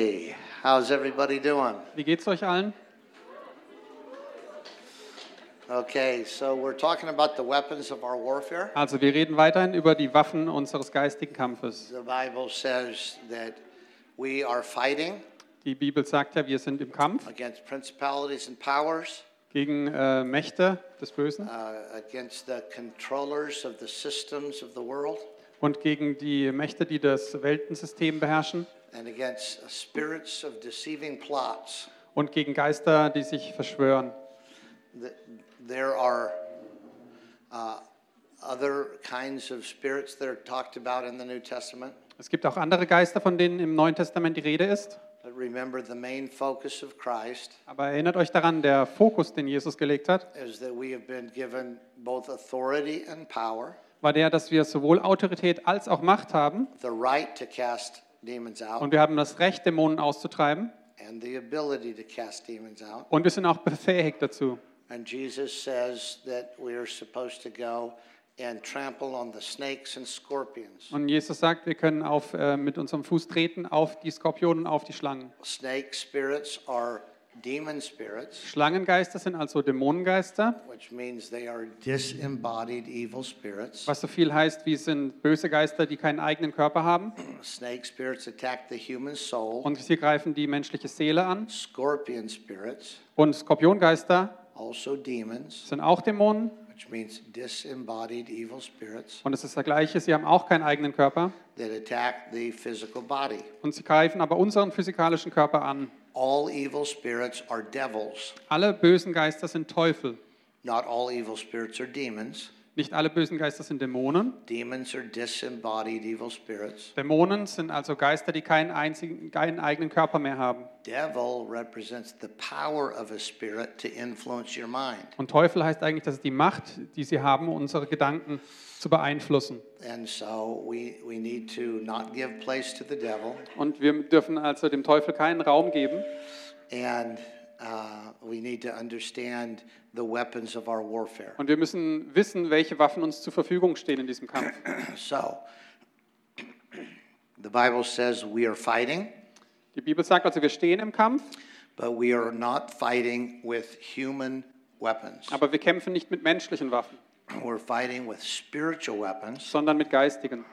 Hey, how's everybody doing? Wie geht's euch allen? Okay, so we're talking about the weapons of our warfare. Also wir reden weiterhin über die Waffen unseres geistigen Kampfes. The Bible says that we are fighting Die Bibel sagt ja, wir sind im Kampf against principalities and powers, gegen äh, Mächte des Bösen uh, against the controllers of the systems of the world, und gegen die Mächte, die das Weltensystem beherrschen and against spirits of deceiving plots. und gegen Geister, die sich verschwören. Th- There are uh, other kinds of spirits that are talked about in the New Testament. Es gibt auch andere Geister, von denen im Neuen Testament die Rede ist. But remember, the main focus of Christ Aber erinnert euch daran, der Fokus, den Jesus gelegt hat, is that we have been given both authority and power, war der, dass wir sowohl Autorität als auch Macht haben the right to cast demons out, und wir haben das Recht, Dämonen auszutreiben and the ability to cast demons out. und wir sind auch befähigt dazu. And Jesus says that we are supposed to go and trample on the snakes and scorpions. Und Jesus sagt, wir können auf, äh, mit unserem Fuß treten auf die Skorpionen, auf die Schlangen. Snake spirits are demon spirits, Schlangengeister sind also Dämonengeister, which means they are disembodied evil spirits. was so viel heißt, wie sind böse Geister, die keinen eigenen Körper haben. Snake spirits attack the human soul. Und sie greifen die menschliche Seele an. Scorpion spirits, Und Skorpiongeister also demons, sind auch Dämonen. which means disembodied evil spirits Und es ist das Gleiche, sie haben auch keinen eigenen Körper. that attack the physical body. Und sie greifen aber unseren physikalischen Körper an. All evil spirits are devils. Alle bösen Geister sind Teufel. Not all evil spirits are demons. Nicht alle bösen Geister sind Dämonen. Demons are disembodied evil spirits. Dämonen sind also Geister, die keinen, einzigen, keinen eigenen Körper mehr haben. Devil represents the power of a spirit to influence your mind. Und Teufel heißt eigentlich, dass es die Macht, die sie haben, unsere Gedanken zu beeinflussen. And so we, we need to not give place to the devil Und wir dürfen also dem Teufel keinen Raum geben. and uh, we need to understand the weapons of our warfare. Und wir müssen wissen, welche Waffen uns zur Verfügung stehen in diesem Kampf. So, the Bible says we are fighting, Die Bibel sagt also, wir stehen im Kampf, but we are not fighting with human weapons. aber wir kämpfen nicht mit menschlichen Waffen, We're fighting with spiritual weapons, sondern mit geistigen.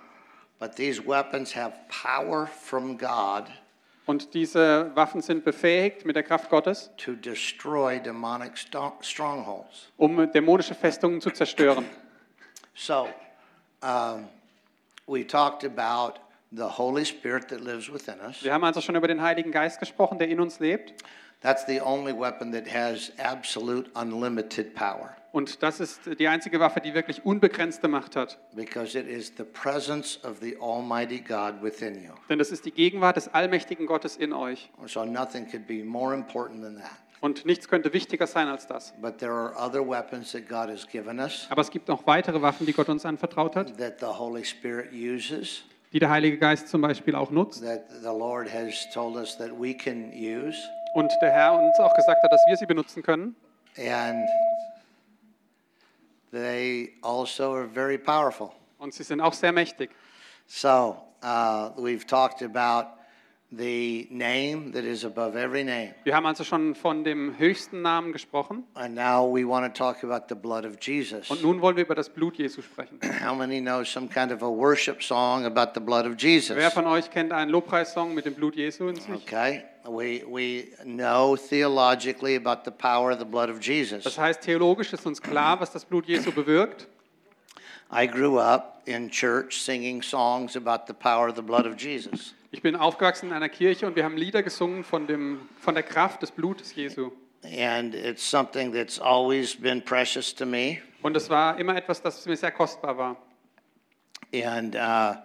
but these weapons have power from God Und diese Waffen sind befähigt mit der Kraft Gottes, to destroy demonic strongholds. um dämonische Festungen zu zerstören. So, um, we talked about the Holy Spirit that lives within us. Wir haben also schon über den Heiligen Geist gesprochen, der in uns lebt. That's the only weapon that has absolute unlimited power Und das ist die einzige Waffe, die wirklich unbegrenzte Macht hat. because it is the presence of the Almighty God within you. Denn das ist die Gegenwart des allmächtigen Gottes in euch. So, nothing could be more important than that. Und nichts könnte wichtiger sein als das. But there are other weapons that God has given us Aber es gibt noch weitere Waffen, die Gott uns anvertraut hat, that the Holy Spirit uses, die der Heilige Geist zum Beispiel auch nutzt. that the Lord has told us that we can use. Und der Herr uns auch gesagt hat, dass wir sie benutzen können. And they also are very powerful. Und sie sind auch sehr mächtig. So, uh, we've talked about the name that is above every name. Wir haben also schon von dem höchsten Namen gesprochen. And now we want to talk about the blood of Jesus. Und nun wollen wir über das Blut Jesu sprechen. How many know some kind of a worship song about the blood of Jesus? Wer von euch kennt einen Lobpreissong mit dem Blut Jesu in sich? Okay. We, we know theologically about the power of the blood of Jesus. Das heißt, theologisch ist uns klar, was das Blut Jesu bewirkt. I grew up in church singing songs about the power of the blood of Jesus. Ich bin aufgewachsen in einer Kirche und wir haben Lieder gesungen von, dem, von der Kraft des Blutes Jesu. And it's something that's always been precious to me. Und es war immer etwas, das mir sehr kostbar war. And uh,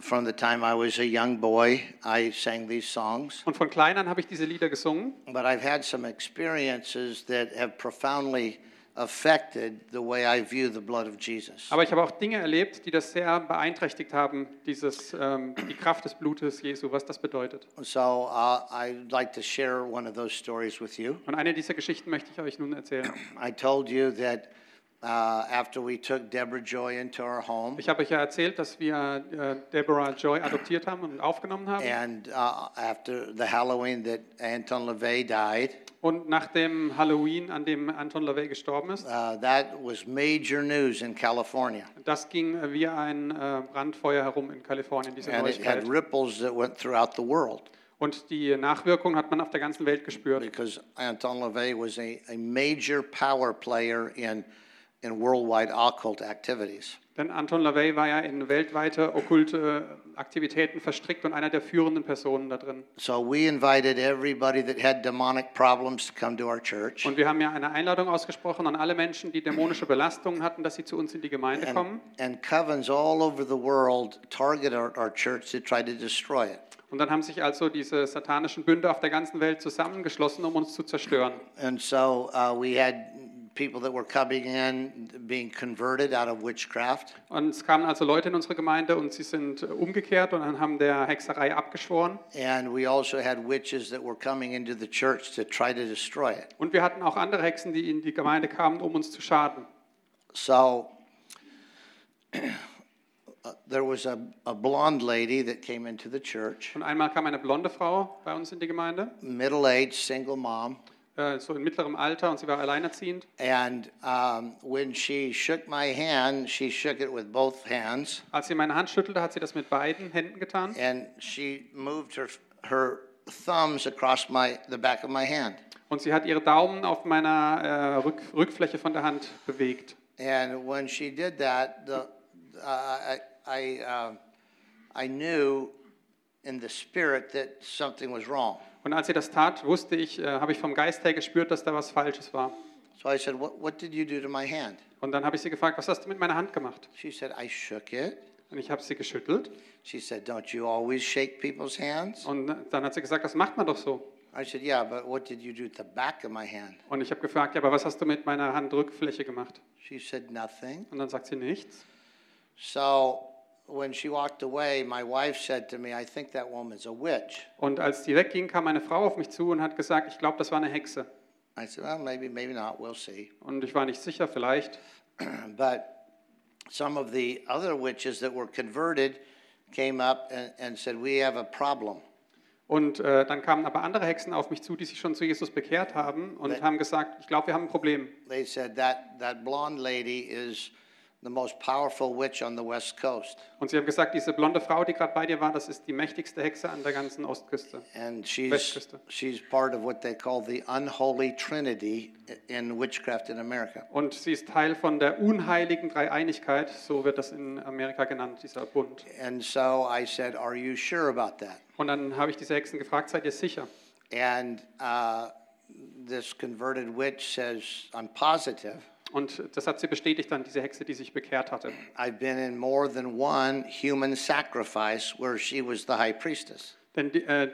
from the time I was a young boy, I sang these songs. Und von klein an habe ich diese Lieder gesungen. But I've had some experiences that have profoundly affected the way I view the blood of Jesus. Aber ich habe auch Dinge erlebt, die das sehr beeinträchtigt haben, dieses, ähm, die Kraft des Blutes Jesu, was das bedeutet. So uh, I'd like to share one of those stories with you. Und eine dieser Geschichten möchte ich euch nun erzählen. I told you that uh, after we took Deborah Joy into our home. Ich habe euch ja erzählt, dass wir äh, Deborah Joy adoptiert haben und aufgenommen haben. And uh, after the Halloween that Anton LaVey died, Und nach dem Halloween, an dem Anton LaVey gestorben ist, uh, that was major news in California. das ging äh, wie ein äh, Brandfeuer herum in Kalifornien, diese And it had Neuigkeit. ripples that went throughout the world Und die Nachwirkung hat man auf der ganzen Welt gespürt. because Anton LaVey was a, a major power player in, in worldwide occult activities. Denn Anton LaVey war ja in weltweite okkulte Aktivitäten verstrickt und einer der führenden Personen da drin. So we invited everybody that had demonic problems to come to our church. Und wir haben ja eine Einladung ausgesprochen an alle Menschen, die dämonische Belastungen hatten, dass sie zu uns in die Gemeinde kommen. And, and covens all over the world target our, our church to try to destroy it. Und dann haben sich also diese satanischen Bünde auf der ganzen Welt zusammengeschlossen, um uns zu zerstören. And so uh, we had people that were coming in being converted out of witchcraft. Und es kamen also Leute in unsere Gemeinde und sie sind umgekehrt und haben der Hexerei abgeschworen. And we also had witches that were coming into the church to try to destroy it. Und wir hatten auch andere Hexen, die in die Gemeinde kamen, um uns zu schaden. So there was a, a blonde lady that came into the church, Und einmal kam eine blonde Frau bei uns in die Gemeinde, middle aged, single mom. Äh, so in mittlerem Alter und sie war alleinerziehend. And um, when she shook my hand, she shook it with both hands. Als sie meine Hand schüttelte, hat sie das mit beiden Händen getan. and she moved her her thumbs across my the back of my hand. Und sie hat ihre Daumen auf meiner äh, Rück Rückfläche von der Hand bewegt. And when she did that, the uh, I I, um I knew in the spirit that something was wrong. Und als sie das tat, wusste ich, äh, habe ich vom Geist her gespürt, dass da was Falsches war. So I said, "What what did you do to my hand?" Und dann habe ich sie gefragt, was hast du mit meiner Hand gemacht? She said, "I shook it." Und ich habe sie geschüttelt. She said, "Don't you always shake people's hands?" Und dann hat sie gesagt, das macht man doch so. I said, "Yeah, but what did you do to the back of my hand?" Und ich habe gefragt, ja, aber was hast du mit meiner Handrückfläche gemacht? She said, "Nothing." Und dann sagt sie nichts. So when she walked away, my wife said to me, "I think that woman's a witch." Und als die wegging, kam eine Frau auf mich zu und hat gesagt, ich glaube, das war eine Hexe. I said, well, maybe, maybe not. We'll see. Und ich war nicht sicher, vielleicht. But some of the other witches that were converted came up and, and said, we have a problem. Und äh, dann kamen aber andere Hexen auf mich zu, die sich schon zu Jesus bekehrt haben und Nee. haben gesagt, ich glaube, wir haben ein Problem. They said that that blonde lady is the most powerful witch on the West Coast. Und sie haben gesagt, diese blonde Frau, die gerade bei dir war, das ist die mächtigste Hexe an der ganzen Ostküste. And she's, Westküste. she's part of what they call the unholy trinity in witchcraft in America. Und sie ist Teil von der unheiligen Dreieinigkeit, so wird das in Amerika genannt, dieser Bund. And so I said, Are you sure about that? Und dann habe ich diese Hexen gefragt, seid ihr sicher? And uh, this converted witch says, I'm positive. Und das hat sie bestätigt dann, diese Hexe, die sich bekehrt hatte. I've been in more than one human sacrifice where she was the high priestess. Denn die, äh,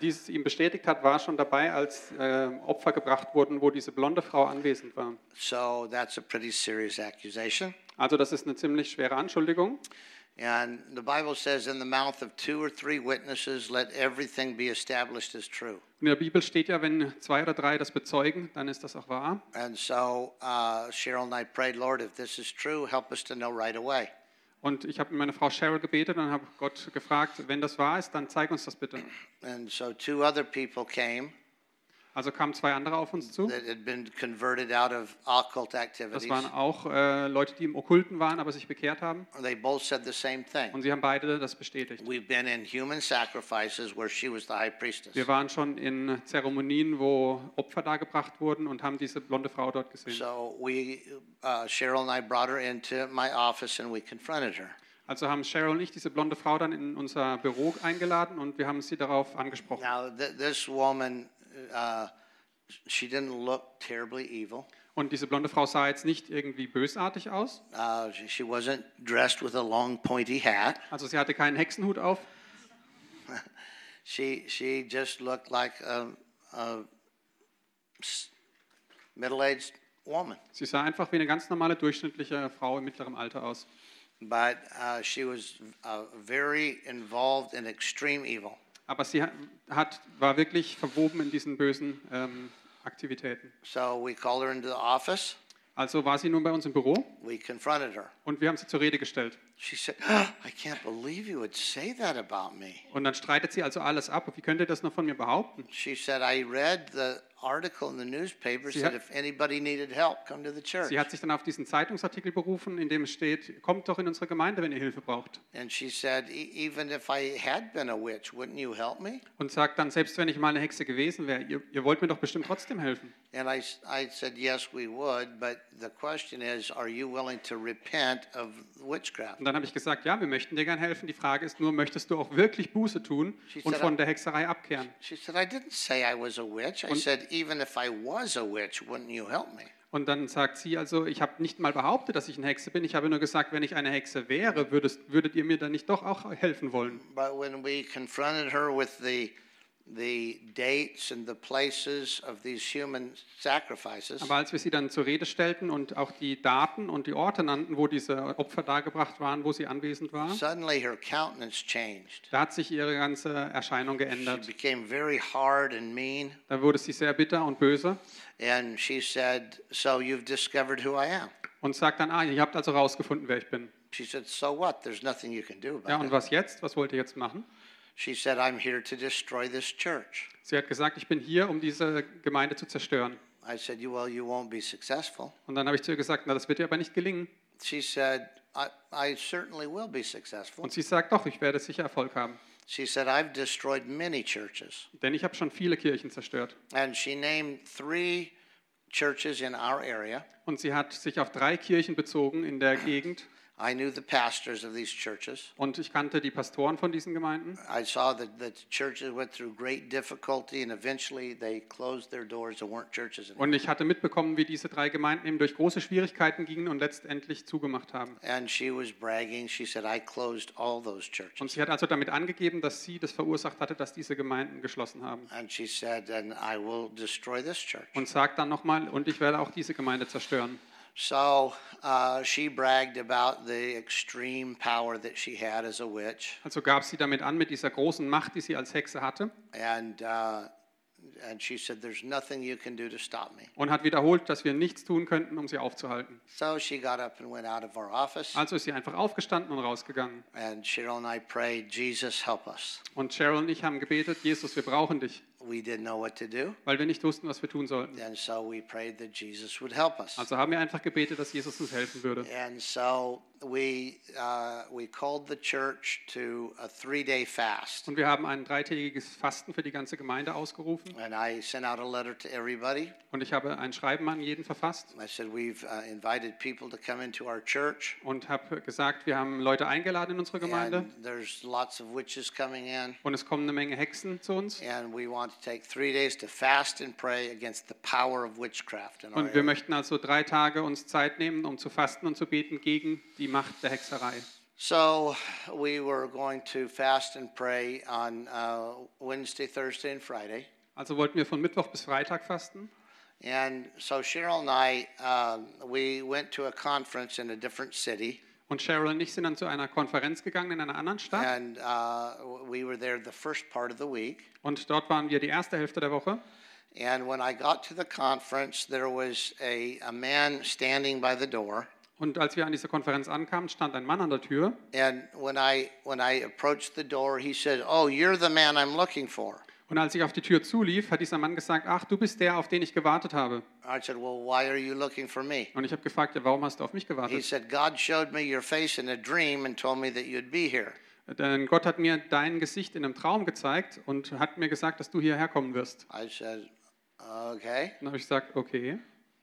dieses ihm bestätigt hat, war schon dabei, als äh, Opfer gebracht wurden, wo diese blonde Frau anwesend war. So that's a pretty serious accusation. Also das ist eine ziemlich schwere Anschuldigung. And the Bible says, in the mouth of two or three witnesses, let everything be established as true. In der Bibel steht ja, wenn zwei oder drei das bezeugen, dann ist das auch wahr. And so uh, Cheryl and I prayed, Lord, if this is true, help us to know right away. Und ich habe mit meiner Frau Cheryl gebetet und habe Gott gefragt, wenn das wahr ist, dann zeig uns das bitte. And so two other people came Also kamen zwei andere auf uns zu. that had been converted out of occult Das activities. waren auch äh, Leute, die im Okkulten waren, aber sich bekehrt haben. They both said the same thing. Und sie haben beide das bestätigt. We've been in human sacrifices where she was the high priestess. Wir waren schon in Zeremonien, wo Opfer dargebracht wurden und haben diese blonde Frau dort gesehen. So we, uh, Cheryl and I brought her into my office and we confronted her. Also haben Cheryl und ich diese blonde Frau dann in unser Büro eingeladen und wir haben sie darauf angesprochen. Now, th- this woman, uh, she didn't look terribly evil. Und diese blonde Frau sah jetzt nicht irgendwie bösartig aus. Uh, she, she wasn't dressed with a long pointy hat. Also sie hatte keinen Hexenhut auf. She, she just looked like a, a middle-aged woman. Sie sah einfach wie eine ganz normale durchschnittliche Frau im mittleren Alter aus. But uh, she was uh, very involved in extreme evil. Aber sie ha- hat, war wirklich verwoben in diesen bösen ähm, Aktivitäten. So we called her into the office. Also war sie nun bei uns im Büro We confronted her. und wir haben sie zur Rede gestellt. She said, I can't believe you would say that about me. Und dann streitet sie also alles ab. Wie könnt ihr das noch von mir behaupten? She said, I read the article in the newspaper Sie said hat- if anybody needed help, come to the church. Sie hat sich dann auf diesen Zeitungsartikel berufen, in dem es steht, kommt doch in unsere Gemeinde, wenn ihr Hilfe braucht. And she said, "E- even if I had been a witch, wouldn't you help me? Und sagt dann, selbst wenn ich mal eine Hexe gewesen wäre, ihr, ihr wollt mir doch bestimmt trotzdem helfen. And I, I said, yes, we would, but the question is, are you willing to repent of witchcraft? Und dann habe ich gesagt, ja, wir möchten dir gern helfen. Die Frage ist nur, möchtest du auch wirklich Buße tun She und said, von der Hexerei abkehren? She said, I didn't say I was a witch. I Und- said, even if I was a witch, wouldn't you help me? Und dann sagt sie also, ich habe nicht mal behauptet, dass ich eine Hexe bin. Ich habe nur gesagt, wenn ich eine Hexe wäre, würdest, würdet ihr mir dann nicht doch auch helfen wollen? But when we confronted her with the, the dates and the places of these human sacrifices, Aber als wir sie dann zur Rede stellten und auch die Daten und die Orte nannten, wo diese Opfer dargebracht waren, wo sie anwesend war, suddenly her countenance changed. da hat sich ihre ganze Erscheinung She geändert. became very hard and mean. Da wurde sie sehr bitter und böse And she said, So you've discovered who I am? und sagt dann, ah, ihr habt also rausgefunden, wer ich bin. She said, So what? There's nothing you can do Ja, about und it. was jetzt? Was wollt ihr jetzt machen? She said, I'm here to destroy this church. Sie hat gesagt, ich bin hier, um diese Gemeinde zu zerstören. I said, "You- Well, you won't be successful. Und dann habe ich zu ihr gesagt, na, das wird dir aber nicht gelingen. She said, I, I certainly will be successful. Und sie sagt, doch, ich werde sicher Erfolg haben. She said, I've destroyed many churches. Denn ich habe schon viele Kirchen zerstört. And she named three churches in our area. Und sie hat sich auf drei Kirchen bezogen in der Gegend. I knew the pastors of these churches. Und ich kannte die Pastoren von diesen Gemeinden. I saw that the churches went through great difficulty and eventually they closed their doors and weren't churches anymore. Und ich hatte mitbekommen, wie diese drei Gemeinden eben durch große Schwierigkeiten gingen und letztendlich zugemacht haben. And she was bragging. She said, I closed all those Und churches. sie hat also damit angegeben, dass sie das verursacht hatte, dass diese Gemeinden geschlossen haben. And she said, and I will destroy this church. Und sagt dann nochmal, und ich werde auch diese Gemeinde zerstören. So uh, she bragged about the extreme power that she had as a witch. Also gab sie damit an mit dieser großen Macht, die sie als Hexe hatte. And, uh, and she said, There's nothing you can do to stop me. Und hat wiederholt, dass wir nichts tun könnten, um sie aufzuhalten. So she got up and went out of our office. Also ist sie einfach aufgestanden und rausgegangen. And Cheryl and I prayed, Jesus, help us. Und Cheryl und ich haben gebetet, Jesus, wir brauchen dich, We didn't know what to do. weil wir nicht wussten, was wir tun sollten. And so we prayed that Jesus would help us. Also haben wir einfach gebetet, dass Jesus uns helfen würde. And so we, uh, we called the church to a three day fast. Und wir haben ein dreitägiges Fasten für die ganze Gemeinde ausgerufen. And I sent out a letter to everybody. Und ich habe ein Schreiben an jeden verfasst I said, We've uh, invited people to come into our church. und habe gesagt, wir haben Leute eingeladen in unsere Gemeinde. And there's lots of witches coming in. Und es kommen eine Menge Hexen zu uns. And we want Und wir möchten also drei Tage uns Zeit nehmen, um zu fasten und zu beten gegen die Macht der Hexerei. So we were going to fast and pray on uh, Wednesday, Thursday, and Friday. Also wollten wir von Mittwoch bis Freitag fasten. And so Cheryl and I, um, we went to a conference in a different city. Und Cheryl und ich sind dann zu einer Konferenz gegangen in einer anderen Stadt. And uh, we were there the first part of the week. Und dort waren wir die erste Hälfte der Woche. And when I got to the conference, there was a, a man standing by the door. Und als wir an dieser Konferenz ankamen, stand ein Mann an der Tür. And when I, when I approached the door, he said, Oh, you're the man I'm looking for. Und als ich auf die Tür zulief, hat dieser Mann gesagt, ach, du bist der, auf den ich gewartet habe. I said, Well, why are you looking for me? Und ich habe gefragt, ja, warum hast du auf mich He gewartet? said, God showed me your face in a dream and told me that you'd be here. Denn Gott hat mir dein Gesicht in einem Traum gezeigt und hat mir gesagt, dass du hierher kommen wirst. I said, Okay. Dann habe ich gesagt, okay.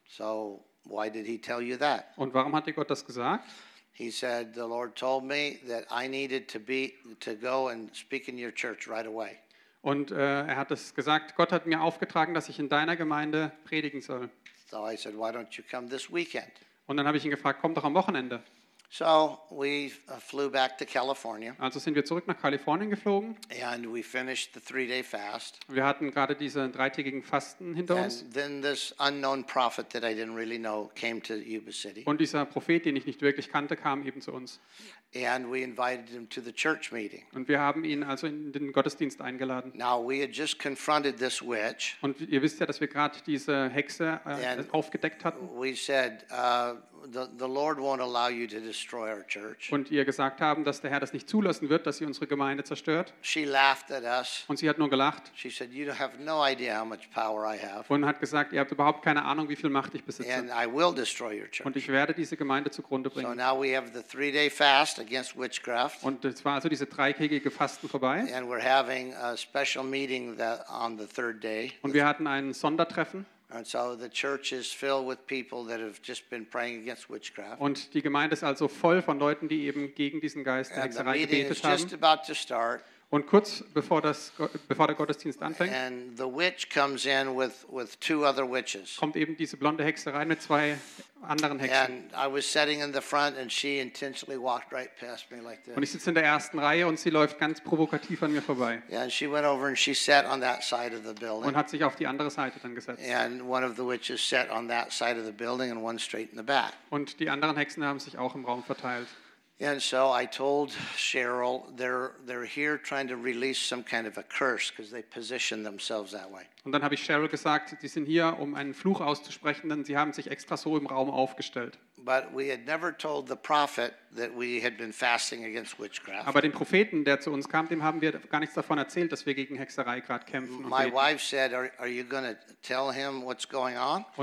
So why did he tell you that? Und warum hat dir Gott das gesagt? He said, The Lord told me that I needed to be to go and speak in your church right away. Und äh, er hat es gesagt, Gott hat mir aufgetragen, dass ich in deiner Gemeinde predigen soll. So I said, Why don't you come this weekend? Und dann habe ich ihn gefragt, komm doch am Wochenende. So we uh, flew back to California Also sind wir zurück nach Kalifornien geflogen. and we finished the three day fast. Wir hatten gerade diese dreitägigen Fasten hinter uns. And then this unknown prophet that I didn't really know came to Yuba City. Und dieser Prophet, den ich nicht wirklich kannte, kam eben zu uns. And we invited him to the church meeting. Und wir haben ihn also in den Gottesdienst eingeladen. Now, we had just confronted this witch. Und ihr wisst ja, dass wir gerade diese Hexe äh, aufgedeckt hatten. We said, uh, the, the Lord won't allow you to destroy our church. Und ihr gesagt haben, dass der Herr das nicht zulassen wird, dass sie unsere Gemeinde zerstört. She laughed at us. Und sie hat nur gelacht She said, You have no idea how much power I have, und hat gesagt, ihr habt überhaupt keine Ahnung, wie viel Macht ich besitze. and I will destroy your Und church. ich werde diese Gemeinde zugrunde So bringen. now we have the three day fast against witchcraft, Und es war also diese dreitägige Fasten vorbei. and we're having a special meeting that, on the third day. Und wir hatten ein Sondertreffen. And so the church is filled with people that have just been praying against witchcraft. Und die Gemeinde ist also voll von Leuten, die eben gegen diesen Geist der And the Hexerei meeting is just about to start. Und kurz bevor, das, bevor der Gottesdienst anfängt, And the witch comes in with, with two other witches. kommt eben diese blonde Hexe rein mit zwei anderen Hexen. And I was sitting in the front, and she intentionally walked right past me like Und ich this. sitze in der ersten Reihe und sie läuft ganz provokativ an mir vorbei Yeah, and she went over and she sat on that side of the und building. hat sich auf die andere Seite dann gesetzt. And one of the witches sat on that side of the building, and one straight in the back. Und die anderen Hexen haben sich auch im Raum verteilt. And so I told Cheryl they're, they're here trying to release some kind of a curse because they position themselves that way. Und dann habe ich Cheryl gesagt, die sind hier, um einen Fluch auszusprechen, denn sie haben sich extra so im Raum aufgestellt. But we had never told the prophet that we had been fasting against witchcraft. Aber dem Propheten, der zu uns kam, dem haben wir gar nichts davon erzählt, dass wir gegen Hexerei gerade kämpfen. Und, said, Are, are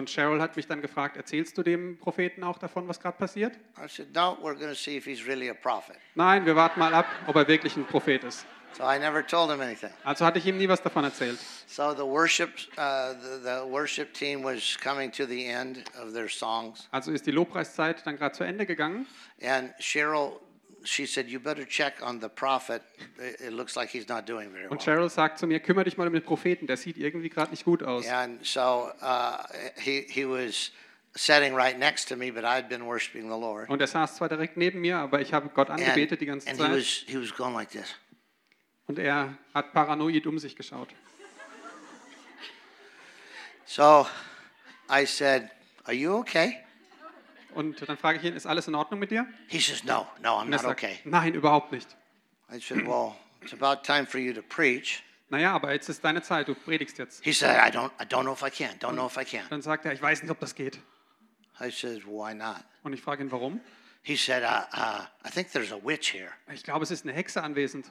Cheryl hat mich dann gefragt, erzählst du dem Propheten auch davon, was gerade passiert? I said, No, we're going to see if he's really a prophet. Nein, wir warten mal ab, ob er wirklich ein Prophet ist. So I never told him anything. Also hatte ich ihm nie was davon erzählt. So the worship, uh, the, the worship team was coming to the end of their songs. Also ist die Lobpreiszeit dann gerade zu Ende gegangen. And Cheryl, she said, You better check on the prophet. It, looks like he's not doing very well. Und Cheryl sagt zu mir, kümmere dich mal um den Propheten, der sieht irgendwie gerade nicht gut aus. And so uh, he, he was sitting right next to me, but I'd been worshiping the Lord. Und er saß zwar direkt neben mir, aber ich habe Gott And, angebetet die ganze and he, Zeit. was, he was going like this. Und er hat paranoid um sich geschaut. So I said, Are you okay? Und dann frage ich ihn, ist alles in Ordnung mit dir? He says, No, no, I'm Und er not sagt, okay. nein, überhaupt nicht. I said, Well, it's about time for you to preach. Naja, aber jetzt ist deine Zeit, du predigst jetzt. He said, I don't, I don't know if I can. Don't know if I can. Dann sagt er, ich weiß nicht, ob das geht. I said, Why not? Und ich frage ihn, warum? He said, uh, uh, I think there's a witch here. Ich glaube, es ist eine Hexe anwesend.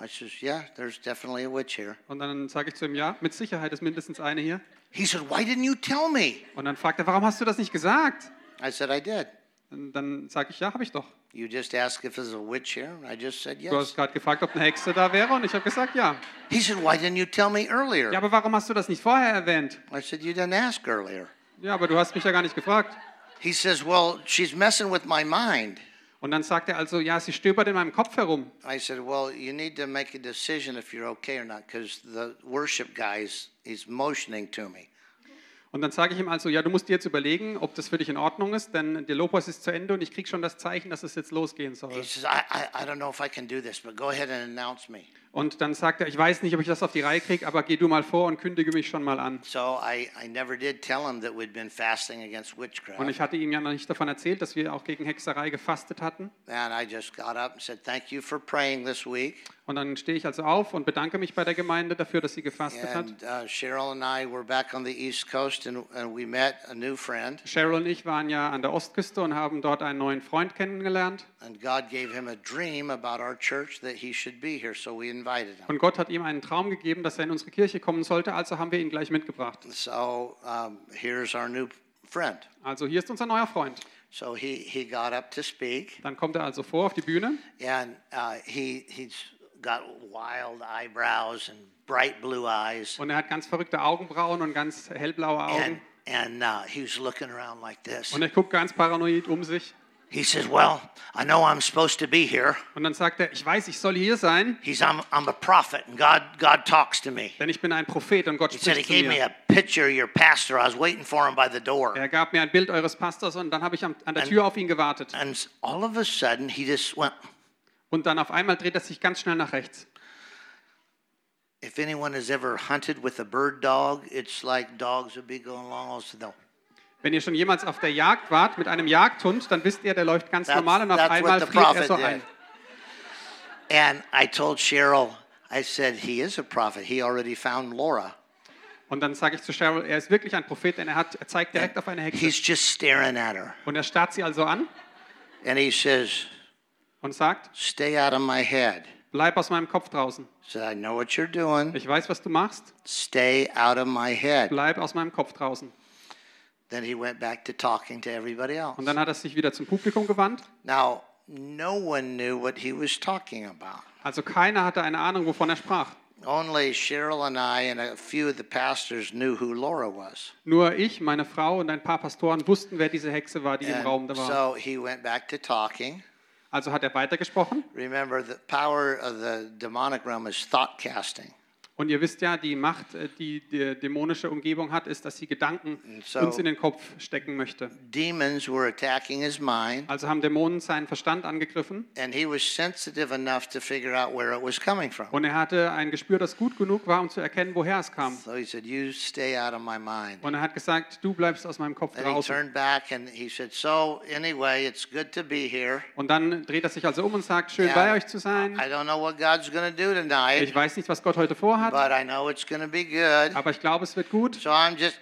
I says, Yeah, there's definitely a witch here. Und dann sage ich zu ihm, ja, mit Sicherheit ist mindestens eine hier. He said, Why didn't you tell me? Und dann fragt er, warum hast du das nicht gesagt? I said, I did. Und dann sage ich, ja, habe ich doch. You just asked if there's a witch here, and I just said Du hast yes. gerade gefragt, ob eine Hexe da wäre und ich habe gesagt, ja. He said, Why didn't you tell me earlier? Ja, aber warum hast du das nicht vorher erwähnt? I said, You didn't ask earlier. Ja, aber du hast mich ja gar nicht gefragt. He says, Well, she's messing with my mind. Und dann sagt er also, ja, sie stöbert in meinem Kopf herum. I said, Well, you need to make a decision if you're okay or not, because the worship guy is he's motioning to me. Und dann sage ich ihm also, ja, du musst dir jetzt überlegen, ob das für dich in Ordnung ist, denn der Lobpreis ist zu Ende und ich kriege schon das Zeichen, dass es jetzt losgehen soll. He says, I, I, I don't know if I can do this, but go ahead and announce me. Und dann sagt er, ich weiß nicht, ob ich das auf die Reihe kriege, aber geh du mal vor und kündige mich schon mal an. So I, I never did tell him that we'd been fasting against witchcraft. Und ich hatte ihm ja noch nicht davon erzählt, dass wir auch gegen Hexerei gefastet hatten. And I just got up and said, Thank you for praying this week. Und dann stehe ich also auf und bedanke mich bei der Gemeinde dafür, dass sie gefastet hat. Uh, Cheryl and I were back on the East Coast and, and we met a new friend. Cheryl und ich waren ja an der Ostküste und haben dort einen neuen Freund kennengelernt. And God gave him a dream about our church that he should be here, so we. Und Gott hat ihm einen Traum gegeben, dass er in unsere Kirche kommen sollte, also haben wir ihn gleich mitgebracht. So um, here's our new friend. Also hier ist unser neuer Freund. So he, he got up to speak, Dann kommt er also vor auf die Bühne and uh, he, he's got wild eyebrows and bright blue eyes. und er hat ganz verrückte Augenbrauen und ganz hellblaue And, Augen. and uh, he was looking around like this. Und er guckt ganz paranoid um sich. He says, Well, I know I'm supposed to be here. Und dann sagt er, ich weiß, ich soll hier sein, He's I'm, I'm a prophet and God God talks to me. denn ich bin ein Prophet und Gott He said he spricht zu gave me mir. a picture of your pastor. I was waiting for him by the door. Er gab mir ein Bild eures Pastors und dann habe ich am- an der Tür auf ihn gewartet. And s- all of a sudden he just went, Und dann auf einmal dreht er sich ganz schnell nach rechts. if anyone has ever hunted with a bird dog, it's like dogs would be going along also no. Wenn ihr schon jemals auf der Jagd wart mit einem Jagdhund, dann wisst ihr, der läuft ganz That's- normal und auf einmal friert er so did. ein. And I told Cheryl, I said, he is a prophet. He already found Laura. Und dann sage ich zu Cheryl, er ist wirklich ein Prophet, denn er, hat, er zeigt direkt auf eine Hexe. He's just staring at her. Und er starrt sie also an And he says, und sagt, Stay out of my head. bleib aus meinem Kopf draußen. Said, I know what you're doing. Ich weiß, was du machst. Stay out of my head. Bleib aus meinem Kopf draußen. Then he went back to talking to everybody else. Und dann hat er sich wieder zum Publikum gewandt. Now, no one knew what he was talking about. Also keiner hatte eine Ahnung, wovon er sprach. Only Cheryl and I and a few of the pastors knew who Laura was. Nur ich, meine Frau und ein paar Pastoren wussten, wer diese Hexe war, die im Raum da war. so he went back to talking. Also hat er weitergesprochen. Remember, the power of the demonic realm is thought casting. Und ihr wisst ja, die Macht, äh, die die dämonische Umgebung hat, ist, dass sie Gedanken so- uns in den Kopf stecken möchte. Demons were attacking his mind, Also haben Dämonen seinen Verstand angegriffen und er hatte ein Gespür, das gut genug war, um zu erkennen, woher es kam. So he said, You stay out of my mind. Und er hat gesagt, du bleibst aus meinem Kopf draußen. said, So, anyway. Und dann dreht er sich also um und sagt, schön Yeah, bei euch zu sein. I don't know what God's going to do tonight, Ich weiß nicht, was Gott heute vorhat, but I know it's to be good. aber ich glaube, es wird gut. So I'm just,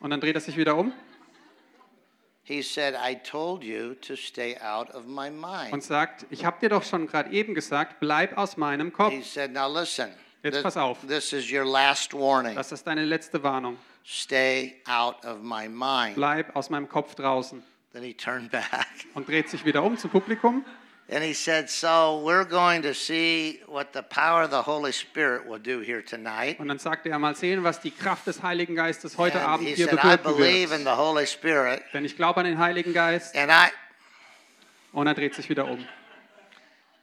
Und dann dreht er sich wieder um he said, I told you to stay out of my mind. und sagt, ich habe dir doch schon gerade eben gesagt, bleib aus meinem Kopf. He said, Now listen, Jetzt pass auf. this is your last warning. Das ist deine letzte Warnung. Stay out of my mind. Bleib aus meinem Kopf draußen. Then he turned back Und dreht sich wieder um zum Publikum and he said, So we're going to see what the power of the Holy Spirit will do here tonight. und dann sagte er, mal sehen, was die Kraft des Heiligen Geistes heute And Abend he hier said, I bewirken believe in wird. the Holy Spirit. Denn ich glaube an den Heiligen Geist. And I, Und er dreht sich wieder um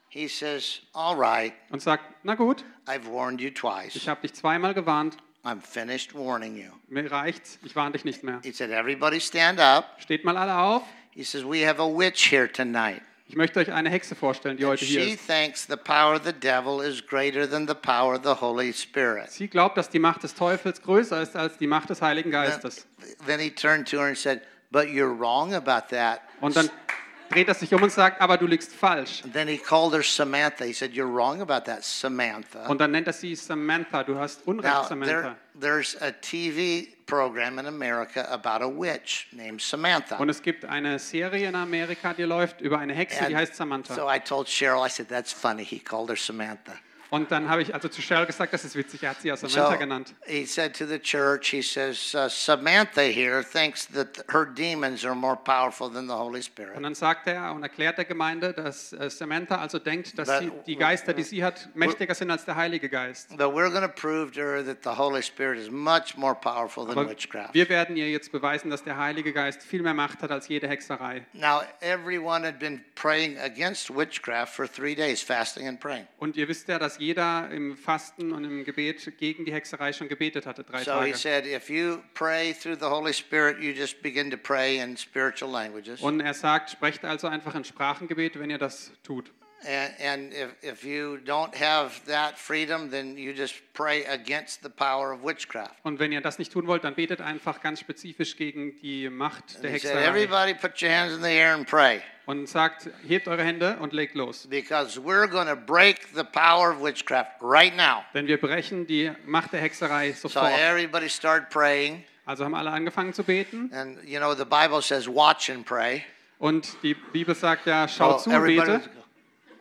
he says, All right, und sagt, na gut, I've warned you twice. ich habe dich zweimal gewarnt. I'm finished warning you. Mir reicht's, ich warne dich nicht mehr. He said, Everybody stand up. Steht mal alle auf. He says, We have a witch here tonight. Ich möchte euch eine Hexe vorstellen, die heute hier ist. Sie glaubt, dass die Macht des Teufels größer ist als die Macht des Heiligen Geistes. Then he turned to her and said, But you're wrong about that. Und dann dreht er sich um und sagt, aber du liegst falsch. Then he called her Samantha. He said, You're wrong about that, Samantha. Und dann nennt er sie Samantha. Du hast Unrecht, Now, Samantha. there, there's a TV program in America about a witch named Samantha. Und es gibt eine Serie in Amerika, die läuft über eine Hexe, die And heißt Samantha. So I told Cheryl, I said, That's funny. He called her Samantha. Und dann habe ich also zu Cheryl gesagt, das ist witzig, er hat sie ja Samantha So genannt. he said to the church, he says, uh, Samantha here thinks that her demons are more powerful than the Holy Und Spirit. dann sagt er und erklärt der Gemeinde, dass äh, Samantha also denkt, dass But- sie, die Geister, die sie hat, mächtiger sind als der Heilige Geist. But we're going to prove to her that the Holy Spirit is much more powerful than Aber witchcraft. wir werden ihr jetzt beweisen, dass der Heilige Geist viel mehr Macht hat als jede Hexerei. Now, everyone had been praying against witchcraft for three days, fasting and praying. Und ihr wisst ja, dass jeder im Fasten und im Gebet gegen die Hexerei schon gebetet hatte, drei So he Tage. said, if you pray through the Holy Spirit, you just begin to pray in spiritual languages. Und er sagt, sprecht also einfach in Sprachengebet, wenn ihr das tut. And, and if, if you don't have that freedom, then you just pray against the power of witchcraft. Und wenn ihr das nicht tun wollt, dann betet einfach ganz spezifisch gegen die Macht der He said, Hexerei. everybody put your hands in the air and pray Und sagt, hebt eure Hände und legt los. because we're going to break the power of witchcraft right now. Denn wir brechen die Macht der Hexerei So sofort. everybody started praying. Also haben alle angefangen zu beten. And, you know, the Bible says watch and pray. Und die Bibel sagt ja, schau So zu, everybody bete.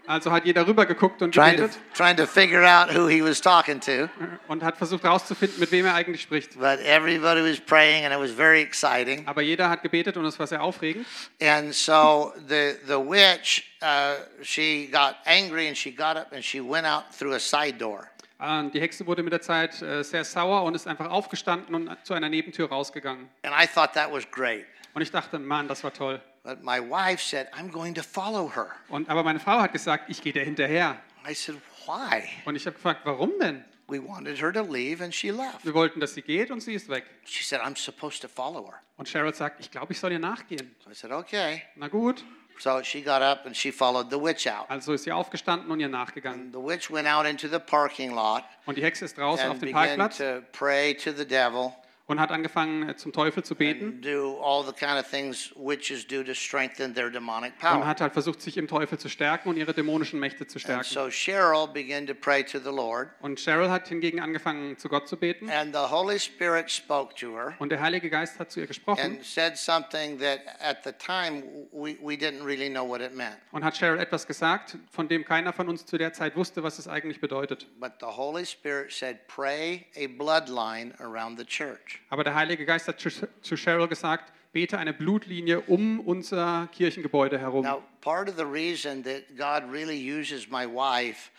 Also hat jeder rüber geguckt und trying to, trying to figure out who he was talking to. und hat versucht herauszufinden, mit wem er eigentlich spricht. But everybody was praying, and it was very exciting. Aber jeder hat gebetet und es war sehr aufregend. And so the the witch, uh, she got angry and she got up and she went out through a side door. Und die Hexe wurde mit der Zeit äh, sehr sauer und ist einfach aufgestanden und zu einer Nebentür rausgegangen. And I thought that was great. Und ich dachte, Mann, das war toll. But my wife said, I'm going to follow her. Und, aber meine Frau hat gesagt, ich gehe der hinterher. I said, Why? Und ich habe gefragt, warum denn? We wanted her to leave and she left. Wir wollten, dass sie geht und sie ist weg. She said, I'm supposed to follow her. Und Cheryl sagt, ich glaube, ich soll ihr nachgehen. So I said, Okay. Na gut, So she got up and she followed the witch out. also ist sie aufgestanden und ihr nachgegangen. The witch went out into the parking lot Und die Hexe ist draußen auf and began Parkplatz to pray to the devil und hat angefangen, äh, zum Teufel zu beten und hat halt versucht, sich im Teufel zu stärken und ihre dämonischen Mächte zu stärken. so Cheryl began to pray to the Lord, Und Cheryl hat hingegen angefangen, zu Gott zu beten. and the Holy Spirit spoke to her Und der Heilige Geist hat zu ihr gesprochen und hat Cheryl etwas gesagt, von dem keiner von uns zu der Zeit wusste, was es eigentlich bedeutet. But the Holy Spirit said, Pray a bloodline around the church. Aber der Heilige Geist hat zu Cheryl gesagt, bete eine Blutlinie um unser Kirchengebäude herum. Now, part of the reason that God really uses my wife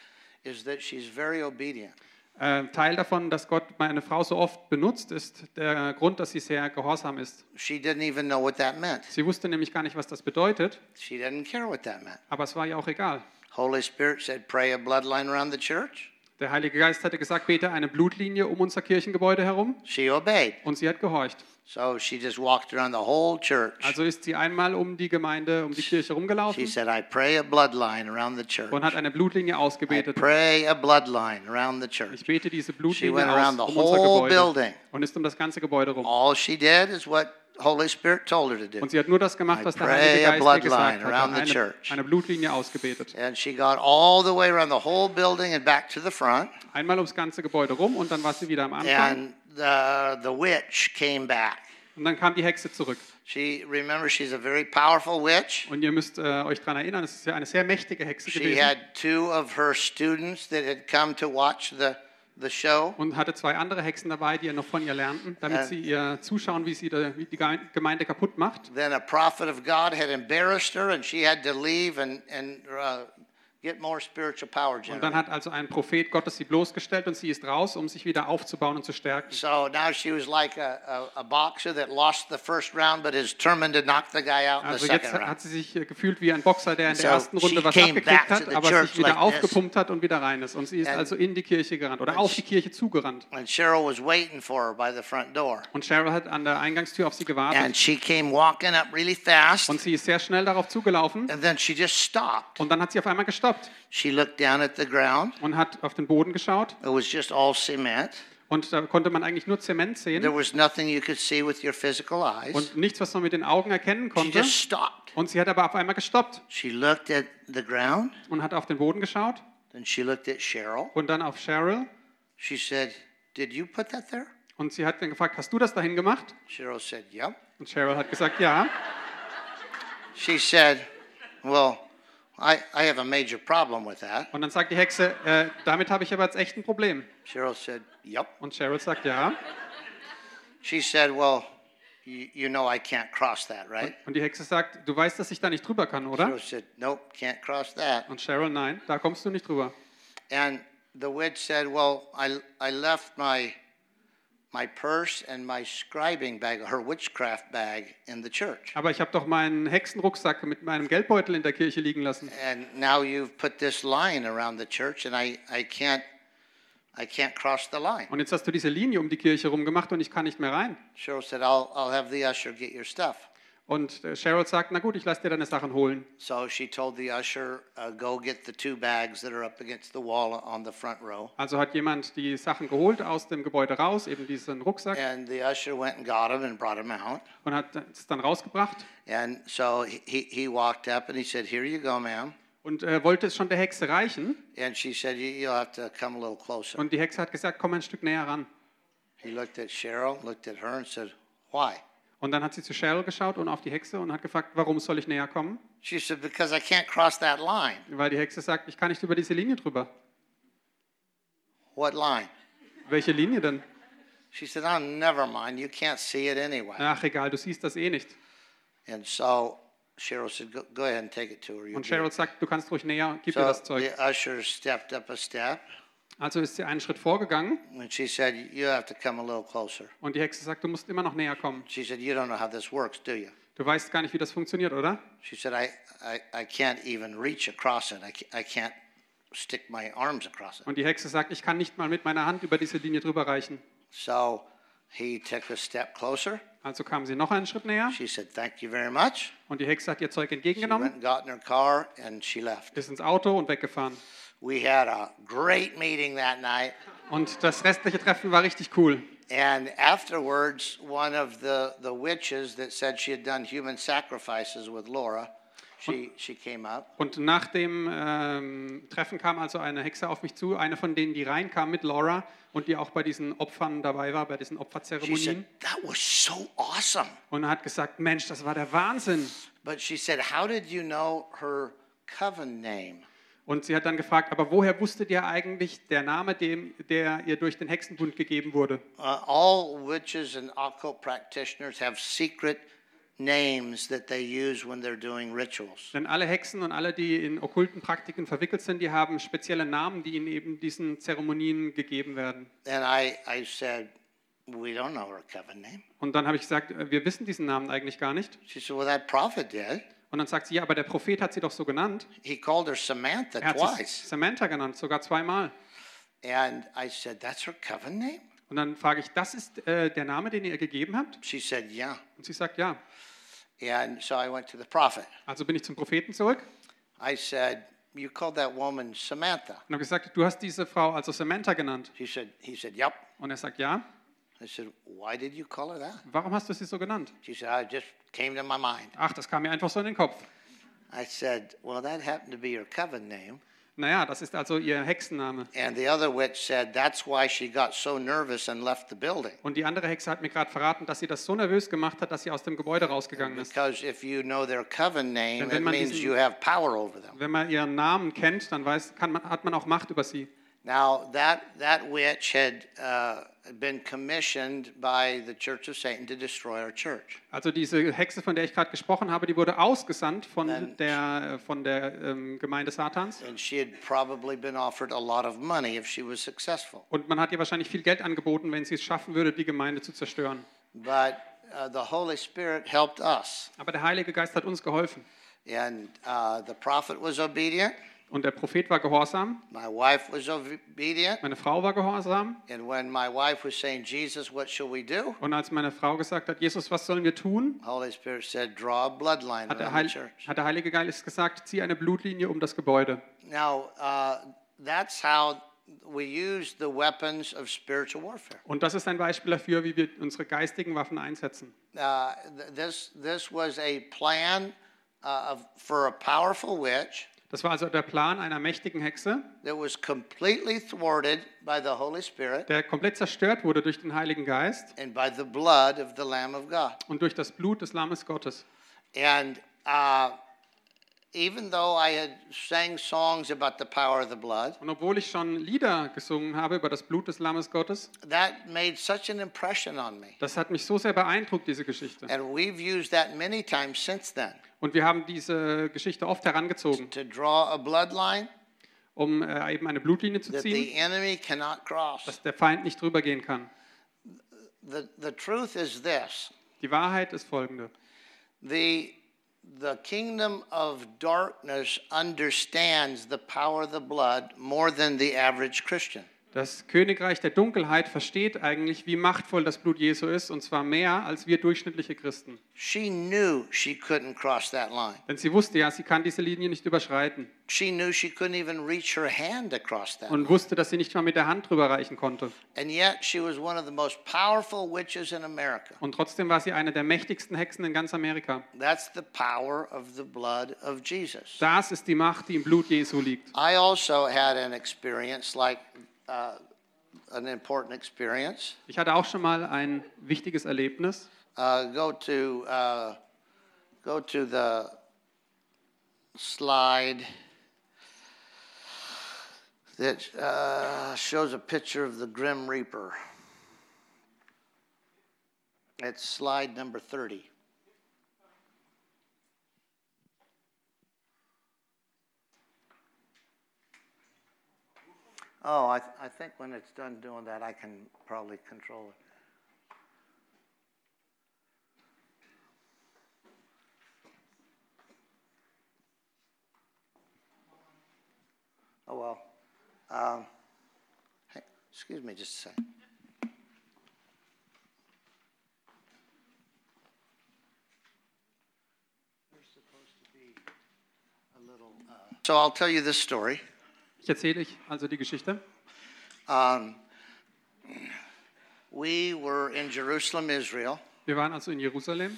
is that she's very obedient. Äh, Teil davon, dass Gott meine Frau so oft benutzt, ist der Grund, dass sie sehr gehorsam ist. She didn't even know what that meant. Sie wusste nämlich gar nicht, was das bedeutet, She didn't care what that meant. aber es war ihr auch egal. Holy Spirit said, Pray a bloodline around the church. Der Heilige Geist hatte gesagt, bete eine Blutlinie um unser Kirchengebäude herum She obeyed. und sie hat gehorcht. So she just walked around the whole church. Also ist sie einmal um die Gemeinde, um die Kirche She rumgelaufen said, I pray a bloodline around the church. und hat eine Blutlinie I ausgebetet. pray a bloodline around the church. Ich bete diese She Blutlinie went aus around the um unser whole Gebäude building. und ist um das ganze Gebäude rum. All she did is what Und sie hat nur das gemacht, was der Heilige Geist ihr gesagt hat. the Eine, eine Blutlinie ausgebetet. And she got all the way around the whole building and back to the front. Einmal ums ganze Gebäude rum und dann war sie wieder am Anfang. And the, the witch came back. Und dann kam die Hexe zurück. She remember she's a very powerful witch. Und ihr müsst äh, euch daran erinnern, es ist ja eine sehr mächtige Hexe She gewesen had two of her students that had come to watch the, the show. und hatte zwei andere Hexen dabei, die ja noch von ihr lernten, damit Äh. sie ihr zuschauen, wie sie die Geme- Gemeinde kaputt macht. Then a prophet of God had embarrassed her, and she had to leave and, and uh, get more spiritual power Und dann hat also ein Prophet Gottes sie bloßgestellt und sie ist raus, um sich wieder aufzubauen und zu stärken. So now she was like a, a, a boxer that lost the first round but is determined to knock the guy out in the Also jetzt second hat round. sie sich äh, gefühlt wie ein Boxer, der in der So ersten Runde was abgekriegt hat, the aber sich wieder like aufgepumpt hat und wieder rein ist. Und sie ist And- also in die Kirche gerannt oder auf die Kirche zugerannt. And Cheryl was waiting for her by the front door. Und Cheryl hat an der Eingangstür auf sie And gewartet. she came walking up really fast, Und sie ist sehr schnell darauf zugelaufen. and then she just stopped. Und dann hat sie auf einmal gestoppt She looked down at the ground. und hat auf den Boden geschaut. It was just all cement. Und da konnte man eigentlich nur Zement There sehen was nothing you could see with your physical eyes. und nichts, was man mit den Augen erkennen She konnte. just stopped. Und sie hat aber auf einmal gestoppt She looked at the ground, und hat auf den Boden geschaut then she looked at Cheryl. und dann auf Cheryl. She said, Did you put that there? Und sie hat dann gefragt, hast du das dahin gemacht? Cheryl said, Yep. Und Cheryl hat gesagt, ja. She said, Well, I, I have a major problem with that. Und dann sagt die Hexe, äh, damit habe ich aber jetzt echt ein Problem. Cheryl said, Yep. Und Cheryl sagt, ja. She said, Well, you, you know I can't cross that, right? Und die Hexe sagt, du weißt, dass ich da nicht drüber kann, oder? Cheryl said, Nope, can't cross that. Und Cheryl, nein, da kommst du nicht drüber. And the witch said, Well, I, I left my, my purse and my scribing bag, her witchcraft bag, in the church. Aber ich habe doch meinen Hexenrucksack mit meinem Geldbeutel in der Kirche liegen lassen. And now you've put this line around the church, and I, I, can't, I can't cross the line. Und jetzt hast du diese Linie um die Kirche rumgemacht und ich kann nicht mehr rein. Cheryl said, I'll, I'll have the usher get your stuff. Und äh, Cheryl sagt, na gut, ich lasse dir deine Sachen holen. So she told the usher, uh, Go get the two bags that are up against the wall on the front row. Also hat jemand die Sachen geholt aus dem Gebäude raus, eben diesen Rucksack, And the usher went and got them and brought them out. und hat es dann rausgebracht And so he, he walked up and he said, Here you go, ma'am. und äh, wollte es schon der Hexe reichen. And she said, "You- You'll have to come a little closer. Und die Hexe hat gesagt, komm ein Stück näher ran. He looked at Cheryl, looked at her, and said, Why? Und dann hat sie zu Cheryl geschaut und auf die Hexe und hat gefragt, warum soll ich näher kommen? She said, Because I can't cross that line. Weil die Hexe sagt, ich kann nicht über diese Linie drüber. What line? Welche Linie denn? She said, Oh, never mind. You can't see it anyway. Ach egal, du siehst das eh nicht. And so Cheryl said, Go, go ahead and take it to her. Und Cheryl sagt, du kannst ruhig näher, gib So das Zeug. the usher stepped up a step, Also ist sie einen Schritt vorgegangen and she said, You have to come a little closer. und die Hexe sagt, du musst immer noch näher kommen. She said, You don't know how this works, do you? Du weißt gar nicht, wie das funktioniert, oder? She said, I, I, I can't even reach across it. I, I can't stick my arms across it. Und die Hexe sagt, ich kann nicht mal mit meiner Hand über diese Linie drüber reichen. So he took a step closer. Also kam sie noch einen Schritt näher She said, Thank you very much. und die Hexe hat ihr Zeug She went entgegengenommen, and got in her car and she left. ist ins Auto und weggefahren. We had a great meeting that night. Und das restliche Treffen war richtig cool. And afterwards, one of the, the witches that said she had done human sacrifices with Laura, she, she came up. Und nach dem ähm, Treffen kam also eine Hexe auf mich zu, eine von denen, die reinkam mit Laura und die auch bei diesen Opfern dabei war, bei diesen She Opferzeremonien. said, That was so awesome. Und hat gesagt, Mensch, das war der Wahnsinn. But she said, How did you know her coven name? Und sie hat dann gefragt, aber woher wusstet ihr eigentlich der Name, dem, der ihr durch den Hexenbund gegeben wurde? Uh, all witches and occult practitioners have secret names that they use when they're doing rituals. Denn alle Hexen und alle, die in okkulten Praktiken verwickelt sind, die haben spezielle Namen, die in eben diesen Zeremonien gegeben werden. And I, I said, We don't know her coven name. Und dann habe ich gesagt, äh, wir wissen diesen Namen eigentlich gar nicht. She said, Well, that prophet did. Und dann sagt sie, ja, aber der Prophet hat sie doch so genannt. He called her Samantha Er hat sie twice. Samantha genannt, sogar zweimal. And I said, That's her coven name? Und dann frage ich, das ist äh, der Name, den ihr ihr gegeben habt? She said, Yeah. Und sie sagt, ja. And so I went to the prophet. Also bin ich zum Propheten zurück I said, You called that woman Samantha. und habe gesagt, du hast diese Frau also Samantha genannt. She said, He said, Yep. Und er sagt, ja. I said, Why did you call her that? Warum hast du sie so genannt? She said, I just came to my mind. Ach, das kam mir einfach so in den Kopf. I said, Well, that happened to be your coven name. Naja, das ist also ihr Hexenname. And the other witch said, That's why she got so nervous and left the building. Und die andere Hexe hat mir gerade verraten, dass sie das so nervös gemacht hat, dass sie aus dem Gebäude rausgegangen ist. Because if you know their coven name, Wenn it man means diesen- you have power over them. Wenn man ihren Namen kennt, dann weiß, kann man, hat man auch Macht über sie. Now, that, that witch had uh, been commissioned by the Church of Satan to destroy our church. Also diese Hexe, von der ich gerade gesprochen habe, die wurde ausgesandt von Dann- der, äh, von der ähm, Gemeinde Satans. And she had probably been offered a lot of money if she was successful. Und man hat ihr wahrscheinlich viel Geld angeboten, wenn sie es schaffen würde, die Gemeinde zu zerstören. But uh, the Holy Spirit helped us. Aber der Heilige Geist hat uns geholfen. And uh, the prophet was obedient. Und der Prophet war gehorsam, My wife was obedient. meine Frau war gehorsam. And when my wife was saying, Jesus, what shall we do? Und als meine Frau gesagt hat, Jesus, was sollen wir tun? Holy Spirit said, draw a bloodline Hat der, Heil hat der Heilige Geist gesagt, zieh eine Blutlinie um das Gebäude. Now, uh, that's how we use the weapons of spiritual warfare. Und das ist ein Beispiel dafür, wie wir unsere geistigen Waffen einsetzen. Uh, th- this, this was a plan uh, for a powerful witch Das war also der Plan einer mächtigen Hexe, that was completely thwarted by the Holy Spirit der komplett zerstört wurde durch den Heiligen Geist and by the blood of the Lamb of God. und durch das Blut des Lammes Gottes. And uh, even though I had sang songs about the power of the blood, Und obwohl ich schon Lieder gesungen habe über das Blut des Lammes Gottes, that made such an impression on me. das hat mich so sehr beeindruckt, diese Geschichte. And we've used that many times since then Und wir haben diese Geschichte oft herangezogen, to draw a bloodline um äh, eben eine Blutlinie zu that ziehen, the enemy cannot cross. dass der Feind nicht drüber gehen kann. The, the truth is this Die Wahrheit ist folgende. the, the kingdom of darkness understands the power of the blood more than the average Christian. Das Königreich der Dunkelheit versteht eigentlich, wie machtvoll das Blut Jesu ist, und zwar mehr als wir durchschnittliche Christen. She knew she couldn't cross that line. Denn sie wusste ja, sie kann diese Linie nicht überschreiten She knew she couldn't even reach her hand across that. und wusste, dass sie nicht mal mit der Hand drüber reichen konnte. And yet she was one of the most powerful witches in America. Und trotzdem war sie eine der mächtigsten Hexen in ganz Amerika. That's the power of the blood of Jesus. Das ist die Macht, die im Blut Jesu liegt. I also had an experience like an important experience. Ich hatte auch schon mal ein wichtiges Erlebnis. Uh, go to uh, go to the slide that uh, shows a picture of the Grim Reaper. It's slide number 30. Oh, I, th- I think when it's done doing that, I can probably control it. Oh, well. Um, hey, excuse me just a second. So I'll tell you this story. Ich erzähle euch also die Geschichte. Um, we were in Jerusalem, Israel, Wir waren also in Jerusalem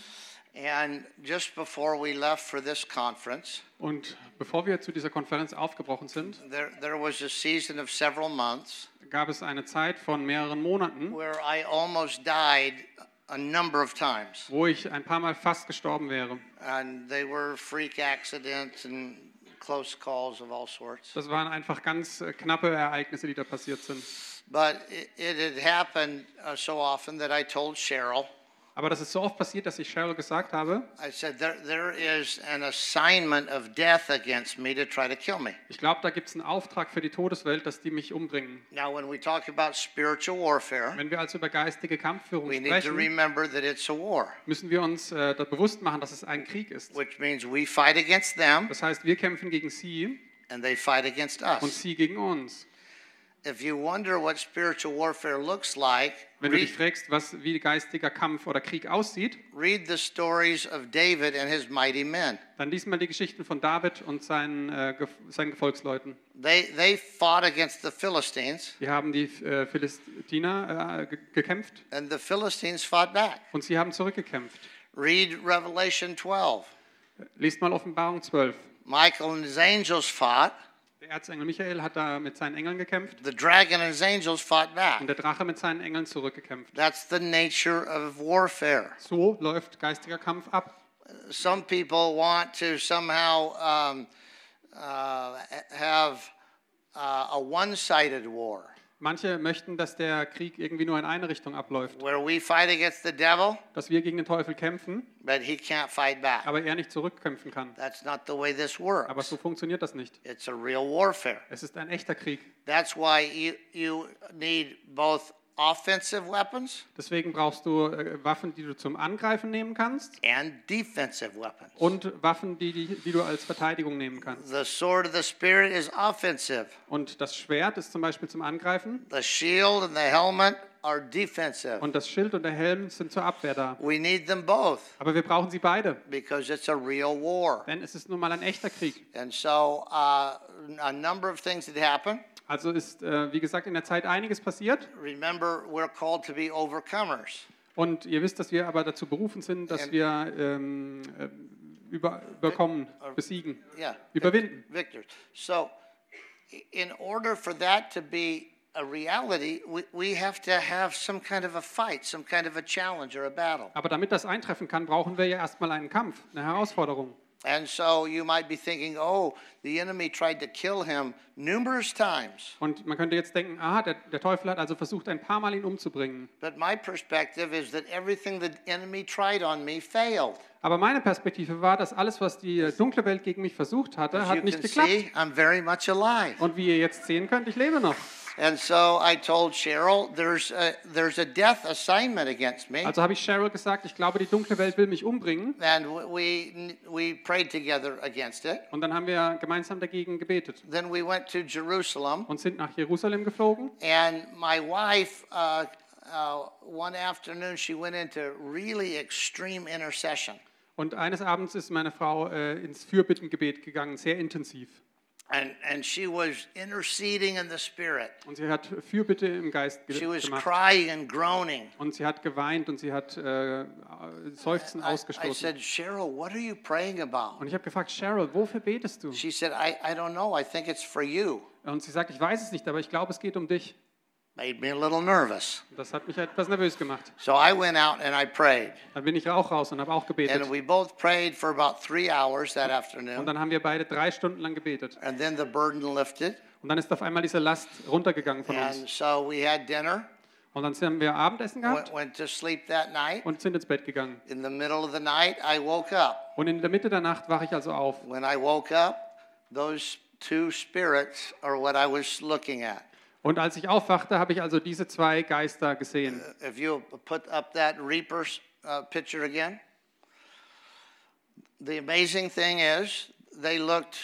and just before we left for this conference, und bevor wir zu dieser Konferenz aufgebrochen sind, there, there was a season of several months gab es eine Zeit von mehreren Monaten, where I almost died a number of times. wo ich ein paar Mal fast gestorben wäre. And they were freak accidents and close calls of all sorts. Das waren einfach ganz äh, knappe Ereignisse, die da passiert sind. But it, it had happened uh, so often that I told Cheryl, Aber das ist so oft passiert, dass ich Cheryl gesagt habe, ich glaube, da gibt es einen Auftrag für die Todeswelt, dass die mich umbringen. Now, when we talk about spiritual warfare, Wenn wir also über geistige Kampfführung we need to sprechen, remember that it's a war, müssen wir uns äh, bewusst machen, dass es ein Krieg ist. which means we fight against them Das heißt, wir kämpfen gegen sie and they fight against und us. sie gegen uns. Wenn du dich fragst, was wie geistiger Kampf oder Krieg aussieht, read the stories of David and his mighty men. dann lies mal die Geschichten von David und seinen, äh, seinen Gefolgsleuten. They, they fought against the Philistines, Die haben die äh, Philistiner äh, ge gekämpft and the Philistines fought back. und sie haben zurückgekämpft. Read Revelation 12. Liest mal Offenbarung 12. Michael and his angels fought, Der Erzengel Michael hat da mit seinen Engeln gekämpft the dragon and his angels fought back. und der Drache mit seinen Engeln zurückgekämpft. That's the nature of warfare. So läuft geistiger Kampf ab. Some people want to somehow um, uh, have uh, a one sided war Manche möchten, dass der Krieg irgendwie nur in eine Richtung abläuft, where we fight against the devil, dass wir gegen den Teufel kämpfen, but he can't fight back. aber er nicht zurückkämpfen kann. That's not the way this Aber works. so funktioniert das nicht. It's a real warfare. Es ist ein echter Krieg. That's why you, you need both offensive weapons Deswegen brauchst du äh, Waffen, die du zum Angreifen nehmen kannst and defensive weapons. und Waffen, die, die, die du als Verteidigung nehmen kannst. The sword of the Spirit is offensive, Und das Schwert ist zum Beispiel zum Angreifen the shield and the helmet are defensive. und das Schild und der Helm sind zur Abwehr da. We need them both Aber wir brauchen sie beide, because it's a real war. denn es ist nun mal ein echter Krieg. And so, uh, a number of things that happen. Also ist, äh, wie gesagt, in der Zeit einiges passiert. Remember, we're called to be overcomers. Und ihr wisst, dass wir aber dazu berufen sind, dass And- wir ähm, äh, über, überkommen, besiegen, Yeah. überwinden. Victors. So, in order for that to be a reality, we, we have to have some kind of a fight, some kind of a challenge or a battle. Aber damit das eintreffen kann, brauchen wir ja erstmal einen Kampf, eine Herausforderung. And so you might be thinking, oh, the enemy tried to kill him numerous times. Und man könnte jetzt denken, aha, der, der Teufel hat also versucht, ein paar Mal ihn umzubringen. But my perspective is that everything the enemy tried on me failed. Aber meine Perspektive war, dass alles, was die dunkle Welt gegen mich versucht hatte, As you hat nicht can geklappt. see, I'm very much alive. Und wie ihr jetzt sehen könnt, ich lebe noch. And so I told Cheryl, there's a, there's a death assignment against me. Also habe ich Cheryl gesagt, ich glaube, die dunkle Welt will mich umbringen. And we, we prayed together against it. Und dann haben wir gemeinsam dagegen gebetet Then we went to Jerusalem, und sind nach Jerusalem geflogen. and my wife, uh, uh, one afternoon, she went into really extreme intercession. Und eines Abends ist meine Frau äh, ins Fürbittengebet gegangen, sehr intensiv. And, and she was interceding in the spirit. Und sie hat Fürbitte im Geist ge She was gemacht. crying and groaning. Und sie hat geweint und sie hat äh, Seufzen I, I ausgestoßen. said, Cheryl, what are you praying about? Und ich habe gefragt, Cheryl, wofür betest du? She said, I, I don't know. I think it's for you. Und sie sagt, ich weiß es nicht, aber ich glaube, es geht um dich. Made me a little nervous. Und das hat mich etwas nervös gemacht. So I went out and I prayed. Dann bin ich auch raus und habe auch gebetet. And we both prayed for about three hours that Und afternoon. dann haben wir beide drei Stunden lang gebetet. And then the burden lifted. Und dann ist auf einmal diese Last runtergegangen von And uns. so we had dinner, Und dann haben wir Abendessen gehabt went to sleep that night. und sind ins Bett gegangen. In the middle of the night, I woke up. Und in der Mitte der Nacht wache ich also auf. When I woke up, those two spirits are what I was looking at. Und als ich aufwachte, habe ich also diese zwei Geister gesehen. If you put up that Reaper's uh, picture again, the amazing thing is they looked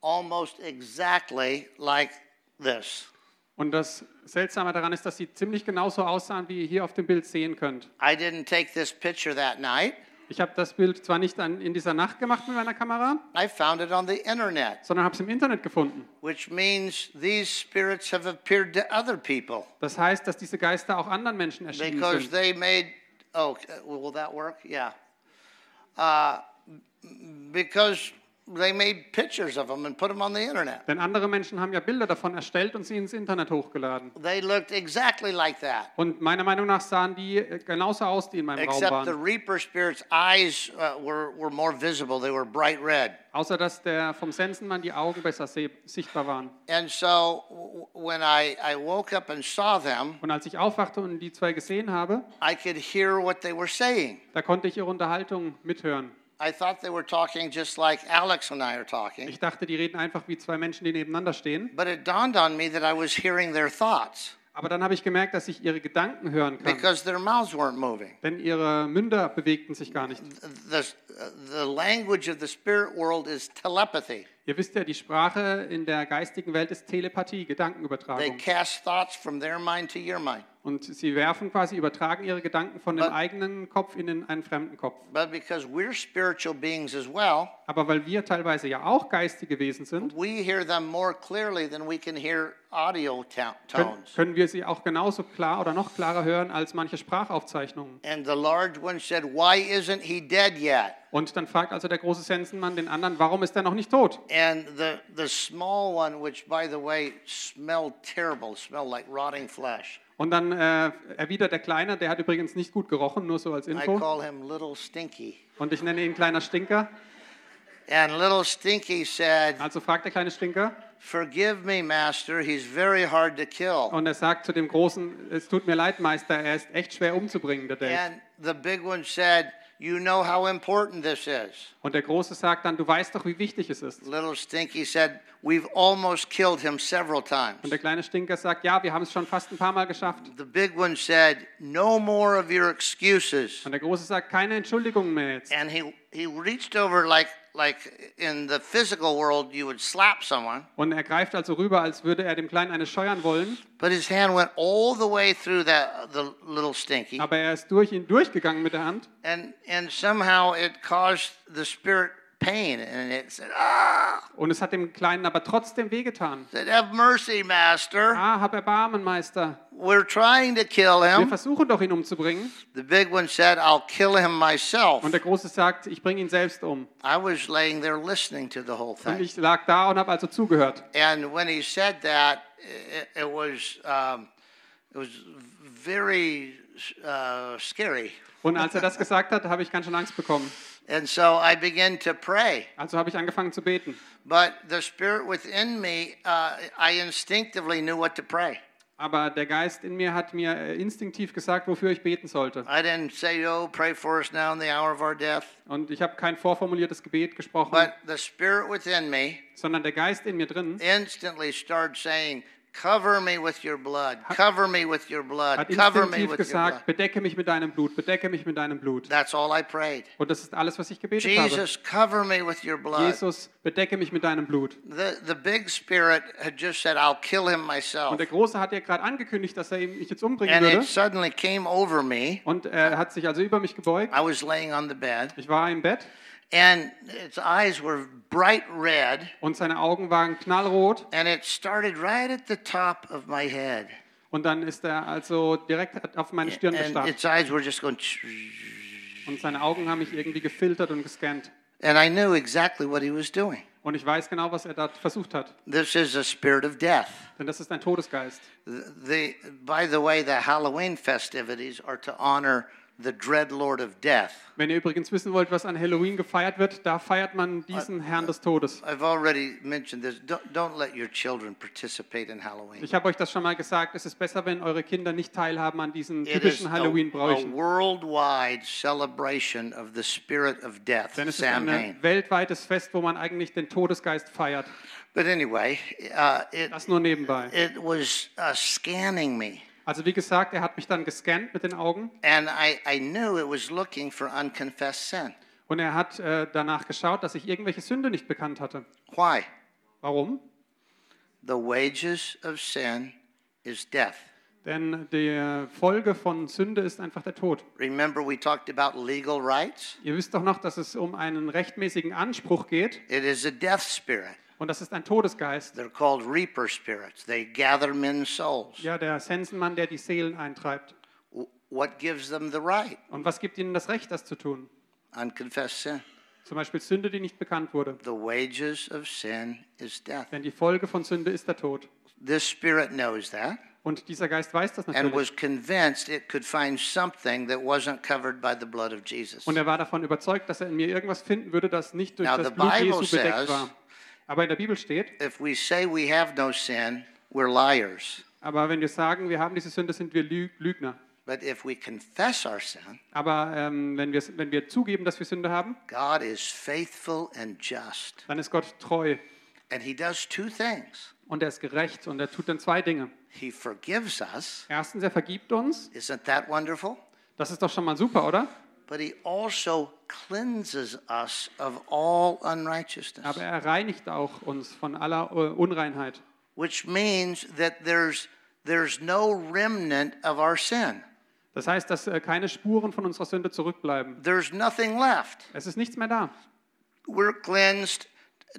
almost exactly like this. Und das Seltsame daran ist, dass sie ziemlich genauso aussahen, wie ihr hier auf dem Bild sehen könnt. I didn't take this picture that night. Ich habe das Bild zwar nicht an, in dieser Nacht gemacht mit meiner Kamera, I found it on the internet, sondern habe es im Internet gefunden. which means these spirits have appeared to other people Das heißt, dass diese Geister auch anderen Menschen erschienen because sind. they made. Oh, will that work? Yeah. Uh, because they made pictures of them and put them on the internet. Denn andere Menschen haben ja Bilder davon erstellt und sie ins Internet hochgeladen. They looked exactly like that. Und meiner Meinung nach sahen die äh, genauso aus, die in meinem Raum Except the waren. Reaper spirit's eyes uh, were, were more visible. They were bright red. Außer dass der vom Sensenmann die Augen besser sichtbar waren. And so when I, I woke up and saw them, Und als ich aufwachte und die zwei gesehen habe, I could hear what they were saying. da konnte ich ihre Unterhaltung mithören. I thought they were talking just like Alex and I are talking. Ich dachte, die reden einfach wie zwei Menschen, die nebeneinander stehen. But it dawned on me that I was hearing their thoughts Aber dann habe ich gemerkt, dass ich ihre Gedanken hören kann. because their mouths weren't moving. Denn ihre Münder bewegten sich gar nicht. The, the language of the spirit world is telepathy. Ihr wisst ja, die Sprache in der geistigen Welt ist Telepathie, They Gedankenübertragung. cast thoughts from their mind to your mind. Und sie werfen quasi, übertragen ihre Gedanken von dem But- eigenen Kopf in den, einen fremden Kopf. But because we're spiritual beings as well, Aber weil wir teilweise ja auch geistige Wesen sind, können, wir sie auch genauso klar oder noch klarer hören als manche Sprachaufzeichnungen. And the large one said, Why isn't he dead yet? Und dann fragt also der große Sensenmann den anderen, warum ist er noch nicht tot? And the, the small one, which by the way smelled terrible, smelled like rotting flesh. Und dann äh, erwidert der Kleine, der hat übrigens nicht gut gerochen, nur so als I Info. call him Little Stinky. Und ich nenne ihn kleiner Stinker. And Little Stinky said, Also fragt der kleine Stinker Forgive me, Master, he's very hard to kill. und er sagt zu dem Großen, es tut mir leid, Meister, er ist echt schwer umzubringen, der Dave. And the big one said, You know how important this is. Und der Große sagt dann, du weißt doch, wie wichtig es ist. Little Stinky said, We've almost killed him several times. Und der kleine Stinker sagt, ja, wir haben es schon fast ein paar Mal geschafft. The big one said, No more of your excuses. Und der Große sagt, keine Entschuldigungen mehr jetzt. And he, he reached over like, like in the physical world, you would slap someone, Und er greift also rüber, als würde er dem Kleinen eine scheuern wollen. but his hand went all the way through that, the little Stinky. Aber er ist durch ihn durchgegangen mit der Hand. And, and somehow it caused the spirit pain. And it said, Ah, Und es hat dem Kleinen aber trotzdem wehgetan. said, Have mercy, Master. Ah, hab Erbarmen, Meister. We're trying to kill Wir him. versuchen doch, ihn umzubringen. The big one said, I'll kill him myself. Und der Große sagt, ich bringe ihn selbst um. I was laying there listening to the whole Und thing. ich lag da und habe also zugehört. And when he said that, it, it was um, it was very uh, scary. Und als er das gesagt hat, habe ich ganz schön Angst bekommen. And so I began to pray. Also habe ich angefangen zu beten. But the spirit within me, uh, I instinctively knew what to pray. Aber der Geist in mir hat mir äh, instinktiv gesagt, wofür ich beten sollte. I didn't say, "Oh, pray for us now in the hour of our death." Und ich habe kein vorformuliertes Gebet gesprochen, But the spirit within me sondern der Geist in mir drin instantly started saying, "Cover me with your blood. Cover me with your blood. hat Cover me with your blood." gesagt, bedecke mich mit deinem Blut, bedecke mich mit deinem Blut. That's all I prayed. Und das ist alles, was ich gebetet habe. Jesus, cover me with your blood. Jesus, bedecke mich mit deinem Blut. The, the big spirit had just said, I'll kill him Und myself. der Große hat ja gerade angekündigt, dass er ihn- mich jetzt umbringen And it würde. suddenly came over me. Und er hat sich also über mich gebeugt. I was laying on the bed, Ich war im Bett and its eyes were bright red, und seine Augen waren knallrot. and it started right at the top of my head. Und dann ist er also direkt auf meine Stirn And gestarrt. its eyes were just going, Und seine Augen haben mich irgendwie gefiltert und gescannt. and I knew exactly what he was doing. Und ich weiß genau, was er da versucht hat. This is a spirit of death. Denn das ist ein Todesgeist. The, by the way, the Halloween festivities are to honor the dread Lord of Death. Wenn ihr übrigens wissen wollt, was an Halloween gefeiert wird, da feiert man diesen Herrn des Todes. I've already mentioned this. Don't, don't let your children participate in Halloween. Ich habe euch das schon mal gesagt, es ist besser, wenn eure Kinder nicht teilhaben an diesen It is typischen a, a Halloween-Bräuchen. worldwide celebration of the spirit of death, Denn es ist ein weltweites Fest, wo man eigentlich den Todesgeist feiert. But anyway, uh, it, Das nur nebenbei. it was uh, scanning me. Also wie gesagt, er hat mich dann gescannt mit den Augen And I, I knew it was looking for unconfessed sin. und er hat äh, danach geschaut, dass ich irgendwelche Sünde nicht bekannt hatte. Why? Warum? The wages of sin is death. Denn die Folge von Sünde ist einfach der Tod. Remember, we talked about legal rights? Ihr wisst doch noch, dass es um einen rechtmäßigen Anspruch geht It is a death spirit. Und das ist ein Todesgeist. They're called reaper spirits. They gather men's souls. Ja, der Sensenmann, der die Seelen eintreibt. What gives them the right? Und was gibt ihnen das Recht, das zu tun? Unconfessed sin. Zum Beispiel Sünde, die nicht bekannt wurde. The wages of sin is death. Denn die Folge von Sünde ist der Tod. This spirit knows that Und dieser Geist weiß das and natürlich. was convinced it could find something that wasn't covered by the blood of Jesus. Und er war davon überzeugt, dass er in mir irgendwas finden würde, das nicht durch Now, das Blut Jesu bedeckt says- war. Aber in der Bibel steht, If we say we have no sin, we're liars. aber wenn wir sagen, wir haben diese Sünde, sind wir Lü Lügner. But if we confess our sin, Aber ähm, wenn, wir, wenn wir zugeben, dass wir Sünde haben, God is faithful and just. dann ist Gott treu. And He does two things Und er ist gerecht und er tut dann zwei Dinge. He forgives us. Erstens, er vergibt uns. Isn't that wonderful? Das ist doch schon mal super, oder? But He also cleanses us of all unrighteousness, Aber er reinigt auch uns von aller äh, Unreinheit. which means that there's, there's no remnant of our sin. Das heißt, dass äh, keine Spuren von unserer Sünde zurückbleiben. There's nothing left. Es ist nichts mehr da. We're cleansed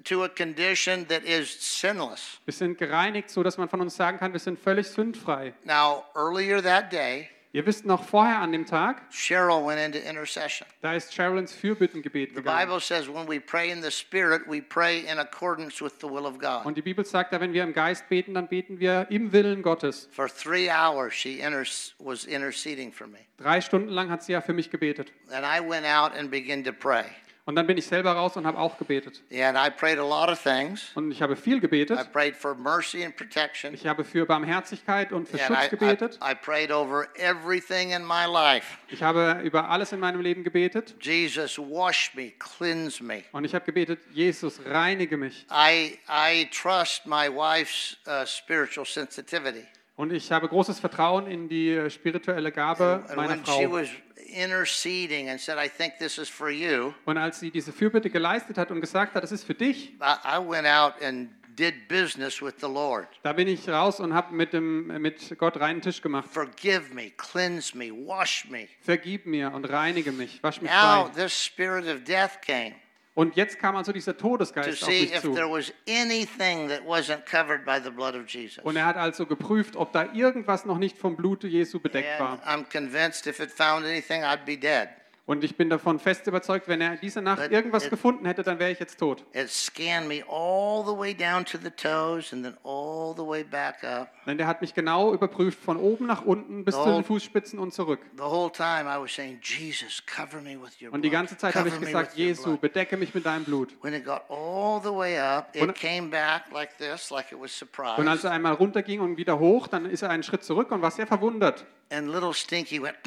to a condition that is sinless. Wir sind gereinigt, so dass man von uns sagen kann, wir sind völlig sündfrei. Now, earlier that day, Ihr wisst noch vorher an dem Tag, Cheryl went into intercession. da ist Sharons Fürbittengebet The gegangen. Bible says when we pray in the Spirit, we pray in accordance with the will of God. Und die Bibel sagt, da, wenn wir im Geist beten, dann beten wir im Willen Gottes. For three hours, she inter- was interceding for me. Drei Stunden lang hat sie ja für mich gebetet. And I went out and began to pray. Und dann bin ich selber raus und habe auch gebetet. And I prayed a lot of things. Und ich habe viel I gebetet. prayed for mercy and protection. Ich habe für Barmherzigkeit und für And Schutz I, gebetet. I, I prayed over everything in my life. Ich habe über alles in meinem Leben gebetet. Jesus, wash me, cleanse me. Und ich habe gebetet, Jesus, reinige mich. I, I trust my wife's uh, spiritual sensitivity. Und ich habe großes Vertrauen in die äh, spirituelle Gabe And meiner when she Frau. Interceding and said, I think this is for you, Und als sie diese Fürbitte geleistet hat und gesagt hat, das ist für dich, I, I went out and did business with the Lord. da bin ich raus und habe mit, dem, mit Gott reinen Tisch gemacht. Forgive me, cleanse me, wash me. Vergib mir und reinige mich, wasch mich Now, frei. this spirit of death came Und jetzt kam also dieser to Todesgeist auf mich if zu. there was anything that wasn't covered by the blood of Jesus. Und er hat also geprüft, ob da irgendwas noch nicht vom Blute Jesu bedeckt war. I'm convinced if it found anything, I'd be dead. Und ich bin davon fest überzeugt, wenn er diese Nacht But irgendwas it- gefunden hätte, dann wäre ich jetzt tot. It scanned me all the way down to the toes and then all the way back up. Denn der hat mich genau überprüft, von oben nach unten bis zu den Fußspitzen und zurück. The whole time I was saying, Jesus, cover me with your Und die ganze Zeit habe Cover ich me gesagt, with your Jesu, blood." bedecke mich mit deinem Blut. When it got all the way up, it Und- came back like this, like it was Und als surprised. er einmal runterging und wieder hoch, dann ist er einen Schritt zurück und war sehr verwundert. And little Stinky went,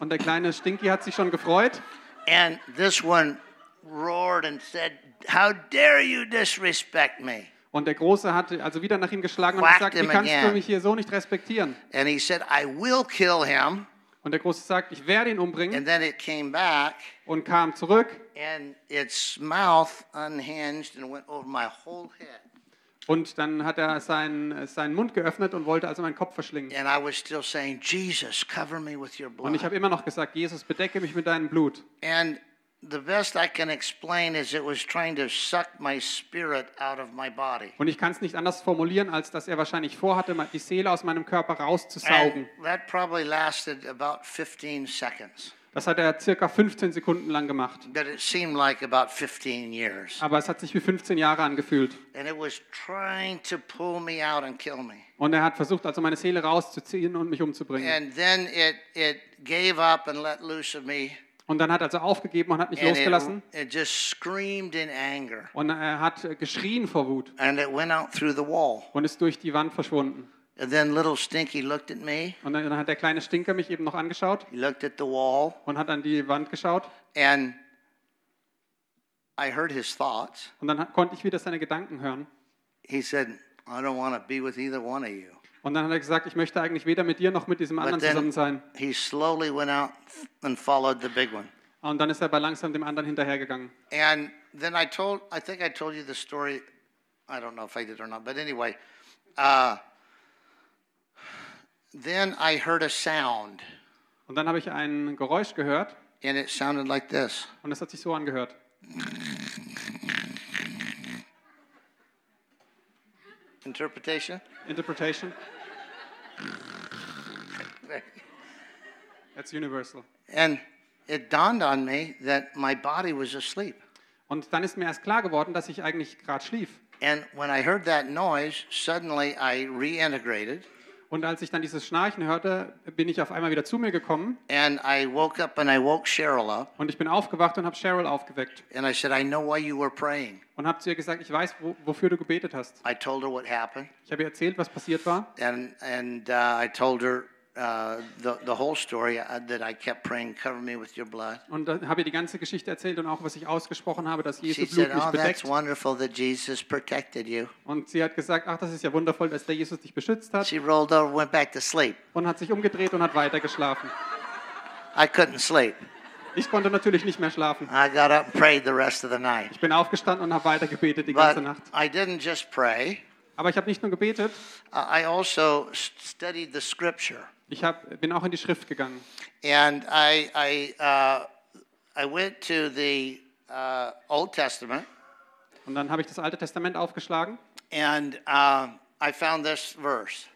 Und der kleine Stinky hat sich schon gefreut. and this one roared and said, How dare you disrespect me? Und der Große hat also wieder nach ihm geschlagen und Whacked gesagt, wie kannst du again. mich hier so nicht respektieren? And he said, I will kill him. Und der Große sagt, ich werde ihn umbringen And then it came back, und kam zurück. and its mouth unhinged and went over my whole head. Und dann hat er seinen, seinen Mund geöffnet und wollte also meinen Kopf verschlingen. And I was still saying, Jesus, cover me with your Und ich habe blood. immer noch gesagt, Jesus, bedecke mich mit deinem Blut. And the best I can explain is it was trying to suck my spirit out of my body. Und ich kann es nicht anders formulieren, als dass er wahrscheinlich vorhatte, die Seele aus meinem Körper rauszusaugen. And that probably lasted about 15 seconds. Das hat er circa 15 Sekunden lang gemacht. But it seemed like about 15 years. Aber es hat sich wie 15 Jahre angefühlt. And it was trying to pull me out and kill me. Und er hat versucht, also meine Seele rauszuziehen und mich umzubringen. And then it, it gave up and let loose of me. Und dann hat er also aufgegeben und hat mich And losgelassen. it, it just screamed in anger. Und er hat äh, geschrien vor Wut And it went out through the wall. und ist durch die Wand verschwunden. And then little Stinky looked at me. Und dann hat der kleine Stinker mich eben noch angeschaut He looked at the wall. und hat an die Wand geschaut. And I heard his thoughts. Und dann konnte ich wieder seine Gedanken hören. He said, I don't want to be with either one of you. Und dann hat er gesagt, ich möchte eigentlich weder mit dir noch mit diesem anderen zusammen sein. he slowly went out and followed the big one. Und dann ist er aber langsam dem anderen hinterhergegangen. And then I told, I think I told you the story I don't know if I did or not, but anyway, uh, then I heard a sound, Und dann habe ich ein Geräusch gehört and it sounded like this. und es hat sich so angehört. Interpretation? Interpretation. That's universal. And it dawned on me that my body was asleep. Und dann ist mir erst klar geworden, dass ich eigentlich gerade schlief. And when I heard that noise, suddenly I reintegrated Und als ich dann dieses Schnarchen hörte, bin ich auf einmal wieder zu mir gekommen. And I woke up and I woke Cheryl up. Und ich bin aufgewacht und habe Cheryl aufgeweckt. And I said, I know why you were praying. und habe zu ihr gesagt, ich weiß, wo, wofür du gebetet hast. I told her what happened. Ich habe ihr erzählt, was passiert war. And, and uh, I told her uh, the, the whole story uh, that I kept praying, cover me with your blood. und dann habe ihr die ganze Geschichte erzählt und auch, was ich ausgesprochen habe, dass Jesu She Blut said, mich Oh, that's wonderful that Jesus protected you. Und sie hat gesagt, ach, das ist ja wundervoll, dass der Jesus dich beschützt hat She rolled over, went back to sleep. und hat sich umgedreht und hat weiter geschlafen. I couldn't sleep. Ich konnte natürlich nicht mehr schlafen. I got up and prayed the rest of the night. Ich bin aufgestanden und habe weiter gebetet die ganze But Nacht. I didn't just pray. Aber ich habe nicht nur gebetet, Uh, I also studied the scripture, ich hab, bin auch in die Schrift gegangen. and I I uh, I went to the uh, Old Testament, Und dann habe ich das Alte Testament aufgeschlagen and uh, I found this verse.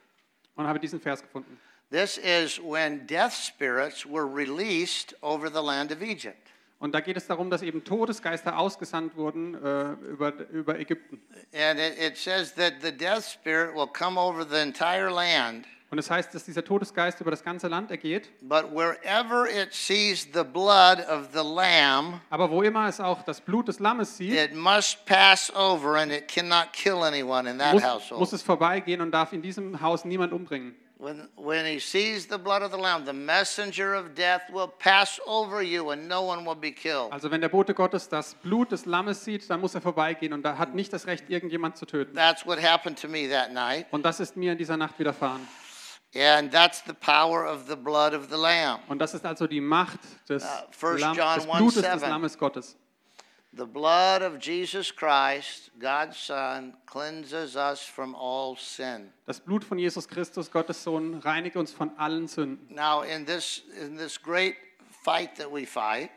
und habe diesen Vers gefunden. This is when death spirits were released over the land of Egypt. Und da geht es darum, dass eben Todesgeister ausgesandt wurden äh, über, über Ägypten. And it, it says that the death spirit will come over the entire land, Und es heißt, dass dieser Todesgeist über das ganze Land ergeht. but wherever it sees the blood of the lamb, Aber wo immer es auch das Blut des Lammes sieht, it must pass over and it cannot kill anyone in that muss, household. muss es vorbeigehen und darf in diesem Haus niemand umbringen. When, when he sees the blood of the lamb, the messenger of death will pass over you and no one will be killed. Also wenn der Bote Gottes das Blut des Lammes sieht, dann muss er vorbeigehen und da hat nicht das Recht, irgendjemand zu töten. That's what happened to me that night. Und das ist mir in dieser Nacht widerfahren. And that's the power of the blood of the lamb. Und das ist also die Macht des, Uh, Lamm, John des Blutes 1:7. des Lammes Gottes. The blood of Jesus Christ, God's Son, cleanses us from all sin. Das Blut von Jesus Christus, Gottes Sohn, reinigt uns von allen Sünden. Now, in this, in this great fight that we fight,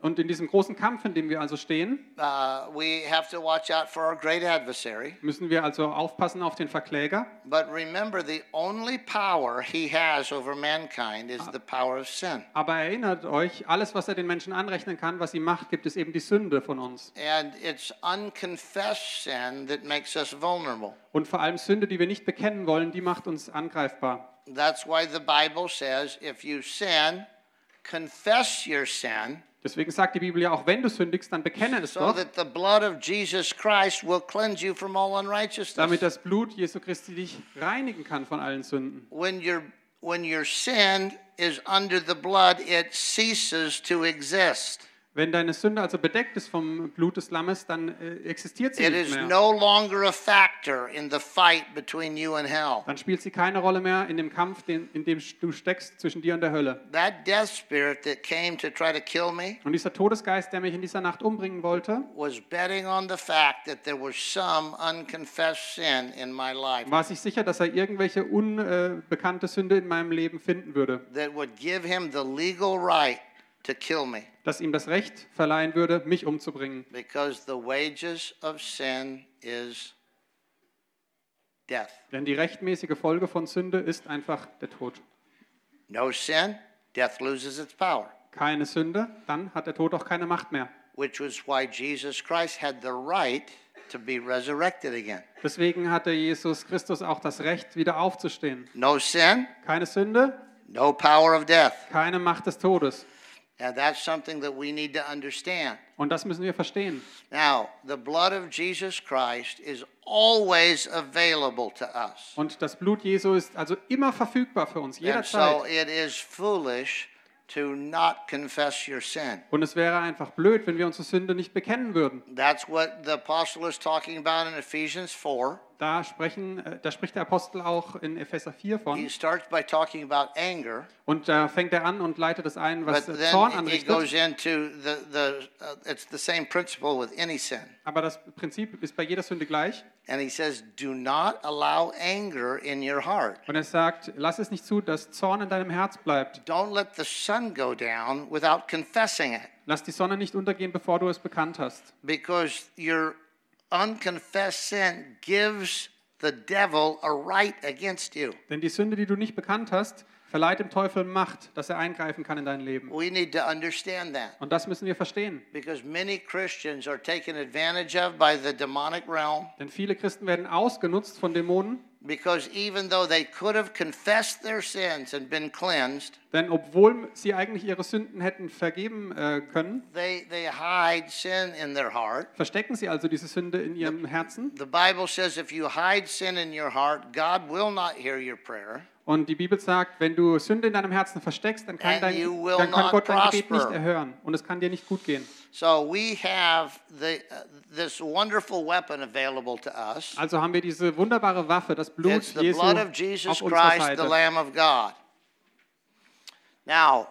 Und in diesem großen Kampf, in dem wir also stehen, uh, we have to watch out for our great adversary. müssen wir also aufpassen auf den Verkläger. But remember, the only power he has over mankind is the power of sin. Aber erinnert euch, alles, was er den Menschen anrechnen kann, was sie macht, gibt es eben die Sünde von uns. And it's unconfessed sin that makes us vulnerable. Und vor allem Sünde, die wir nicht bekennen wollen, die macht uns angreifbar. That's why the Bible says if you sin, confess your sin, Deswegen sagt die Bibel ja auch, wenn du sündigst, dann bekenne es so doch, damit das Blut Jesu Christi dich reinigen kann von allen Sünden. When your when your sin is under the blood, it ceases to exist. Wenn deine Sünde also bedeckt ist vom Blut des Lammes, dann äh, existiert sie It nicht is mehr. no longer a factor in the fight between you and hell. Dann spielt sie keine Rolle mehr in dem Kampf, den, in dem du steckst zwischen dir und der Hölle. That death spirit that came to try to kill me Und dieser Todesgeist, der mich in dieser Nacht umbringen wollte, was betting on the fact that there was some unconfessed sin in my life war sich sicher, dass er irgendwelche unbekannte Sünde in meinem Leben finden würde, that would give him the legal right to kill me das ihm das Recht verleihen würde, mich umzubringen. because the wages of sin is death. Denn die rechtmäßige Folge von Sünde ist einfach der Tod. No sin, death loses its power, Keine Sünde, dann hat der Tod auch keine Macht mehr. which was why Jesus Christ had the right to be resurrected again. Deswegen hatte Jesus Christus auch das Recht, wieder aufzustehen. No sin, Keine Sünde, no power of death. keine Macht des Todes. And that's something that we need to understand. Und das müssen wir verstehen. Now, the blood of Jesus Christ is always available to us. Und das Blut Jesu ist also immer verfügbar für uns, And so jederzeit. it is foolish to not confess your sin. Und es wäre einfach blöd, wenn wir unsere Sünde nicht bekennen würden. That's what the apostle is talking about in Ephesians 4. Da, sprechen, äh, da spricht der Apostel auch in Epheser 4 He von. starts by talking about anger, Und da fängt er an und leitet es ein, was äh, Zorn he anrichtet. the, the uh, it's the same principle with any sin. Aber das Prinzip ist bei jeder Sünde gleich. And he says, Do not allow anger in your heart. Und er sagt, lass es nicht zu, dass Zorn in deinem Herz bleibt. Don't let the sun go down without confessing it, Lass die Sonne nicht untergehen, bevor du es bekannt hast. because your unconfessed sin gives the devil a right against you. Denn die Sünde, die du nicht bekannt hast, verleiht dem Teufel Macht, dass er eingreifen kann in dein Leben. We need to understand that Und das müssen wir verstehen. because many Christians are taken advantage of by the demonic realm. Denn viele Christen werden ausgenutzt von Dämonen, Because even though they could have confessed their sins and been cleansed, denn obwohl sie eigentlich ihre Sünden hätten vergeben äh, können, they, they hide sin in their heart. verstecken sie also diese Sünde in ihrem Herzen. The Bible says if you hide sin in your heart, God will not hear your prayer. Und die Bibel sagt, wenn du Sünde in deinem Herzen versteckst, dann kann, dein, dann kann Gott dein Gebet nicht erhören und es kann dir nicht gut gehen. So we have the, uh, this wonderful weapon available to us. Also haben wir diese wunderbare Waffe, das Blut It's the Jesu blood of Jesus auf Christ, the. Lamb of God. Now,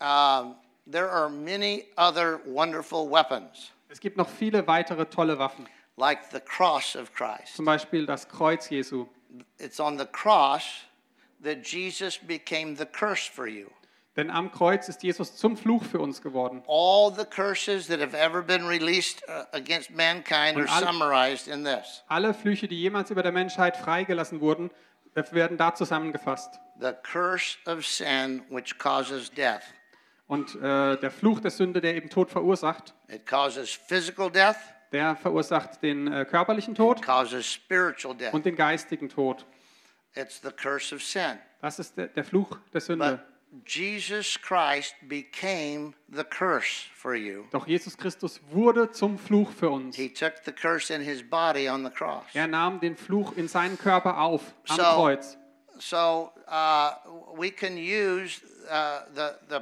um, there are many other wonderful weapons, Es gibt noch viele weitere tolle Waffen, like the cross of Christ. zum Beispiel das Kreuz Jesu. It's on the cross that Jesus became the curse for you. Denn am Kreuz ist Jesus zum Fluch für uns geworden. All the curses that have ever been released uh, against mankind are summarized in this Alle Flüche, die jemals über der Menschheit freigelassen wurden, äh, werden da zusammengefasst. the curse of sin, which causes death. Und äh, der Fluch der Sünde, der eben Tod verursacht, It causes physical death, der verursacht den äh, körperlichen Tod causes spiritual death. und den geistigen Tod. It's the curse of sin. Das ist der, der Fluch der Sünde. But Jesus Christ became the curse for you. Doch Jesus Christus wurde zum Fluch für uns. He took the curse in his body on the cross. Er nahm den Fluch in seinen Körper auf am So- Kreuz. So uh, we can use uh, the, the,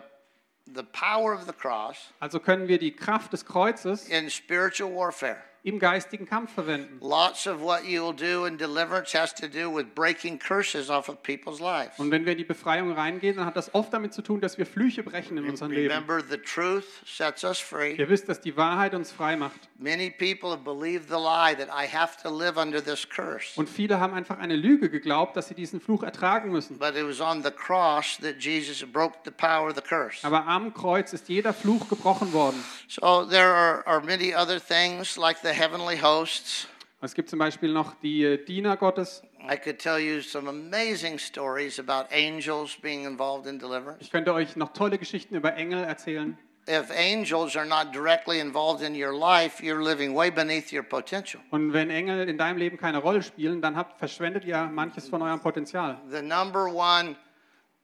the power of the cross Also können wir die Kraft des Kreuzes in spiritual warfare. Im geistigen Kampf verwenden. Lots of what you will do in deliverance has to do with breaking curses off of people's lives. Und wenn wir in die Befreiung reingehen, dann hat das oft damit zu tun, dass wir Flüche brechen in unserem Leben. Remember, the truth sets us free. Ihr wisst, dass die Wahrheit uns frei macht. Many people have believed the lie that I have to live under this curse. Und viele haben einfach eine Lüge geglaubt, dass sie diesen Fluch ertragen müssen. But it was on the cross that Jesus broke the power of the curse. Aber am Kreuz ist jeder Fluch gebrochen worden. So there are, are many other things like the heavenly hosts. Es gibt zum Beispiel noch die äh, Diener Gottes. I could tell you some amazing stories about angels being involved in deliverance. Ich könnte euch noch tolle Geschichten über Engel erzählen. If angels are not directly involved in your life, you're living way beneath your potential. Und wenn Engel in deinem Leben keine Rolle spielen, dann habt, verschwendet ihr manches von eurem Potenzial. The number one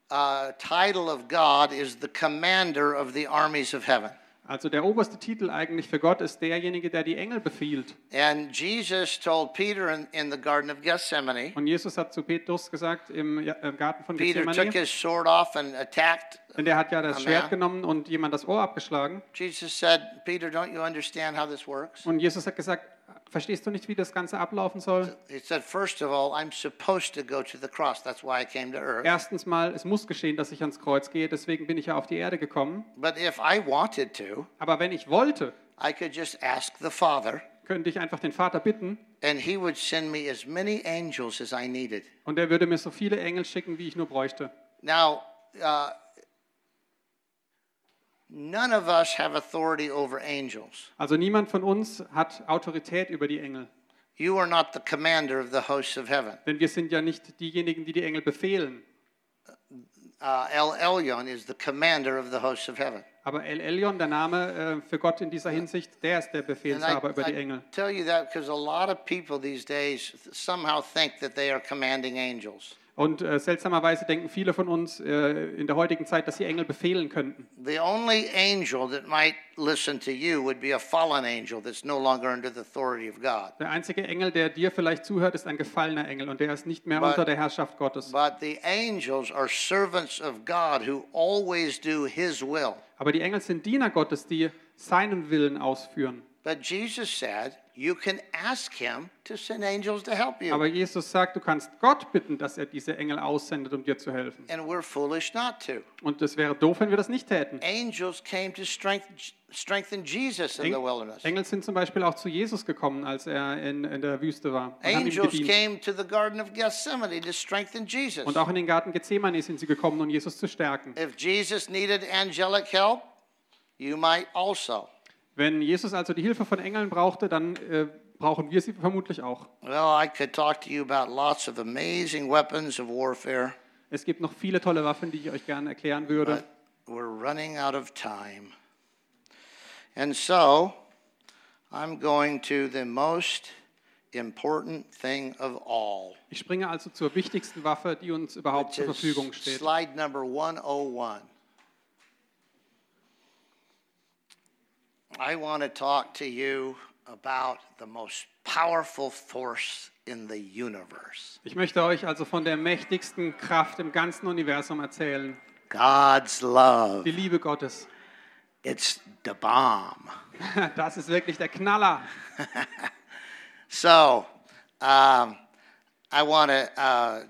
uh, title of God is the commander of the armies of heaven. Also der oberste Titel eigentlich für Gott ist derjenige, der die Engel befiehlt. And Jesus told Peter in, in the Garden of Gethsemane, Und Jesus hat zu Petrus gesagt im Garten von Peter took Gethsemane, his sword off and attacked. denn der hat ja das. Schwert genommen und jemand das Ohr abgeschlagen. Jesus said, Peter, don't you understand how this works? Und Jesus hat gesagt, verstehst du nicht, wie das Ganze ablaufen soll? He said, first of all, I'm supposed to go to the cross. That's why I came to earth. Erstens mal, es muss geschehen, dass ich ans Kreuz gehe, deswegen bin ich ja auf die Erde gekommen. But if I wanted to, Aber wenn ich wollte, I could just ask the Father, könnte ich einfach den Vater bitten and he would send me as many angels as I needed. und er würde mir so viele Engel schicken, wie ich nur bräuchte. Now, uh, none of us have authority over angels. Also niemand von uns hat Autorität über die Engel. You are not the commander of the hosts of heaven. Denn wir sind ja nicht diejenigen, die die Engel befehlen. Uh, El Elyon is the commander of the hosts of heaven. Aber El Elyon, der Name äh, für Gott in dieser Hinsicht, der ist der Befehlshaber I, über die I Engel. tell you that because a lot of people these days somehow think that they are commanding angels. Und äh, seltsamerweise denken viele von uns äh, in der heutigen Zeit, dass sie Engel befehlen könnten. The only angel that might listen to you would be a fallen angel that's no longer under the authority of God. Der einzige Engel, der dir vielleicht zuhört, ist ein gefallener Engel und der ist nicht mehr But- unter der Herrschaft Gottes. But the angels are servants of God who always do his will. Aber die Engel sind Diener Gottes, die seinen Willen ausführen. But Jesus said, you can ask him to send angels to help you. Aber Jesus sagt, du kannst Gott bitten, dass er diese Engel aussendet, um dir zu helfen. And we're foolish not to. Und es wäre doof, wenn wir das nicht täten. Angels came to strengthen, strengthen Jesus in the wilderness. Engel sind zum Beispiel auch zu Jesus gekommen, als er in, in der Wüste war. Angels came to the Garden of Gethsemane to strengthen Jesus. und auch in den Garten Gethsemane sind sie gekommen, um Jesus zu stärken. If Jesus needed angelic help, you might also. Wenn Jesus also die Hilfe von Engeln brauchte, dann äh, brauchen wir sie vermutlich auch. Well, I could talk to you about lots of amazing weapons of warfare, Es gibt noch viele tolle Waffen, die ich euch gerne erklären würde. but we're running out of time. And so, I'm going to the most important thing of all, Ich springe also zur wichtigsten Waffe, die uns überhaupt zur Verfügung steht. slide number 101. I want to talk to you about the most powerful force in the universe Ich möchte euch also von der mächtigsten Kraft im ganzen Universum erzählen. God's love. Die Liebe Gottes. It's the bomb. Das ist wirklich der Knaller. So, um, I want to uh,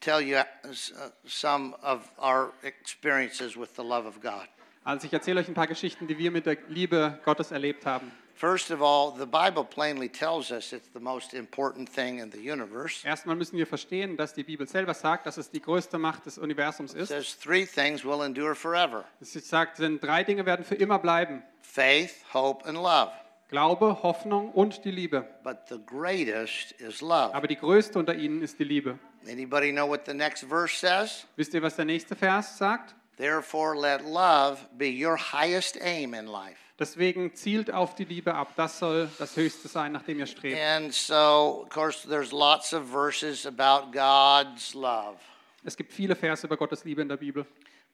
tell you uh, uh, some of our experiences with the love of God. Also ich erzähle euch ein paar Geschichten, die wir mit der Liebe Gottes erlebt haben. First of all, the Bible plainly tells us it's the most important thing in the universe. Erstmal müssen wir verstehen, dass die Bibel selber sagt, dass es die größte Macht des Universums It ist. says three things will endure forever Es sagt, denn drei Dinge werden für immer bleiben. faith, hope, and love. Glaube, Hoffnung und die Liebe. But the greatest is love. Aber die größte unter ihnen ist die Liebe. Anybody know what the next verse says? Wisst ihr, was der nächste Vers sagt? Therefore, let love be your highest aim in life. Deswegen zielt auf die Liebe ab. Das soll das Höchste sein, nach dem ihr strebt. And so, of course, there's lots of verses about God's love. Es gibt viele Verse über Gottes Liebe in der Bibel.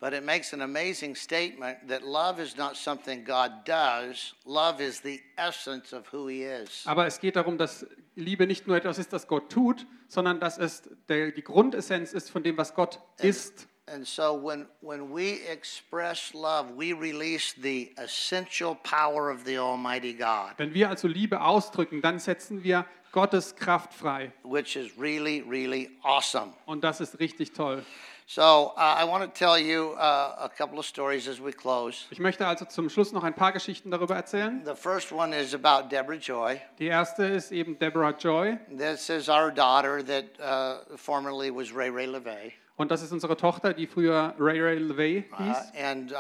But it makes an amazing statement that love is not something God does, love is the essence of who He is. Aber es geht darum, dass Liebe nicht nur etwas ist, das Gott tut, sondern dass es der, die Grundessenz ist von dem, was Gott ist. And so, when, when we express love, we release the essential power of the Almighty God, Wenn wir also Liebe ausdrücken, dann setzen wir Gottes Kraft frei. which is really, really awesome. Und das ist richtig toll. So, uh, I want to tell you uh, a couple of stories as we close. Ich möchte also zum Schluss noch ein paar Geschichten darüber erzählen. The first one is about Deborah Joy. Die erste ist eben Deborah Joy. This is our daughter that uh, formerly was Ray Ray LeVay. Und das ist unsere Tochter, die früher Ray Ray LeVay Uh, hieß. and uh,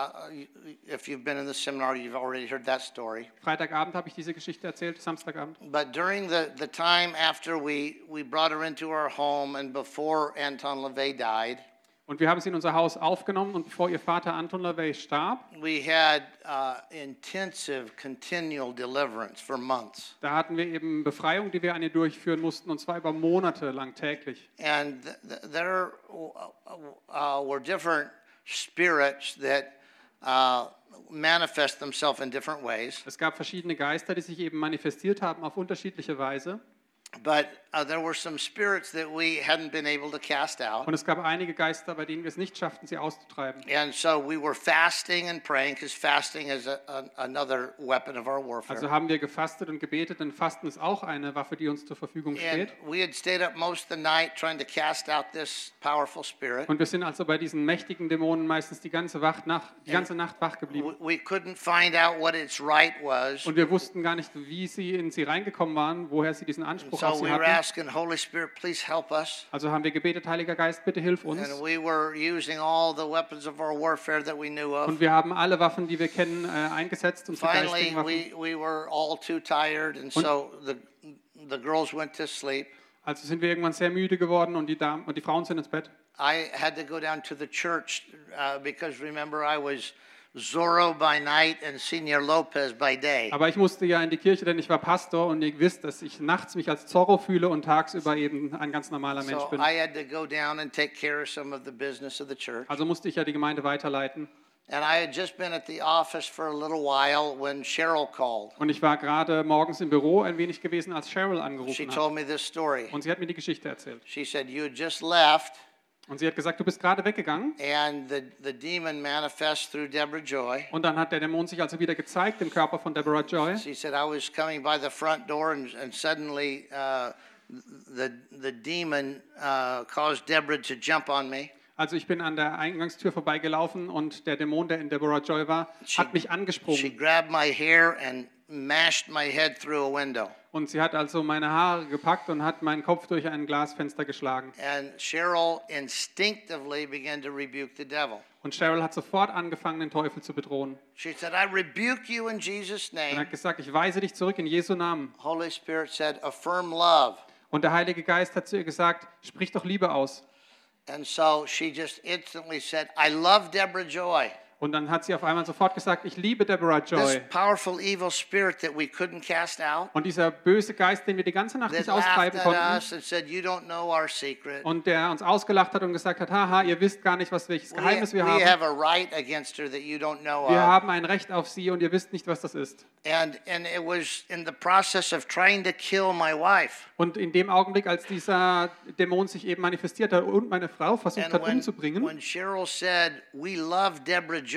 if you've been in the seminar, you've already heard that story. Freitagabend habe ich diese Geschichte erzählt, Samstagabend. But during the, the time after we, we brought her into our home and before Anton LeVay died, Und wir haben sie in unser Haus aufgenommen und bevor ihr Vater Anton LeVay starb, we had uh, intensive, continual deliverance for months. da hatten wir eben Befreiung, die wir an ihr durchführen mussten und zwar über Monate lang täglich. And th- th- there uh, were different spirits that uh, manifest themselves in different ways. Es gab verschiedene Geister, die sich eben manifestiert haben auf unterschiedliche Weise. But uh, there were some spirits that we hadn't been able to cast out. Und es gab einige Geister, bei denen wir es nicht schafften, sie auszutreiben. And so we were fasting and praying because fasting is a, a, another weapon of our warfare. Also haben wir gefastet und gebetet, denn Fasten ist auch eine Waffe, die uns zur Verfügung and steht. we had stayed up most of the night trying to cast out this powerful spirit. Und wir sind also bei diesen mächtigen Dämonen meistens die ganze, Wacht nach, die ganze Nacht wach geblieben. We, we couldn't find out what its right was. Und wir wussten gar nicht, wie sie in sie reingekommen waren, woher sie diesen Anspruch auf So sie we were hatten. asking, Holy Spirit, please help us. Also haben wir gebetet, Heiliger Geist, bitte hilf uns. And we were using all the weapons of our warfare that we knew of. Und wir haben alle Waffen, die wir kennen, äh, eingesetzt, unsere Finally, we, we were all too tired, and so the, the girls went to sleep. Also sind wir irgendwann sehr müde geworden und die, Damen, und die Frauen sind ins Bett. I had to go down to the church uh, because remember, I was Zorro by night and Senor Lopez by day. Aber ich musste ja in die Kirche, denn ich war Pastor und ihr wisst, dass ich nachts mich als Zorro fühle und tagsüber eben ein ganz normaler Mensch So bin. I had to go down and take care of some of the business of the church. Also musste ich ja die Gemeinde weiterleiten. And I had just been at the office for a little while when Cheryl called. Und ich war gerade morgens im Büro ein wenig gewesen, als Cheryl She angerufen hat. told me this story. Und sie hat mir die Geschichte erzählt. She said, You had just left Und sie hat gesagt, du bist gerade weggegangen. And the, the demon manifests through Deborah Joy. Und dann hat der Dämon sich also wieder gezeigt im Körper von Deborah Joy. She said, I was coming by the front door, and, and suddenly uh, the, the demon uh, caused Deborah to jump on me. Also ich bin an der Eingangstür vorbeigelaufen und der Dämon, der in Deborah Joy war, She- hat mich She angesprungen. grabbed my hair and mashed my head through a window. Und sie hat also meine Haare gepackt und hat meinen Kopf durch ein Glasfenster geschlagen. And Cheryl instinctively began to rebuke the devil. Und Cheryl hat sofort angefangen, den Teufel zu bedrohen. She said, I rebuke you in Jesus' Und name. hat gesagt, ich weise dich zurück in Jesu Namen. Holy Spirit said, affirm love. Und der Heilige Geist hat zu ihr gesagt, sprich doch Liebe aus. And so she just instantly said, I love Deborah Joy. Und dann hat sie auf einmal sofort gesagt, ich liebe Deborah This Joy. powerful evil spirit that we couldn't cast out, Und dieser böse Geist, den wir die ganze Nacht nicht austreiben konnten said, You don't know our secret. und der uns ausgelacht hat und gesagt hat, haha, ihr wisst gar nicht, was welches We, Geheimnis wir we haben. have a right against her that you don't know Wir of. haben ein Recht auf sie und ihr wisst nicht, was das ist. And, and it was in the process of trying to kill my wife. Und in dem Augenblick, als dieser Dämon sich eben manifestiert hat und meine Frau versucht And hat when, umzubringen, when Cheryl said, We love Deborah Joy,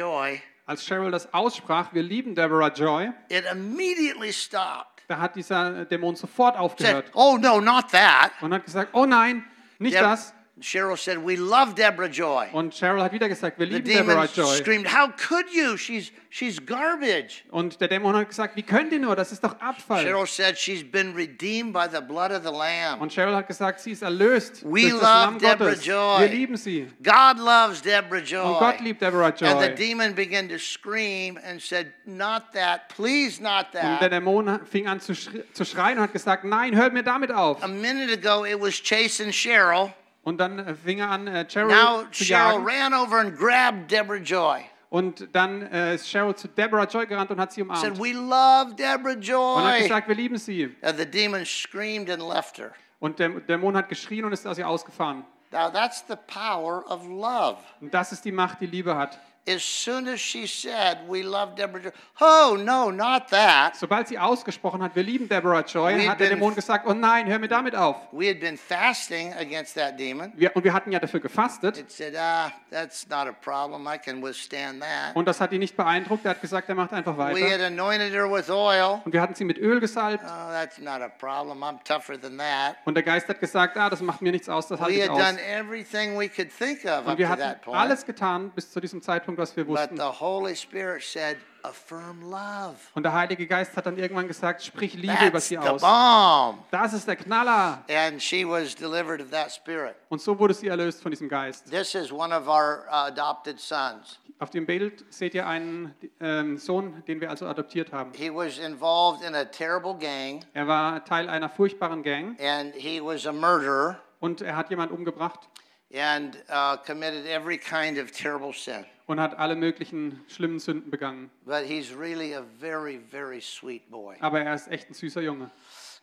als Cheryl das aussprach, wir lieben Deborah Joy, it immediately stopped. da hat dieser Dämon sofort Said, aufgehört Oh, no, not that. und hat gesagt, oh nein, nicht Deb- das. Cheryl said, We love Deborah Joy. Und Cheryl hat wieder gesagt, wir The lieben demon Deborah Joy. screamed, How could you? She's, she's garbage. Und der Dämon hat gesagt, wie könnt ihr nur, das ist doch Abfall. Cheryl said, She's been redeemed by the blood of the Lamb. Und Cheryl hat gesagt, sie ist erlöst We durch das love Lamm Deborah Gottes. Joy. Wir lieben sie. God loves Deborah Joy. Und Gott liebt Deborah Joy. And the demon began to scream and said, Not that, please not that." Und der that. Dämon fing an zu, schri- zu schreien und hat gesagt, nein, hört mir damit auf. A minute ago, it was chasing Cheryl. Und dann äh, fing er an, äh, Cheryl Now zu Cheryl jagen. ran over and grabbed Deborah Joy. Und dann äh, ist Cheryl zu Deborah Joy gerannt und hat sie Said, umarmt. We love Deborah Und hat Joy. gesagt, wir lieben sie. And the demon screamed and left her. Und der Dämon hat geschrien und ist aus ihr ausgefahren. Now that's the power of love. Und das ist die Macht, die Liebe hat. As soon as she said, We love Deborah Joy, oh, no, not that. Sobald sie ausgesprochen hat, wir lieben Deborah Joy, We hat der been- Dämon gesagt, oh nein, hör mir damit auf. We had been fasting against that demon. Wir, und wir hatten ja dafür gefastet. It said, Ah, that's not a problem. I can withstand that. Und das hat ihn nicht beeindruckt. Er hat gesagt, er macht einfach We had weiter. anointed her with oil. Und wir hatten sie mit Öl gesalbt. Oh, that's not a problem. I'm tougher than that. Und der Geist hat gesagt, ah, das macht mir nichts aus, das halte We ich had done aus. everything we could think of Und up wir to hatten that point. alles getan bis zu diesem Zeitpunkt, was wir But wussten. the Holy Spirit said, affirm love. Und der Heilige Geist hat dann irgendwann gesagt, sprich Liebe über That's sie the aus. bomb. Das ist der Knaller. And she was delivered of that spirit. Und so wurde sie erlöst von diesem Geist. This is one of our uh, adopted sons. Auf dem Bild seht ihr einen ähm, Sohn, den wir also adoptiert haben. He was involved in a terrible gang, Er war Teil einer furchtbaren Gang and he was a murderer und er hat jemanden umgebracht and uh, committed every kind of terrible sin. und hat alle möglichen schlimmen Sünden begangen. But he's really a very, very sweet boy. Aber er ist echt ein süßer Junge.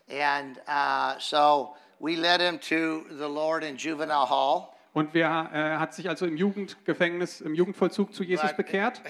And uh, so we led him to the Lord in juvenile hall. Und wir, er hat sich also im Jugendgefängnis, im Jugendvollzug zu Jesus But bekehrt.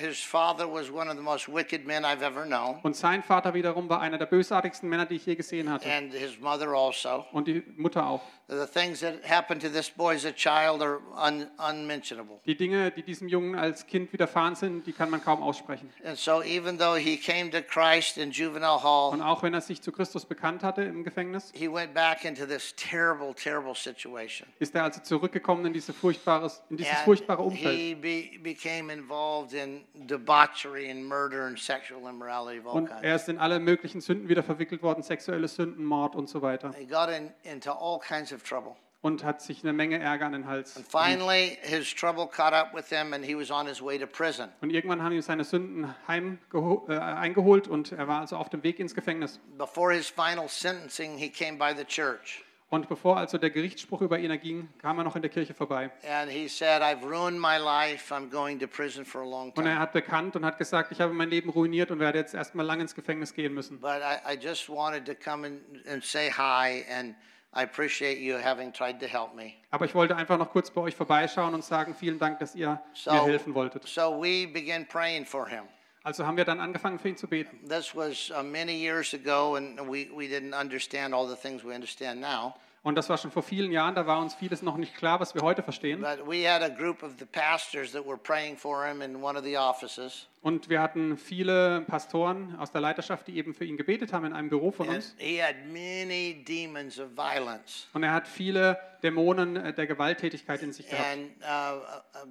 Und sein Vater wiederum war einer der bösartigsten Männer, die ich je gesehen hatte. and his mother also. Und die Mutter auch. The things that happened to this boy as a child are un- unmentionable. Die Dinge, die diesem Jungen als Kind widerfahren sind, die kann man kaum aussprechen. And so, even though he came to Christ in juvenile Und hall, auch wenn er sich zu Christus bekannt hatte im Gefängnis, he went back into this terrible, terrible situation. ist er also zurückgekommen in, diese furchtbares, in dieses And furchtbare Umfeld. he be, became involved in debauchery and murder and sexual immorality of all Und kinds. er ist in alle möglichen Sünden wieder verwickelt worden, sexuelle Sünden, Mord und so weiter. He got in, into all kinds of trouble. Und hat sich eine Menge Ärger an den Hals. And finally, his trouble caught up with him, and he was on his way to prison. Und irgendwann haben ihm seine Sünden heimgeho- äh, eingeholt und er war also auf dem Weg ins Gefängnis. Before his final sentencing, he came by the church. Und bevor also der Gerichtsspruch über ihn erging, kam er noch in der Kirche vorbei. And he said, I've ruined my life. I'm going to prison for a long Und er time. hat bekannt und hat gesagt, ich habe mein Leben ruiniert und werde jetzt erstmal lange ins Gefängnis gehen müssen. But I, I just wanted to come and, and say hi, and I appreciate you having tried to help me. Aber ich wollte einfach noch kurz bei euch vorbeischauen und sagen, vielen Dank, dass ihr So, mir helfen wolltet. so we began praying for him. Also haben wir dann angefangen, für ihn zu beten. This was uh, many years ago, and we, we didn't understand all the things we understand now. Und das war schon vor vielen Jahren, da war uns vieles noch nicht klar, was wir heute verstehen. But we had a group of the pastors that were praying for him in one of the offices. Und wir hatten viele Pastoren aus der Leiterschaft, die eben für ihn gebetet haben in einem Büro von uns. he had many demons of violence. Und er hat viele Dämonen äh, der Gewalttätigkeit in sich gehabt. And uh, uh,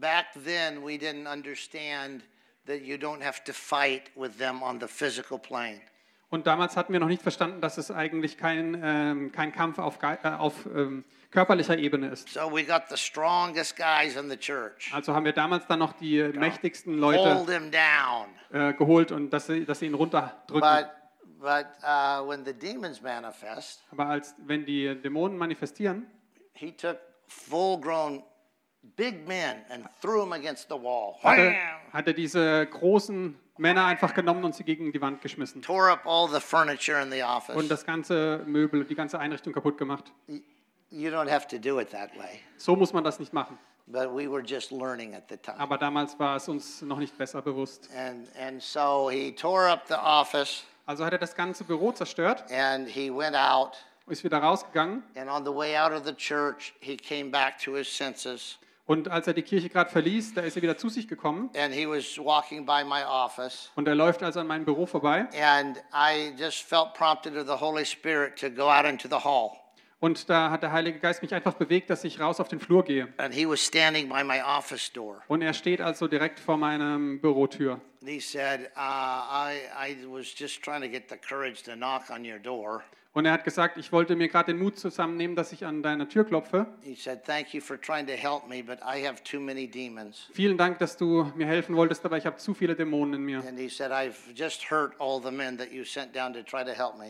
back then, we didn't understand that you don't have to fight with them on the physical plane. Und damals hatten wir noch nicht verstanden, dass es eigentlich kein, ähm, kein Kampf auf, äh, auf ähm, körperlicher Ebene ist. So we got the strongest guys in the church. Also haben wir damals dann noch die mächtigsten Leute Hold him down. äh, geholt und dass sie, dass sie ihn runterdrücken. But but uh, when the demons manifest, Aber als wenn die Dämonen manifestieren, he took full-grown big men and threw them against the wall. hat er, hat er diese großen Männer einfach genommen und sie gegen die Wand geschmissen. Tore up all the furniture in the Und office. das ganze Möbel, die ganze Einrichtung kaputt gemacht. You don't have to do it that way. So muss man das nicht machen. But we were just learning at the time. Aber damals war es uns noch nicht besser bewusst. And and so he tore up the office Also hat er das ganze Büro zerstört, and he went out. ist wieder rausgegangen And on the way out of the church, he came back to his senses. Und als er die Kirche gerade verließ, da ist er wieder zu sich gekommen And he was walking by my office. und er läuft also an meinem Büro vorbei And I just felt prompted of the Holy Spirit to go out into the hall. und da hat der Heilige Geist mich einfach bewegt, dass ich raus auf den Flur gehe. And he was standing by my office door. Und er steht also direkt vor meiner Bürotür. And he said, uh, I, I was just trying to get the courage to knock on your door. Und er hat gesagt, ich wollte mir gerade den Mut zusammennehmen, dass ich an deiner Tür klopfe. Said, me. Vielen Dank, dass du mir helfen wolltest, aber ich habe zu viele Dämonen in mir. Said.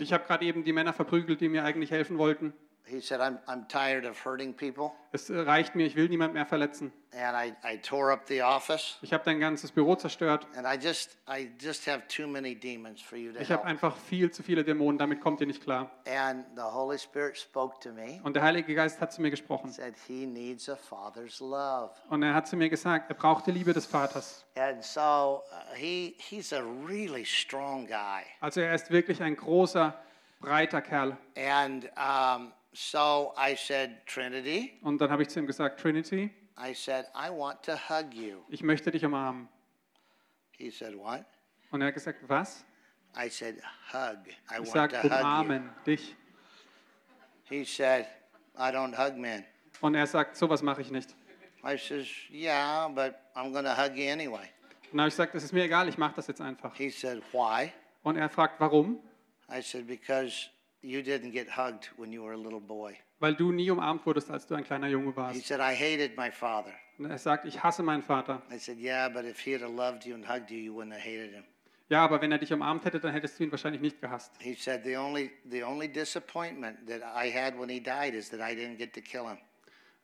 Ich habe gerade eben die Männer verprügelt, die mir eigentlich helfen wollten. He said, I'm, I'm tired of hurting people. Es reicht mir, ich will niemand mehr verletzen. And I, I tore up the office. Ich habe dein ganzes Büro zerstört. And I just, I just have too many demons for you to Ich habe help. einfach viel zu viele Dämonen, damit kommt ihr nicht klar. And the Holy Spirit spoke to me, Und der Heilige Geist hat zu mir gesprochen. said he needs a father's love. Und er hat zu mir gesagt, er braucht die Liebe des Vaters. And so uh, he, he's a really strong guy. Also er ist wirklich ein großer, breiter Kerl. And um, so I said, Trinity, Und dann habe ich zu ihm gesagt, Trinity, I said, I want to hug you. ich möchte dich umarmen. He said, What? Und er hat gesagt, was? I said, Hug. I Ich want to hug you. umarmen dich. He said, I don't hug men. Und er sagt, sowas mache ich nicht. I says, Yeah, but I'm to hug you anyway. Und habe ich gesagt, es ist mir egal, ich mache das jetzt einfach. He said, Why? Und er fragt, warum? I said, Because you didn't get hugged when you were a little boy. Weil du nie umarmt wurdest, als du ein kleiner Junge He warst. said, I hated my father. Und er sagt, ich hasse meinen Vater. I said, Yeah, but if he'd have loved you and hugged you, you wouldn't have hated him. Ja, aber wenn er dich umarmt hätte, dann hättest du ihn wahrscheinlich nicht gehasst. He said, The only, the only disappointment that I had when he died is that I didn't get to kill him.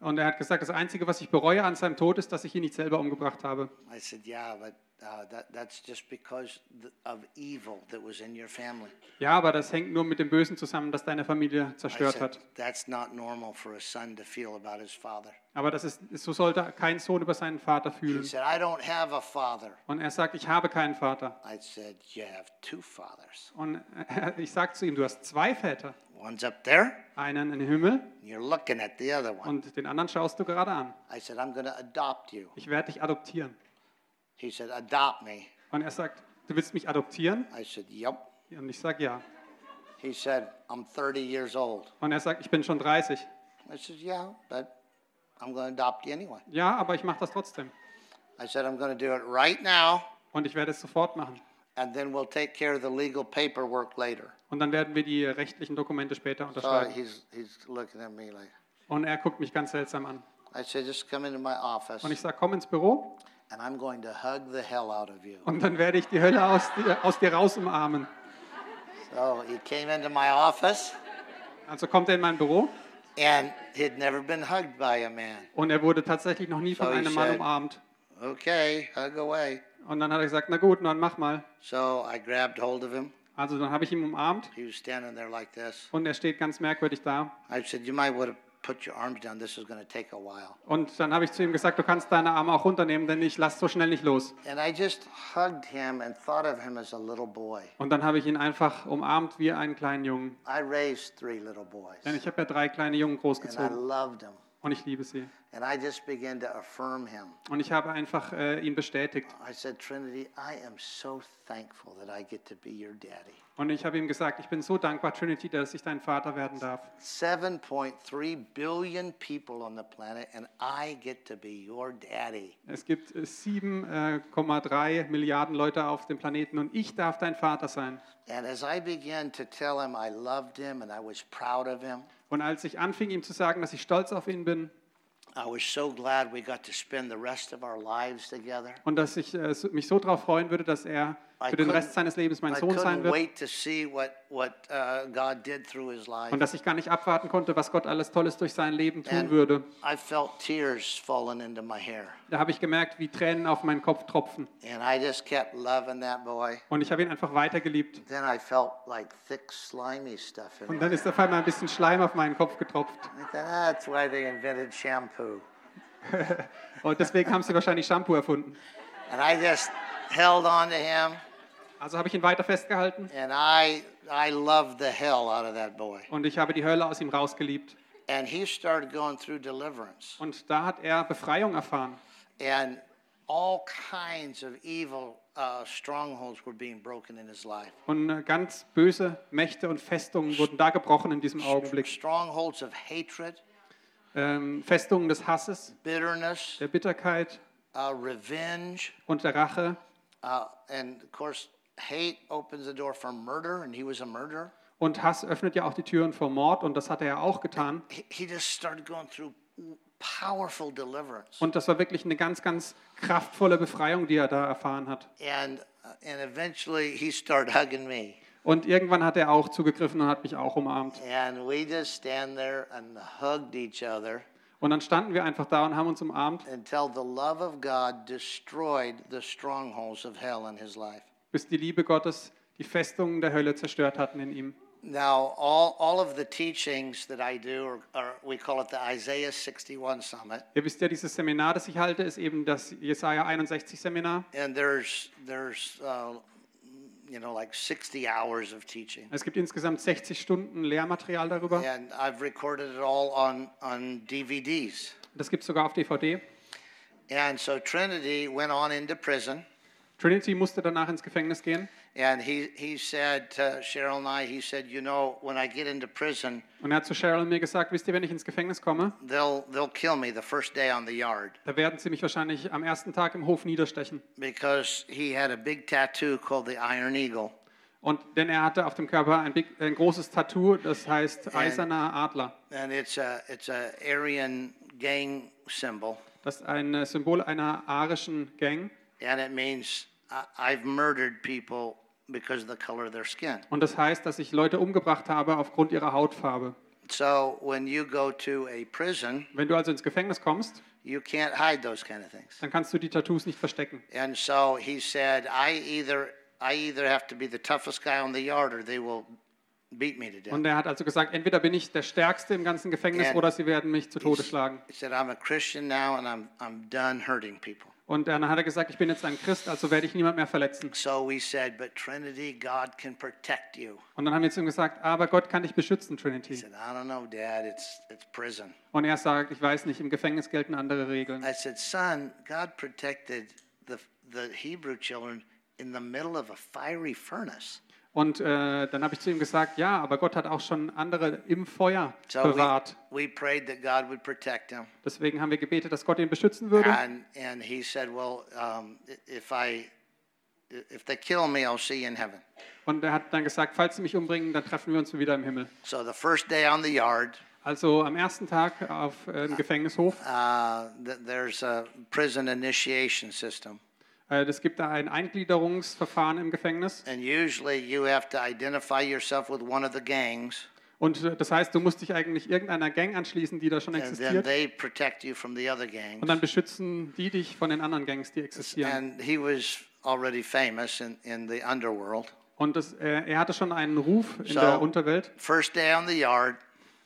Und er hat gesagt, das Einzige, was ich bereue an seinem Tod, ist, dass ich ihn nicht selber umgebracht habe. I said, Yeah, but uh, that, that's just because th- of evil that was in your family. Ja, aber das hängt nur mit dem Bösen zusammen, das deine Familie zerstört hat. That's not normal for a son to feel about his father. Aber das ist, so sollte kein Sohn über seinen Vater He fühlen. said, I don't have a father. Und er sagt, ich habe keinen Vater. I said, You have two fathers. Und ich sage zu ihm, du hast zwei Väter. One's up there, Einen im Himmel and you're looking at the other one. und den anderen schaust du gerade an. I said, I'm going to adopt you. Ich werde dich adoptieren. He said, Adopt me. Und er sagt, du willst mich adoptieren? I said, Yep. Und ich sage, ja. He said, I'm 30 years old. Und er sagt, ich bin schon 30. I said, Yeah, but I'm going to adopt you anyway. Ja, aber ich mache das trotzdem. I said, I'm going to do it right now, Und ich werde es sofort machen. and then we'll take care of the legal paperwork later. Und dann werden wir die rechtlichen Dokumente später So unterschreiben. he's, he's looking at me like, Und er guckt mich ganz seltsam an. I said, Just come into my office, Und ich sage, komm ins Büro and I'm going to hug the hell out of you. und dann werde ich die Hölle aus dir, aus dir raus umarmen. So he came into my office, Also kommt er in mein Büro and he'd never been hugged by a man. und er wurde tatsächlich noch nie von So he einem Mann said- umarmt. Okay, hug away. Und dann hat er gesagt, na gut, dann mach mal. So I grabbed hold of him. Also dann habe ich ihn umarmt He was standing there like this. und er steht ganz merkwürdig da. I said, You might want to put your arms down. This is going to take a while. Und dann habe ich zu ihm gesagt, du kannst deine Arme auch runternehmen, denn ich lasse so schnell nicht los. And I just hugged him and thought of him as a little boy. Und dann habe ich ihn einfach umarmt wie einen kleinen Jungen. I raised three little boys, Denn ich habe ja drei kleine Jungen and I großgezogen loved them. und ich liebe sie. And I just began to affirm him. Und ich habe einfach äh, ihn bestätigt. I said, Trinity, I am so thankful that I get to be your daddy. Und ich habe ihm gesagt, ich bin so dankbar, Trinity, dass ich dein Vater werden darf. 7.3 billion people on the planet, and I get to be your daddy. Es gibt äh, 7,3 Milliarden Leute auf dem Planeten und ich darf dein Vater sein. And as I began to tell him I loved him and I was proud of him, Und als ich anfing, ihm zu sagen, dass ich stolz auf ihn bin und dass ich äh, mich so darauf freuen würde, dass er für den Rest seines Lebens mein I Sohn sein wird uh, und dass ich gar nicht abwarten konnte, was Gott alles Tolles durch sein Leben tun würde. I felt tears falling into my hair. Da habe ich gemerkt, wie Tränen auf meinen Kopf tropfen. And I just kept loving that boy. Und ich habe ihn einfach weitergeliebt. Then I felt like thick, slimy stuff in Und dann ist auf einmal ein bisschen Schleim auf meinen Kopf getropft. Ah, that's why they invented shampoo. Und deswegen haben sie wahrscheinlich Shampoo erfunden. And I just held on to him, Also habe ich ihn weiter festgehalten and I, I loved the hell out of that boy. und ich habe die Hölle aus ihm rausgeliebt. And he started going through deliverance. Und da hat er Befreiung erfahren. And all kinds of evil uh, strongholds were being broken in his life. Und äh, ganz böse Mächte und Festungen wurden da gebrochen in diesem Augenblick. Strongholds of hatred, Ähm, Festungen des Hasses, bitterness, der Bitterkeit uh, revenge, und der Rache. uh, and of course, hate opens the door for murder, and he was a murderer. Und Hass öffnet ja auch die Türen vor Mord und das hat er ja auch getan. He, he just started going through powerful deliverance. Und das war wirklich eine ganz, ganz kraftvolle Befreiung, die er da erfahren hat. And, uh, and eventually, he started hugging me. Und irgendwann hat er auch zugegriffen und hat mich auch umarmt. And we just stand there and hugged each other Und dann standen wir einfach da und haben uns umarmt, until the love of God destroyed the strongholds of hell in his life. Bis die Liebe Gottes die Festungen der Hölle zerstört hatten in ihm. Now, all, all of the teachings that I do, are, are, we call it the Isaiah 61 Summit, Ihr wisst ja, dieses Seminar, das ich halte, ist eben das Jesaja 61 Seminar. and there's, there's uh, you know, like 60 hours of teaching. Es gibt insgesamt 60 Stunden Lehrmaterial darüber. And I've recorded it all on, on DVDs. Das gibt es sogar auf DVD. And so Trinity went on into prison, Trinity musste danach ins Gefängnis gehen. and he, he said to Cheryl and I, he said, You know, when I get into prison, Und er hat zu Cheryl und mir gesagt, wisst ihr, wenn ich ins Gefängnis komme, they'll, they'll kill me the first day on the yard. da werden sie mich wahrscheinlich am ersten Tag im Hof niederstechen. Because he had a big tattoo called the Iron Eagle. Und denn er hatte auf dem Körper ein, big, ein großes Tattoo, das heißt eiserner Adler. And it's a, it's a Aryan gang symbol. Das ist ein Symbol einer arischen Gang. And it means I've murdered people because of the color of their skin. Und das heißt, dass ich Leute umgebracht habe aufgrund ihrer Hautfarbe. So when you go to a prison, Wenn du also ins Gefängnis kommst, you can't hide those kind of things. dann kannst du die Tattoos nicht verstecken. And so he said, I either I either have to be the toughest guy on the yard or they will beat me to death. Und er hat also gesagt, entweder bin ich der Stärkste im ganzen Gefängnis And oder sie werden mich zu Tode schlagen. He said, I'm a Christian now and I'm I'm done hurting people. Und dann hat er gesagt, ich bin jetzt ein Christ, also werde ich niemand mehr verletzen. So we said, but Trinity, God can protect you. Und dann haben wir zu ihm gesagt, aber Gott kann dich beschützen, He Trinity. said, I don't know, Dad, it's it's prison. Und er sagt, ich weiß nicht, im Gefängnis gelten andere Regeln. I said, son, God protected the the Hebrew children in the middle of a fiery furnace. Und äh, dann habe ich zu ihm gesagt, ja, aber Gott hat auch schon andere im Feuer So bewahrt. we, we prayed that God would protect him. Deswegen haben wir gebetet, dass Gott ihn beschützen würde. And and he said, well, um, if I if they kill me, I'll see you in heaven. Und er hat dann gesagt, falls sie mich umbringen, dann treffen wir uns wieder im Himmel. So the first day on the yard, Also am ersten Tag auf äh, dem Gefängnishof, uh, th- there's a prison initiation system. Äh, es gibt da ein Eingliederungsverfahren im Gefängnis. And usually you have to identify yourself with one of the gangs, Und äh, das heißt, du musst dich eigentlich irgendeiner Gang anschließen, die da schon existiert. they protect you from the other Und dann beschützen die dich von den anderen Gangs, die existieren. And he was already famous in, in the underworld. Und das, äh, er hatte schon einen Ruf in So- der Unterwelt. First day on the yard,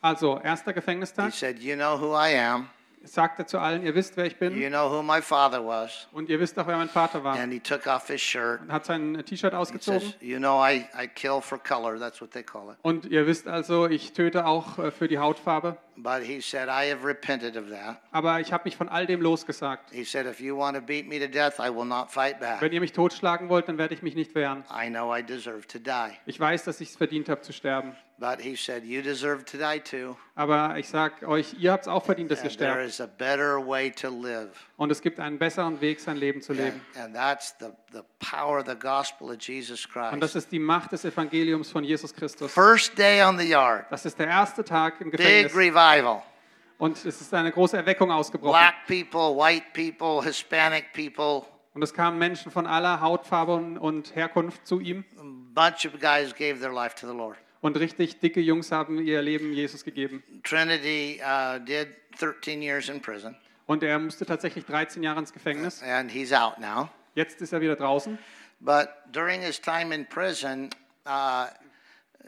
Also, erster He Gefängnistag, said, You know who I am. Sagte zu allen, ihr wisst, wer ich bin You know who my father was. und ihr wisst auch, wer mein Vater war. And he took off his shirt. Und hat sein T-Shirt He ausgezogen. says, You know, I, I kill for color. That's what they call it. Und ihr wisst also, ich töte auch äh, für die Hautfarbe. But he said, I have repented of that. Aber ich habe mich von all dem losgesagt. He said, If you want to beat me to death, I will not fight back. Wenn ihr mich totschlagen wollt, dann werde ich mich nicht wehren. I know I deserve to die. Ich weiß, dass ich es verdient habe zu sterben. But he said, You deserve to die too. Aber ich sage euch, ihr habt es auch verdient, dass ihr there sterbt. is a better way to live. Und es gibt einen besseren Weg, sein Leben zu leben. and that's the, the power of the gospel of Jesus Und das ist die Macht des Evangeliums von Jesus Christus. First day on the yard, Das ist der erste Tag im big Gefängnis. revival. Und es ist eine große Erweckung ausgebrochen. Black people, white people, Hispanic people, Und es kamen Menschen von aller Hautfarbe und- und Herkunft zu ihm. a bunch of guys gave their life to the Lord. Und richtig dicke Jungs haben ihr Leben Jesus gegeben. Trinity uh, did 13 years in prison, Und er musste tatsächlich 13 Jahre ins Gefängnis. and he's out now. Jetzt ist er wieder draußen. But during his time in prison, uh,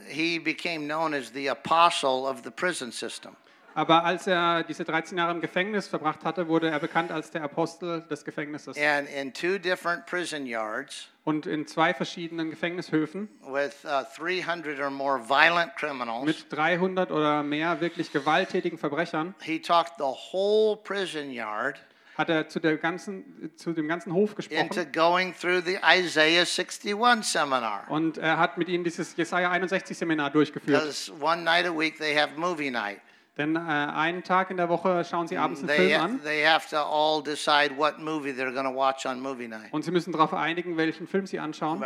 he became known as the apostle of the prison system. Aber als er diese 13 Jahre im Gefängnis verbracht hatte, wurde er bekannt als der Apostel des Gefängnisses. And in two different prison yards, Und in zwei verschiedenen Gefängnishöfen with uh, 300 or more violent criminals, mit 300 oder mehr wirklich gewalttätigen Verbrechern he talked the whole prison yard hat er zu, der ganzen, zu dem ganzen Hof into gesprochen. going through the Isaiah 61 seminar. Und er hat mit ihnen dieses Jesaja 61 Seminar durchgeführt. Because one night a week they have movie night. Denn äh, einen Tag in der Woche schauen sie abends einen Film an. Und sie müssen darauf einigen, welchen Film sie anschauen.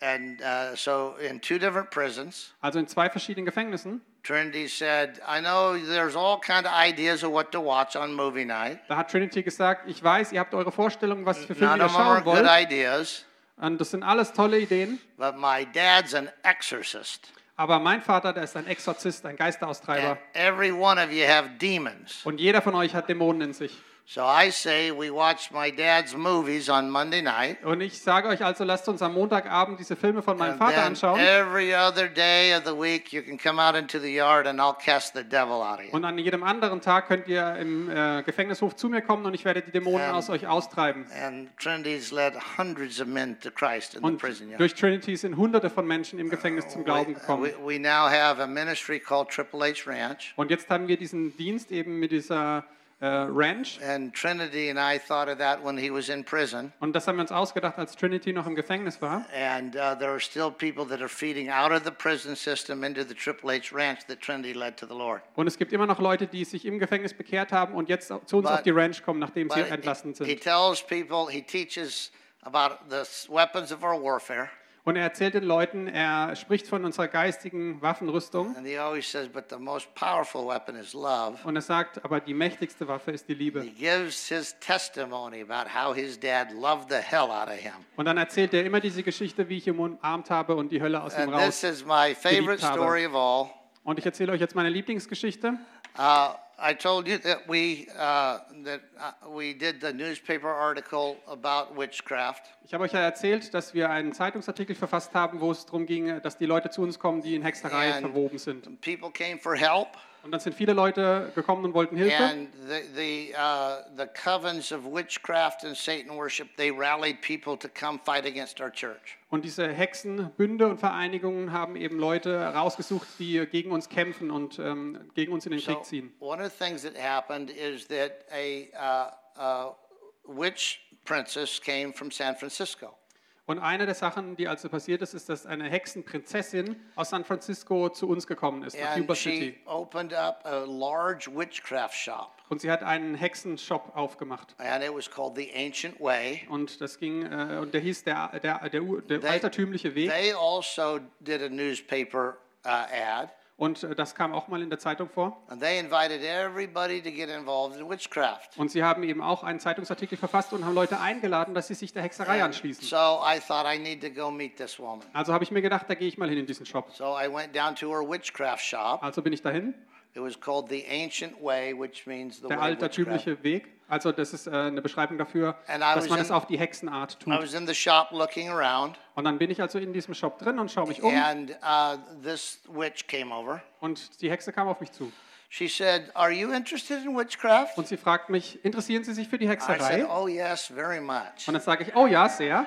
And uh, so in two different prisons, Also in zwei verschiedenen Gefängnissen. Trinity said, I know there's all kind of ideas of what to watch on movie night. Da hat Trinity gesagt, ich weiß, ihr habt eure Vorstellungen, was für Filme ihr schauen good wollt. ideas, Und das sind alles tolle Ideen. but my dad's an exorcist. Aber mein Vater, der ist ein Exorzist, ein Geisteraustreiber. And every one of you have demons. Und jeder von euch hat Dämonen in sich. So I say we watch my dad's movies on Monday night. Und ich sage euch also, lasst uns am Montagabend diese Filme von meinem And Vater anschauen. every other day of the week, you can come out into the yard and I'll cast the devil out of you. Und an jedem anderen Tag könnt ihr im äh, Gefängnishof zu mir kommen und ich werde die Dämonen Ähm. aus euch austreiben. And Trinity's led hundreds of men to Christ in the Und prison yard. durch Trinity sind hunderte von Menschen im Gefängnis zum Glauben We, gekommen. we, we now have a ministry called Triple H Ranch. Und jetzt haben wir diesen Dienst eben mit dieser äh, Ranch. And Trinity and I thought of that when he was in prison. Und das haben wir uns ausgedacht, als Trinity noch im Gefängnis war. And uh, there are still people that are feeding out of the prison system into the Triple H Ranch that Trinity led to the Lord. Und es gibt immer noch Leute, die sich im Gefängnis bekehrt haben und jetzt zu uns But- auf die Ranch kommen, nachdem sie But entlassen he, he sind. tells people, he teaches about the s- weapons of our warfare. Und er erzählt den Leuten, er spricht von unserer geistigen Waffenrüstung. And he always says, but the most powerful weapon is love. Und er sagt, aber die mächtigste Waffe ist die Liebe. He gives his testimony about how his dad loved the hell out of him. Und dann erzählt er immer diese Geschichte, wie ich ihn umarmt habe und die Hölle aus ihm And this raus. is my favorite story of all. Und ich erzähle euch jetzt meine Lieblingsgeschichte. Uh, I told you that we uh, that uh, we did the newspaper article about witchcraft, Ich habe euch ja erzählt, dass wir einen Zeitungsartikel verfasst haben, wo es darum ging, dass die Leute zu uns kommen, die in Hexerei And- verwoben sind. people came for help, Und dann sind viele Leute gekommen und wollten Hilfe. and the the uh, the covens of witchcraft and Satan worship they rallied people to come fight against our church. Und diese Hexenbünde und Vereinigungen haben eben Leute rausgesucht, die gegen uns kämpfen und ähm, gegen uns in den So Krieg ziehen. one of the things that happened is that a uh, uh, witch princess came from San Francisco. Und eine der Sachen, die also passiert ist, ist, dass eine Hexenprinzessin aus San Francisco zu uns gekommen ist, nach she City. opened up a large witchcraft shop, Und sie hat einen Hexenshop aufgemacht. and it was called the Ancient Way. Und das ging, äh, und der hieß der, der, der, der They- altertümliche Weg. They also did a newspaper uh, ad, Und äh, das kam auch mal in der Zeitung vor. and they invited everybody to get involved in witchcraft. Und sie haben eben auch einen Zeitungsartikel verfasst und haben Leute eingeladen, dass sie sich der Hexerei anschließen. So I thought I need to go meet this woman. Also habe ich mir gedacht, da gehe ich mal hin in diesen Shop. So I went down to her witchcraft shop, Also bin ich dahin It was called the ancient way, which means the der altertümliche Weg. Also das ist äh, eine Beschreibung dafür, I dass was man in- es auf die Hexenart I tut. was in the shop looking around, Und dann bin ich also in diesem Shop drin und schaue mich um. and uh, this witch came over. Und die Hexe kam auf mich zu. She said, "Are you interested in witchcraft?" Und sie fragt mich, interessieren Sie sich für die I Hexerei? said, "Oh yes, very much." Und dann sage ich, oh ja, sehr.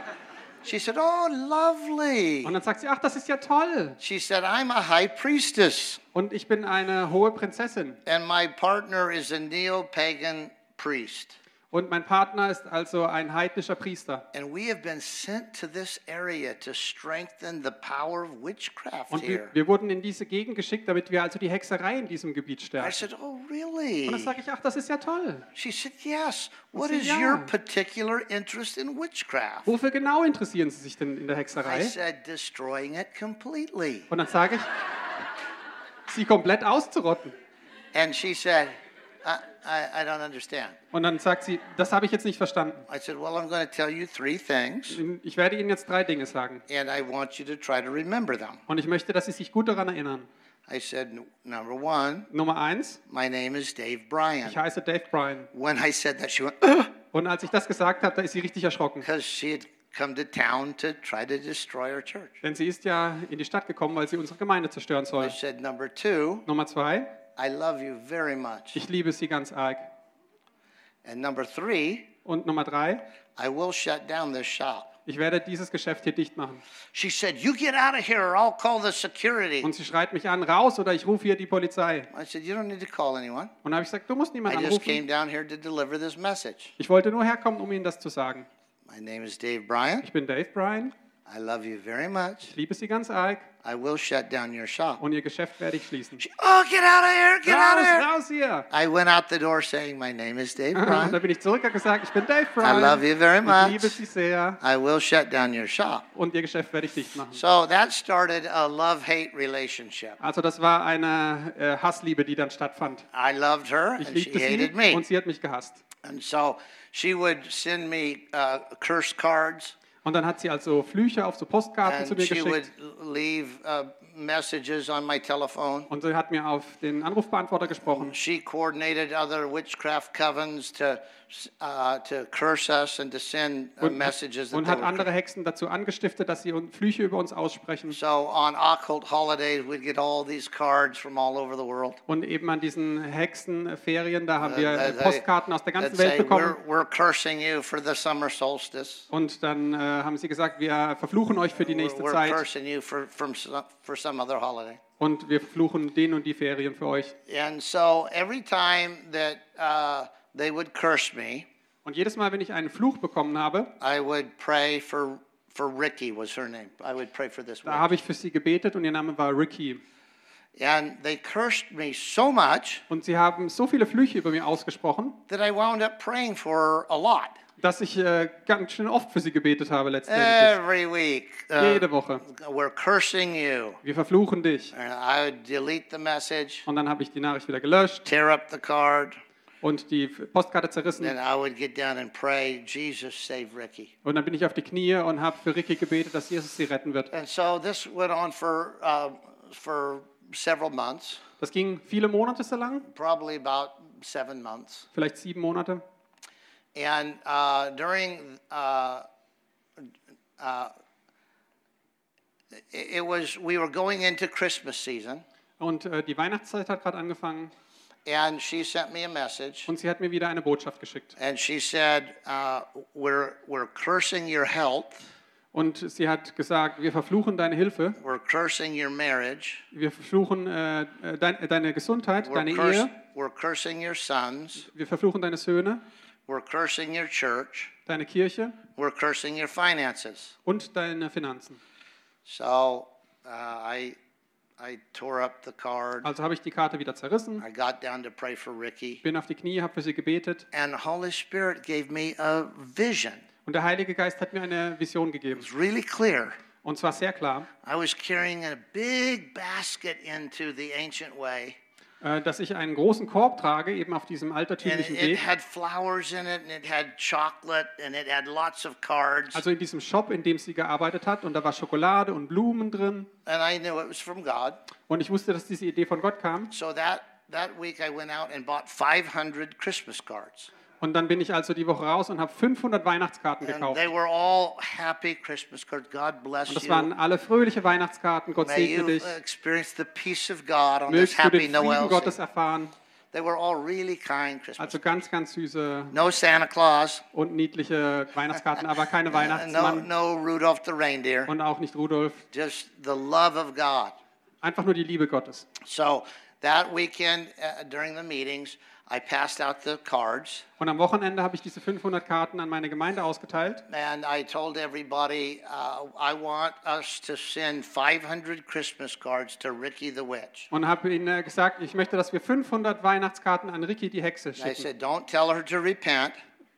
She said, "Oh, lovely." Und dann sagt sie, ach, das ist ja toll. She said, "I'm a high priestess, Und ich bin eine hohe Prinzessin. and my partner is a neo-pagan priest." Und mein Partner ist also ein heidnischer Priester. And we have been sent to this area to strengthen the power of witchcraft Und wir, here. wir wurden in diese Gegend geschickt, damit wir also die Hexerei in diesem Gebiet I stärken. said, Oh, Und really? dann sage ich, ach, das ist ja toll. She said, Yes. What is your particular interest in witchcraft? Wofür genau interessieren Sie sich denn in der I Hexerei? said, Destroying it completely. Und dann sage ich, sie komplett auszurotten. And she said, I, I, I don't understand. Und dann sagt sie, das habe ich jetzt nicht verstanden. I said, Well, I'm going to tell you three things, Ich werde Ihnen jetzt drei Dinge sagen. and I want you to try to remember them. Und ich möchte, dass Sie sich gut daran erinnern. I said, "N- Number one, Nummer eins, my name is Dave Bryan. ich heiße Dave Bryan. When I said that, she went, "Ugh," Und als ich das gesagt habe, da ist sie richtig erschrocken. because she had come to town to try to destroy our church. Denn sie ist ja in die Stadt gekommen, weil sie unsere Gemeinde zerstören I soll. said, Number two, Nummer zwei, I love you very much. ich liebe sie ganz arg. And number three, Und Nummer drei, I will shut down this shop. ich werde dieses Geschäft hier dicht machen. She said, You get out of here or I'll call the security. Und sie schreit mich an, raus oder ich rufe hier die Polizei. I said, You don't need to call anyone. Und habe ich gesagt, du musst I niemanden just came anrufen. down here to deliver this message. Ich wollte nur herkommen, um Ihnen das zu sagen. My name is Dave Bryan. Ich bin Dave Bryan, I love you very much. ich liebe Sie ganz arg I will shut down your shop. und Ihr Geschäft werde ich schließen. She, oh, get out of here, get out of here. raus hier! I went out the door saying, My name is Dave Und dann Bryan. bin ich zurück und gesagt, ich bin Dave Bryan. I love you very much. Ich liebe. Sie sehr I will shut down your shop. und Ihr Geschäft werde ich dicht machen. So that started a love hate relationship. Also das war eine äh, Hassliebe, die dann stattfand. I loved her Ich and she hated sie me. und sie hat mich gehasst. And so she would send me uh, curse cards Und dann hat sie also Flüche auf so Postkarten zu and mir she would geschickt. leave uh, messages on my telephone. Und sie hat mir auf den Anrufbeantworter gesprochen. She coordinated other witchcraft covens to, uh, to curse us and to send uh, Und, messages. That und they hat were andere Hexen dazu angestiftet, dass sie Flüche über uns aussprechen. So on occult holidays, we'd get all these cards from all over the world. Und eben an diesen Hexenferien, da haben Uh, wir äh, Postkarten aus der ganzen Welt say, bekommen. we're, we're cursing you for the summer solstice. Und dann äh, haben sie gesagt, wir verfluchen euch für die We're, nächste we're Zeit cursing you for, from, some- for some other holiday. und wir verfluchen den und die Ferien für euch. And so every time that uh, they would curse me, Und jedes Mal, wenn ich einen Fluch bekommen habe, I would pray for, for Ricky was her name. I would pray for this da habe ich für sie gebetet und ihr Name war Ricky. And they cursed me so much Und sie haben so viele Flüche über mir ausgesprochen, that I wound up praying for a lot. dass ich äh, ganz schön oft für sie gebetet habe letztendlich. Every week. uh, Jede Woche. we're cursing you. Wir verfluchen dich. And I would delete the message, Und dann habe ich die Nachricht wieder gelöscht tear up the card, und die Postkarte zerrissen. pray. Und dann bin ich auf die Knie und habe für Ricky gebetet, dass Jesus sie retten wird. And so this went on for, uh, for several months, Das ging viele Monate so lang, probably about seven months. vielleicht sieben Monate. And uh, during, uh, uh, it it was, we were going into Christmas season, Und äh, die Weihnachtszeit hat gerade angefangen and she sent me a message, und sie hat mir wieder eine Botschaft geschickt. and she said, uh, we're, we're cursing your health, Und sie hat gesagt, wir verfluchen deine Hilfe, we're cursing your marriage, wir verfluchen äh, äh, dein, deine Gesundheit, we're, deine Ehe, we're cursing your sons, wir verfluchen deine Söhne, we're cursing your church, deine Kirche. We're cursing your finances. und deine Finanzen. So uh, I, I tore up the card. Also habe ich die Karte wieder zerrissen, I got down to pray for Ricky. bin auf die Knie, habe für sie gebetet And Holy Spirit gave me a vision. und der Heilige Geist hat mir eine Vision It gegeben. was really clear. Und zwar sehr klar, I was carrying a big basket into the ancient way, dass ich einen großen Korb trage, eben auf diesem altertümlichen Weg. had flowers in it, and it had chocolate, and it had lots of cards. Also in diesem Shop, in dem sie gearbeitet hat und da war Schokolade und Blumen drin. And I knew it was from God. Und ich wusste, dass diese Idee von Gott kam. So that that week I went out and bought 500 Christmas cards. Und dann bin ich also die Woche raus und habe 500 Weihnachtskarten gekauft. they were all happy Christmas cards. God bless Und das waren alle fröhliche Weihnachtskarten. Gott segne dich. experience the peace of God on this Mögst du den Frieden Noel. Gottes erfahren. They were all really kind Christmas. Also ganz, ganz süße No Santa Claus, und niedliche Weihnachtskarten, aber keine uh, no, Weihnachtsmann no Rudolph the reindeer. und auch nicht Rudolf. Just the love of God. Einfach nur die Liebe Gottes. So that weekend uh, during the meetings, I passed out the cards Und am Wochenende habe ich diese 500 Karten an meine Gemeinde ausgeteilt. and I told everybody uh, I want us to send 500 Christmas cards to Ricky the Witch. Und habe ihnen äh, gesagt, ich möchte, dass wir 500 Weihnachtskarten an Ricky die Hexe And I schicken. said, don't tell her to repent.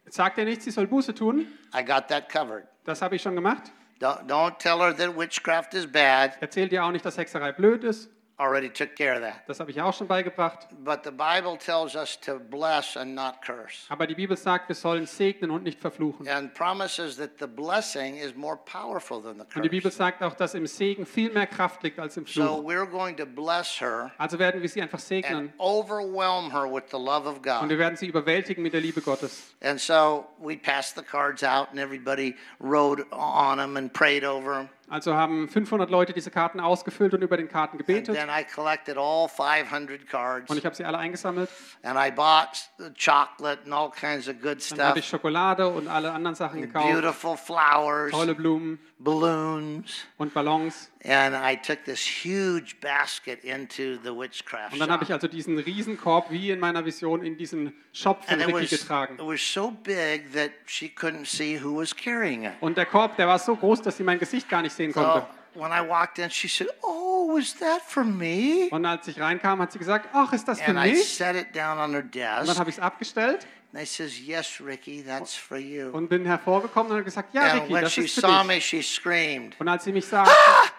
Sagt ihr nicht, sie soll Buße tun? I got that covered. Das habe ich schon gemacht. Don't, don't tell her that witchcraft is bad. Erzählt ihr auch nicht, dass Hexerei blöd ist. Already took care of that. Das habe ich auch schon beigebracht. But the Bible tells us to bless and not curse. Aber die Bibel sagt, wir sollen segnen und nicht verfluchen. And promises that the blessing is more powerful than the Und die Bibel curse. sagt auch, dass im Segen viel mehr Kraft liegt als im So Fluch. we're going to bless her Also werden wir sie einfach and segnen overwhelm her with the love of und God. wir werden sie überwältigen mit der Liebe Gottes. And so we passed the cards out, and everybody wrote on them and prayed over them. Also haben 500 Leute diese Karten ausgefüllt und über den Karten And gebetet. then I collected all 500 cards, Und ich habe sie alle eingesammelt. and I bought chocolate and all kinds of good Dann stuff, habe ich Schokolade und alle anderen Sachen gekauft. beautiful flowers, Tolle Blumen balloons, und Ballons. and I took this huge basket into the witchcraft Und dann habe ich also diesen Riesenkorb wie in meiner Vision in diesen Shop von And it Ricky was, getragen. it was so big that she couldn't see who was carrying it. Und der Korb, der war so groß, dass sie mein Gesicht gar nicht sehen So konnte. when I walked in, she said, "Oh, was that for me?" Und als ich reinkam, hat sie gesagt, ach, ist das für And I mich? set it down on her Und dann desk. habe ich es abgestellt And I says, "Yes, Ricky, that's for you." und bin hervorgekommen und habe gesagt, ja, Ricky, das ist für dich. me, she screamed. Und als sie mich sah,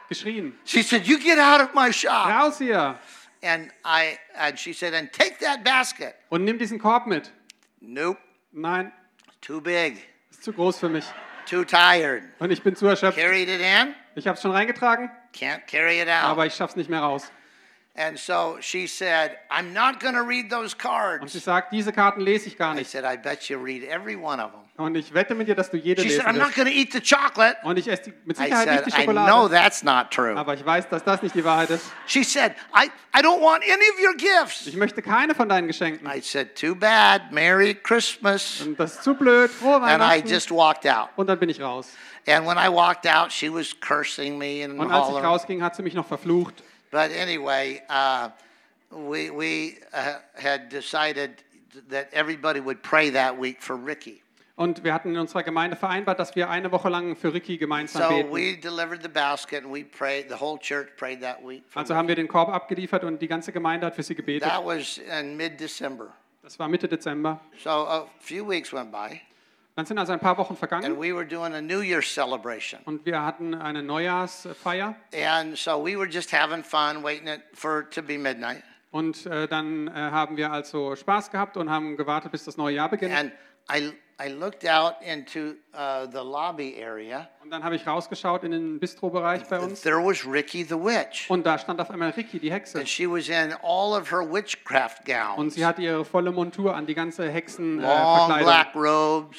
geschrien, She said, "You get out of my shop!" raus hier And I and she said, "And take that basket." und nimm diesen Korb mit. Nope, Nein, too big, ist zu groß für mich. too tired. Und ich bin zu erschöpft. Carried it in, Ich habe es schon reingetragen, can't carry it out. aber ich schaff's nicht mehr raus. And so she said, "I'm not going to read those Und sie cards." sagt, diese Karten lese ich gar I nicht. said, "I bet you read every one of them." Und ich wette mit dir, dass du jede She said, lesen "I'm not going to eat the chocolate." Und ich esse die, mit I Sicherheit said, nicht die "I know Schokolade. that's not true." Aber ich weiß, dass das nicht die Wahrheit ist. She said, I, I don't want any of your gifts. Ich möchte keine von deinen Geschenken. I said, Too bad. Merry Christmas. Und das ist zu blöd. Frohe And I Weihnachten. just walked out. Und dann bin ich raus. And when I walked out, she was cursing me and Und als ich rausging, hat sie mich noch verflucht. But anyway, uh, we, we uh, had decided that everybody would pray that week for Ricky. Und wir hatten in unserer Gemeinde vereinbart, dass wir eine Woche lang für Ricky gemeinsam So beten. we delivered the basket and we prayed, the whole church prayed that week. For Also haben wir den Korb abgeliefert und die ganze Gemeinde hat für sie gebetet. that was in mid December. Das war Mitte Dezember. So a few weeks went by Dann sind also ein paar Wochen and vergangen we were doing a New Year's celebration. und wir hatten eine Neujahrsfeier. And so we were just having fun, waiting it for to be midnight. Und äh, dann äh, haben wir also Spaß gehabt und haben gewartet, bis das neue Jahr beginnt. And I, I looked out into uh, the lobby area. Und dann habe ich rausgeschaut in den Bistrobereich bei uns. There was Ricky the witch. Und da stand auf einmal Ricky, die Hexe. And she was in all of her witchcraft Und gowns. sie hatte ihre volle Montur an, die ganze Long Hexenverkleidung. black robes.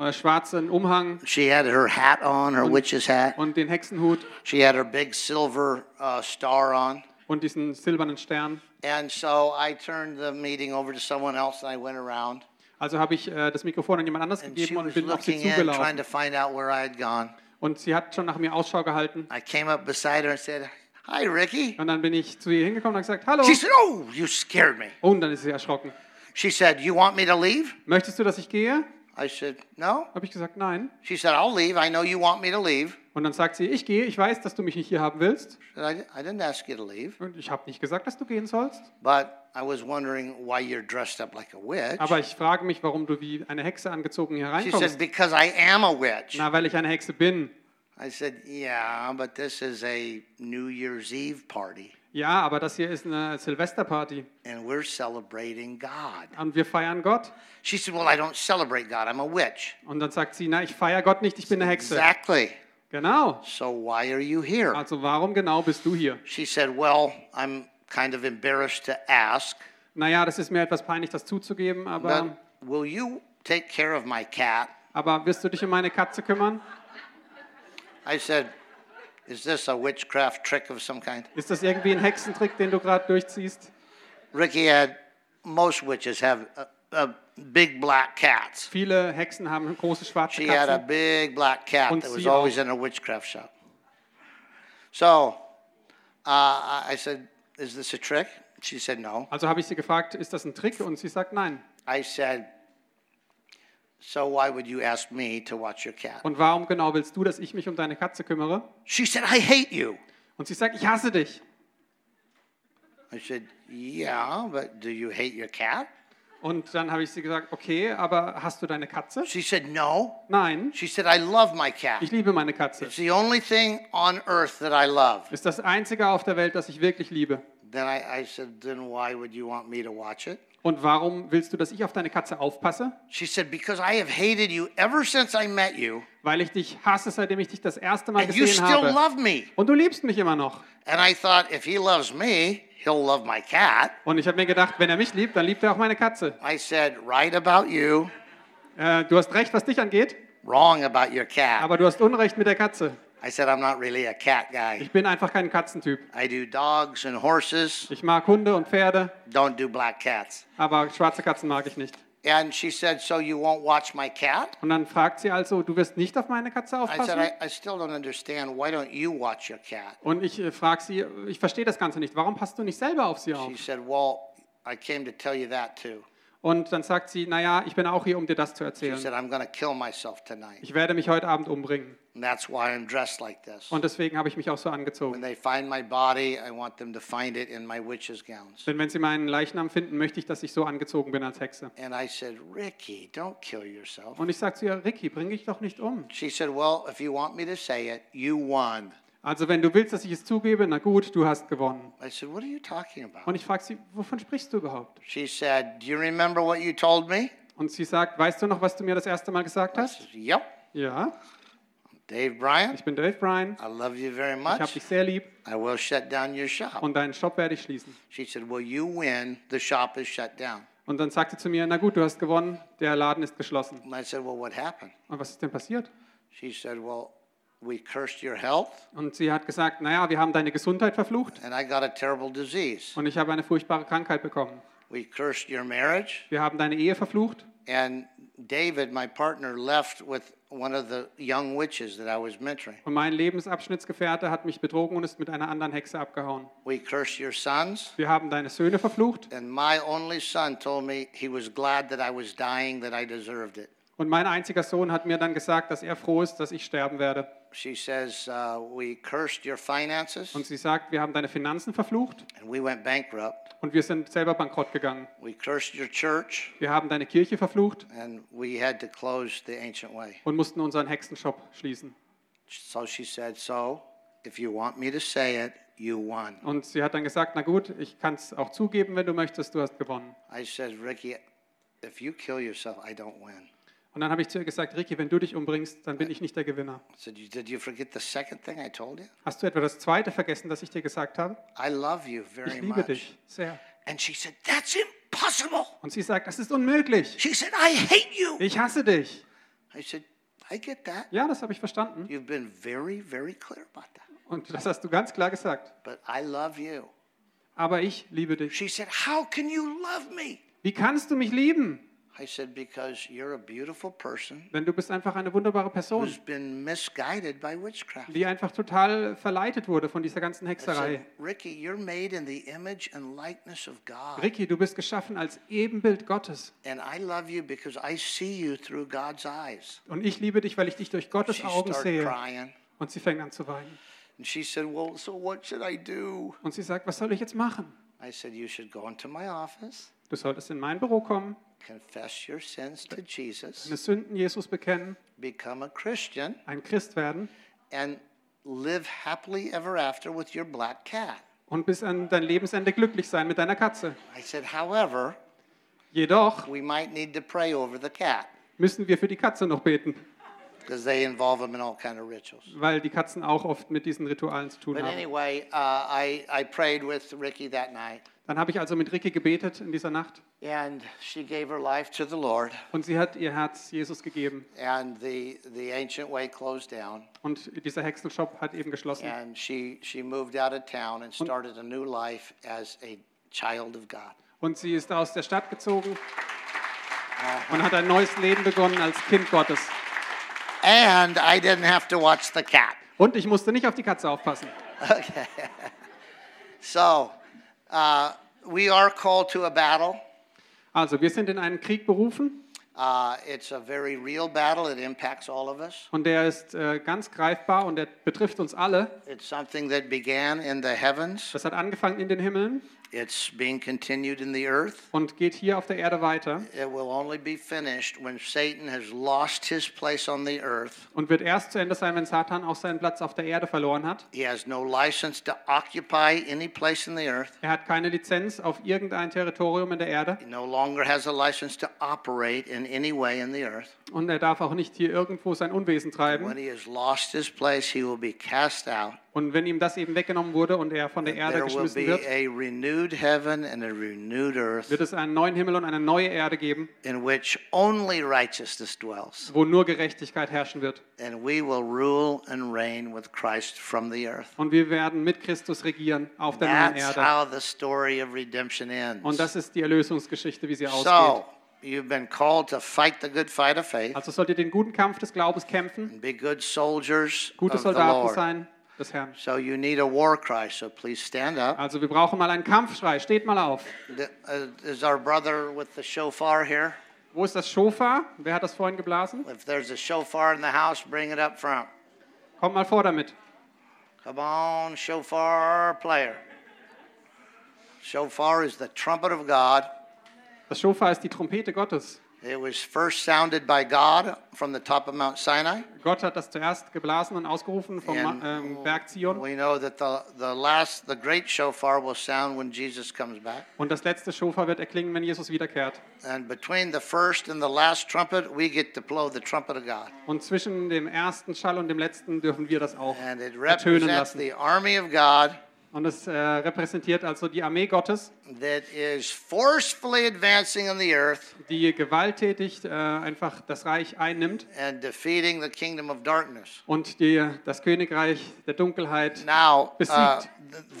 Äh, schwarzen Umhang She had her hat on, her witch's hat. und den Hexenhut She had her big silver uh, star on. und diesen silbernen Stern. And so I turned the meeting over to someone else and I went around. Also habe ich äh, das Mikrofon an jemand anders And gegeben und bin auf sie looking in, trying zugelaufen. to find out where I had gone. Und sie hat schon nach mir Ausschau gehalten. I came up beside her and said, Hi, Ricky. Und dann bin ich zu ihr hingekommen und gesagt, hallo. She said, Oh, you scared me. Und dann ist sie erschrocken. She said, You want me to leave? Möchtest du, dass ich gehe? I said, No. Habe ich gesagt, nein. She said, I'll leave. I know you want me to leave. Und dann sagt sie, ich gehe, ich weiß, dass du mich nicht hier haben willst. Said, I, I didn't ask you to leave, Und ich habe nicht gesagt, dass du gehen sollst. but I was wondering why you're dressed up like a witch. Aber ich frage mich, warum du wie eine Hexe angezogen hier She said, reinkommst. Because I am a witch. Na, weil ich eine Hexe bin. I said, Yeah, but this is a New Year's Eve party, Ja, aber das hier ist eine Silvesterparty and we're celebrating God. und wir feiern Gott. She said, Well, I don't celebrate God. I'm a witch. Und dann sagt sie, na, ich feiere Gott nicht, ich bin eine Hexe. Exactly. Genau. So why are you here? Also warum genau bist du hier? She said, Well, I'm kind of embarrassed to ask. naja, das ist mir etwas peinlich, das zuzugeben, aber, but will you take care of my cat? aber wirst du dich um meine Katze kümmern? I said, Is this a witchcraft trick of some kind? Ist das irgendwie ein Hexentrick, den du gerade durchziehst? Ricky had, most witches have uh, uh, big black cats. Viele Hexen haben große schwarze She had a Katzen. big black cat Und that was sie always in a witchcraft shop. So uh, I I said, Is this a trick? She said, No. Also habe ich sie gefragt, ist das ein Trick? Und sie sagt nein. I said, So why would you ask me to watch your cat? Und warum genau willst du, dass ich mich um deine Katze kümmere? She said, I hate you. Und sie sagt, ich hasse dich. I said, Yeah, but do you hate your cat? Und dann habe ich sie gesagt, okay, aber hast du deine Katze? She said, No. Nein, She said, I love my cat. ich liebe meine Katze. It's the only thing on earth that I love. Ist das einzige auf der Welt, das ich wirklich liebe. Then I, I said, Then why would you want me to watch it? Und warum willst du, dass ich auf deine Katze aufpasse? She said, Because I have hated you ever since I met you, Weil ich dich hasse, seitdem ich dich das erste Mal and you gesehen still habe. love me. Und du liebst mich immer noch. And I thought, if he loves me, he'll love my cat. Und ich habe mir gedacht, wenn er mich liebt, dann liebt er auch meine Katze. I said, Right about you, Äh, du hast recht, was dich angeht, wrong about your cat. aber du hast Unrecht mit der Katze. I said, I'm not really a cat guy. Ich bin einfach kein Katzentyp. I do dogs and horses, Ich mag Hunde und Pferde, don't do black cats. aber schwarze Katzen mag ich nicht. And she said, So you won't watch my cat? Und dann fragt sie also, du wirst nicht auf meine Katze I said, aufpassen? I, I still don't understand. Why don't you watch your cat? Und ich äh, frage sie, ich verstehe das Ganze nicht, warum passt du nicht selber auf sie She auf? said, Well, I came to tell you that too. Und dann sagt sie, naja, ich bin auch hier, um dir das zu She erzählen. said, I'm going to kill myself tonight. Ich werde mich heute Abend umbringen. And that's why I'm dressed like this. Und deswegen habe ich mich auch so When angezogen. they find my body, I want them to find it in my witch's gowns. Denn wenn sie meinen Leichnam finden, möchte ich, dass ich so angezogen bin als Hexe. And I said, Ricky, don't kill yourself. Und ich sage zu ihr, Ricky, bring dich doch nicht um. She said, Well, if you want me to say it, you won. Also wenn du willst, dass ich es zugebe, na gut, du hast gewonnen. I said, What are you talking about? Und ich frage sie, wovon sprichst du überhaupt? She said, Do you remember what you told me? Und sie sagt, weißt du noch, was du mir das erste Mal gesagt I hast? said, Yep. Ja, Dave Bryan, ich bin Dave Bryan. I love you very Ich habe much. dich sehr lieb I will shut down your shop. und deinen Shop werde ich schließen. She said, Well, you win. The shop is shut down. Und dann sagte zu mir, na gut, du hast gewonnen, der Laden ist geschlossen. And I said, Well, what happened? Und was ist denn passiert? She said, Well, we cursed your health, Und sie hat gesagt, naja, wir haben deine Gesundheit verflucht and I got a terrible disease. und ich habe eine furchtbare Krankheit bekommen. We cursed your marriage, Wir haben deine Ehe verflucht and David, my partner, left with one of the young witches that I was mentoring. und mein Lebensabschnittsgefährte hat mich betrogen und ist mit einer anderen Hexe abgehauen. We cursed your sons, Wir haben deine Söhne verflucht and my only son told me he was glad that I was dying, that I deserved it. Und mein einziger Sohn hat mir dann gesagt, dass er froh ist, dass ich sterben werde. She says, uh, We cursed your finances, Und sie sagt, wir haben deine Finanzen verflucht and we went bankrupt. und wir sind selber bankrott gegangen. We cursed your church, Wir haben deine Kirche verflucht and we had to close the ancient way. und mussten unseren Hexenshop schließen. So she said, So if you want me to say it, you won. Und sie hat dann gesagt, na gut, ich kann es auch zugeben, wenn du möchtest, du hast gewonnen. I said, Ricky, if you kill yourself, I don't win. Und dann habe ich zu ihr gesagt, Ricky, wenn du dich umbringst, dann bin ich nicht der Gewinner. "You- Did you forget the second thing I told you? Hast du etwa das zweite vergessen, das ich dir gesagt habe? I love you Ich very liebe much. dich sehr. And she said, That's impossible. Und sie sagt, das ist unmöglich. She said, I hate you. Ich hasse dich. I said, I get that. Ja, das habe ich verstanden. You've been very, very clear about that. Und das hast du ganz klar gesagt. But I love you. Aber ich liebe dich. She said, How can you love me? Wie kannst du mich lieben? I said, Because you're a beautiful person Denn du bist einfach eine wunderbare Person, who's been misguided by witchcraft. die einfach total verleitet wurde von dieser ganzen I Hexerei. Ricky, you're made in the image and likeness of God. Ricky, du bist geschaffen als Ebenbild Gottes. And I love you because I see you through God's eyes. Und ich liebe dich, weil ich dich durch Gottes She Augen started sehe. crying. Und sie fängt an zu weinen. And she said, Well, so what should I do? Und sie sagt, was soll ich jetzt machen? I said, You should go into my office, Du solltest in mein Büro kommen, confess your sins to Jesus, deine Sünden Jesus bekennen, become a Christian, ein Christ werden and live happily ever after with your black cat. und bis an dein Lebensende glücklich sein mit deiner Katze. I said, However, Jedoch we might need to pray over the cat. müssen wir für die Katze noch beten. Weil die Katzen auch oft mit diesen Ritualen zu tun But haben. anyway, uh, I, I prayed with Ricky that night, Dann habe ich also mit Ricky gebetet in dieser Nacht and she gave her life to the Lord, und sie hat ihr Herz Jesus gegeben. and the, the ancient way closed down, Und dieser Hexenshop hat eben geschlossen. and she, she moved out of town and started a new life as a child of God. Und sie ist aus der Stadt gezogen und hat ein neues Leben begonnen als Kind Gottes. And I didn't have to watch the cat. Und ich musste nicht auf die Katze aufpassen. Okay. so, uh, we are called to a battle. Also, wir sind in einen Krieg berufen Uh, it's a very real battle. It impacts all of us. und der ist äh, ganz greifbar und der betrifft uns alle. It's something that began in the heavens. Das hat angefangen in den Himmeln It's being continued in the earth. und geht hier auf der Erde weiter It will only be finished when Satan has lost his place on the earth. und wird erst zu Ende sein, wenn Satan auch seinen Platz auf der Erde verloren hat. He has no license to occupy any place in the earth. Er hat keine Lizenz auf irgendein Territorium in der Erde He no longer has a license to operate in any way in the earth. und er darf auch nicht hier irgendwo sein Unwesen treiben. When he has lost his place, he will be cast out. Und wenn ihm das eben weggenommen wurde und er von der Erde geschmissen be wird, a renewed heaven and a renewed earth wird es einen neuen Himmel und eine neue Erde geben, in which only righteousness dwells. wo nur Gerechtigkeit herrschen wird. And we will rule and reign with Christ from the earth. Und wir werden mit Christus regieren auf der neuen Erde. how the story of redemption ends. Und das ist die Erlösungsgeschichte, wie sie ausgeht. You've been called to fight the good fight of faith Also sollt ihr den guten Kampf des Glaubens kämpfen, and be good soldiers gute Soldaten sein des Herrn. So you need a war cry, so please stand up. Also wir brauchen mal einen Kampfschrei. Steht mal auf. The- uh, Is our brother with the shofar here? Wo ist das Shofar? Wer hat das vorhin geblasen? If there's a shofar in the house, bring it up front. Kommt mal vor damit. Come on, shofar player. Shofar is the trumpet of God. Das Shofar ist die Trompete Gottes. It was first sounded by God from the top of Mount Sinai. Gott hat das zuerst geblasen und ausgerufen vom And ähm, Berg Zion. we know that the, the last, the great shofar will sound when Jesus comes back. Und das letzte Shofar wird erklingen, wenn Jesus wiederkehrt. And between the first and the last trumpet, we get to blow the trumpet of God. Und zwischen dem ersten Schall und dem letzten dürfen wir das auch And it ertönen represents lassen. the army of God Und es äh, repräsentiert also die Armee Gottes, that is forcefully advancing on the earth die gewalttätig äh, einfach das Reich einnimmt and defeating the kingdom of darkness. und die, das Königreich der Dunkelheit. Now, uh, Besiegt.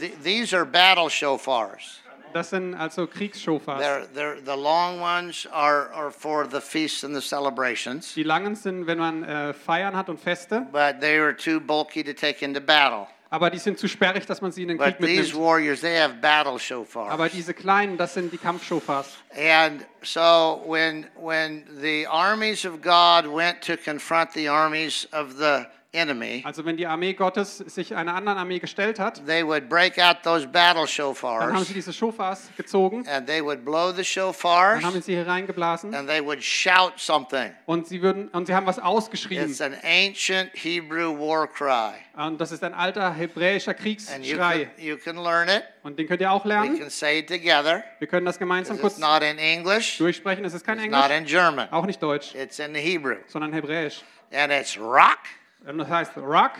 th- th- these are battle shofars. Das sind also Kriegsschofars. They're, they're, the long ones are, are for the feasts and the celebrations, Die langen sind, wenn man äh, Feiern hat und Feste, but they are too bulky to take into battle. Aber die sind zu sperrig, dass man sie in den Krieg But these mitnimmt. warriors, they have battle Aber shofars. diese kleinen, das sind die Kampfschofars. And so when, when the armies of God went to confront the armies of the enemy, Also wenn die Armee Gottes sich einer anderen Armee gestellt hat, they would break out those battle dann haben shofars sie diese Schofars gezogen, and they would blow the dann shofars haben sie hier reingeblasen and they would shout something. und sie würden und sie haben was ausgeschrieben. It's an ancient Hebrew war cry. Und das ist ein alter hebräischer And you Kriegsschrei. can, you can learn it. Und den könnt ihr auch We lernen. can say it together. Wir können das gemeinsam kurz It's not in English, durchsprechen. Es ist kein it's not Englisch, in German. auch nicht Deutsch, It's in the Hebrew. sondern Hebräisch. And it's rock Heißt Rock,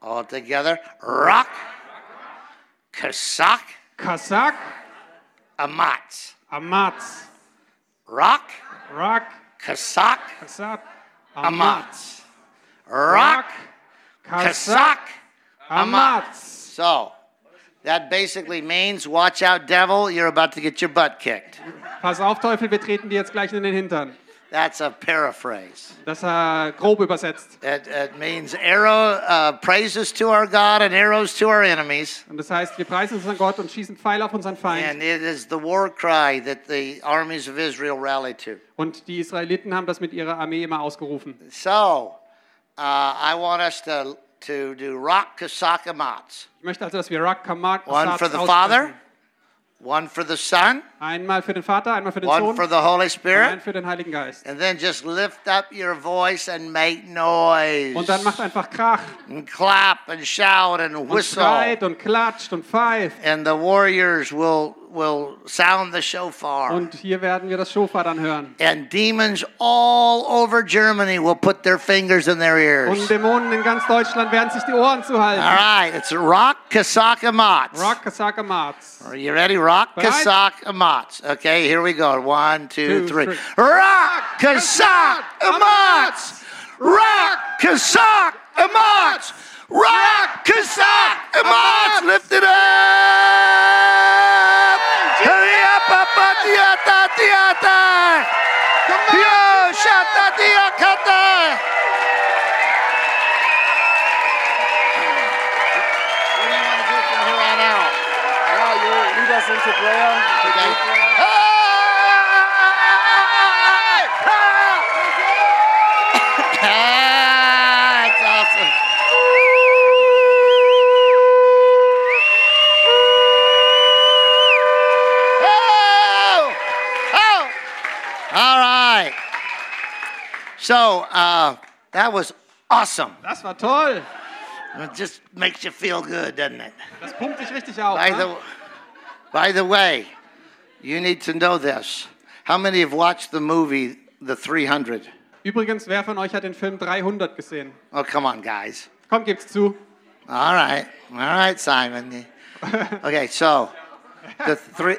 all together. Rock, Kasak, Kasak, Amatz. Amatz. Rock, Rock, Kasak, Kasak, Amatz. Rock, Kasak, Kasak, Amatz. So that basically means watch out, devil, you're about to get your butt kicked. Pass auf, Teufel, wir treten dir jetzt gleich in den Hintern. That's a paraphrase. Das ist grob übersetzt. It, it means arrow uh, praises to our God and arrows to our enemies. Und das heißt, wir preisen unseren Gott und schießen Pfeile auf unseren Feind. And it is the war cry that the armies of Israel rallied to. Und die Israeliten haben das mit ihrer Armee immer ausgerufen. So uh, I want us to, to do Rock Kasakamatz. Ich möchte also, dass wir Rock Kamak One for the Father, one for the Son, Einmal für den Vater, einmal für den one Sohn for the Holy und Spirit. für den Heiligen Geist. And then just lift up your voice and make noise. Und dann macht einfach Krach and clap and shout and whistle. und schreit und klatscht und pfeift. And the warriors will, will sound the shofar. Und hier werden wir das Shofar dann hören. And demons all over Germany will put their fingers in their Und ears. Dämonen in ganz Deutschland werden sich die Ohren zu All right, it's Rock Kasaka Mats. Rock Kasaka Mats. Are you ready? Rock Bereit? Kasaka Mats. Okay, here we go. One, two, Two, three. three. Rock Kasaka Mats. Rock Kasaka Mats. Rock Kasaka Mats. Lift it up. Tiata. Yo, shata tiakata. What do you want to do from here on out? Yeah, you lead us into prayer. Okay. So uh, that was awesome. Das war toll. It just makes you feel good, doesn't it? Das pumpt dich richtig auf. By the, by the way, you need to know this. How many have watched the movie The 300? Übrigens, wer von euch hat den Film 300 gesehen? Oh, come on, guys. Komm, gibt's zu. All right. All right, Simon. Okay, so the three,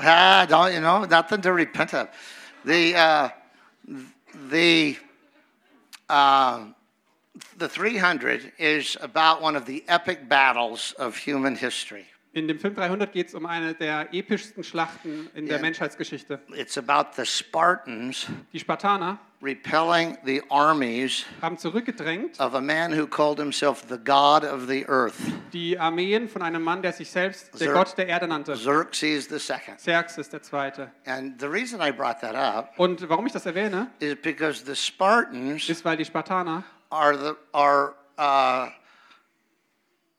ah, don't, you know, nothing to repent of. The, uh, the, uh, the 300 is about one of the epic battles of human history. In dem Film 300 geht es um eine der epischsten Schlachten in der Ja. Menschheitsgeschichte. It's about the Spartans Die Spartaner repelling the armies haben zurückgedrängt of a man who called himself the God of the earth, die Armeen von einem Mann, der sich selbst der Gott der Erde nannte. Xerxes II. Xerxes der Zweite. And the reason I brought that up Und warum ich das erwähne, is because the Spartans ist, weil die Spartaner are the are uh,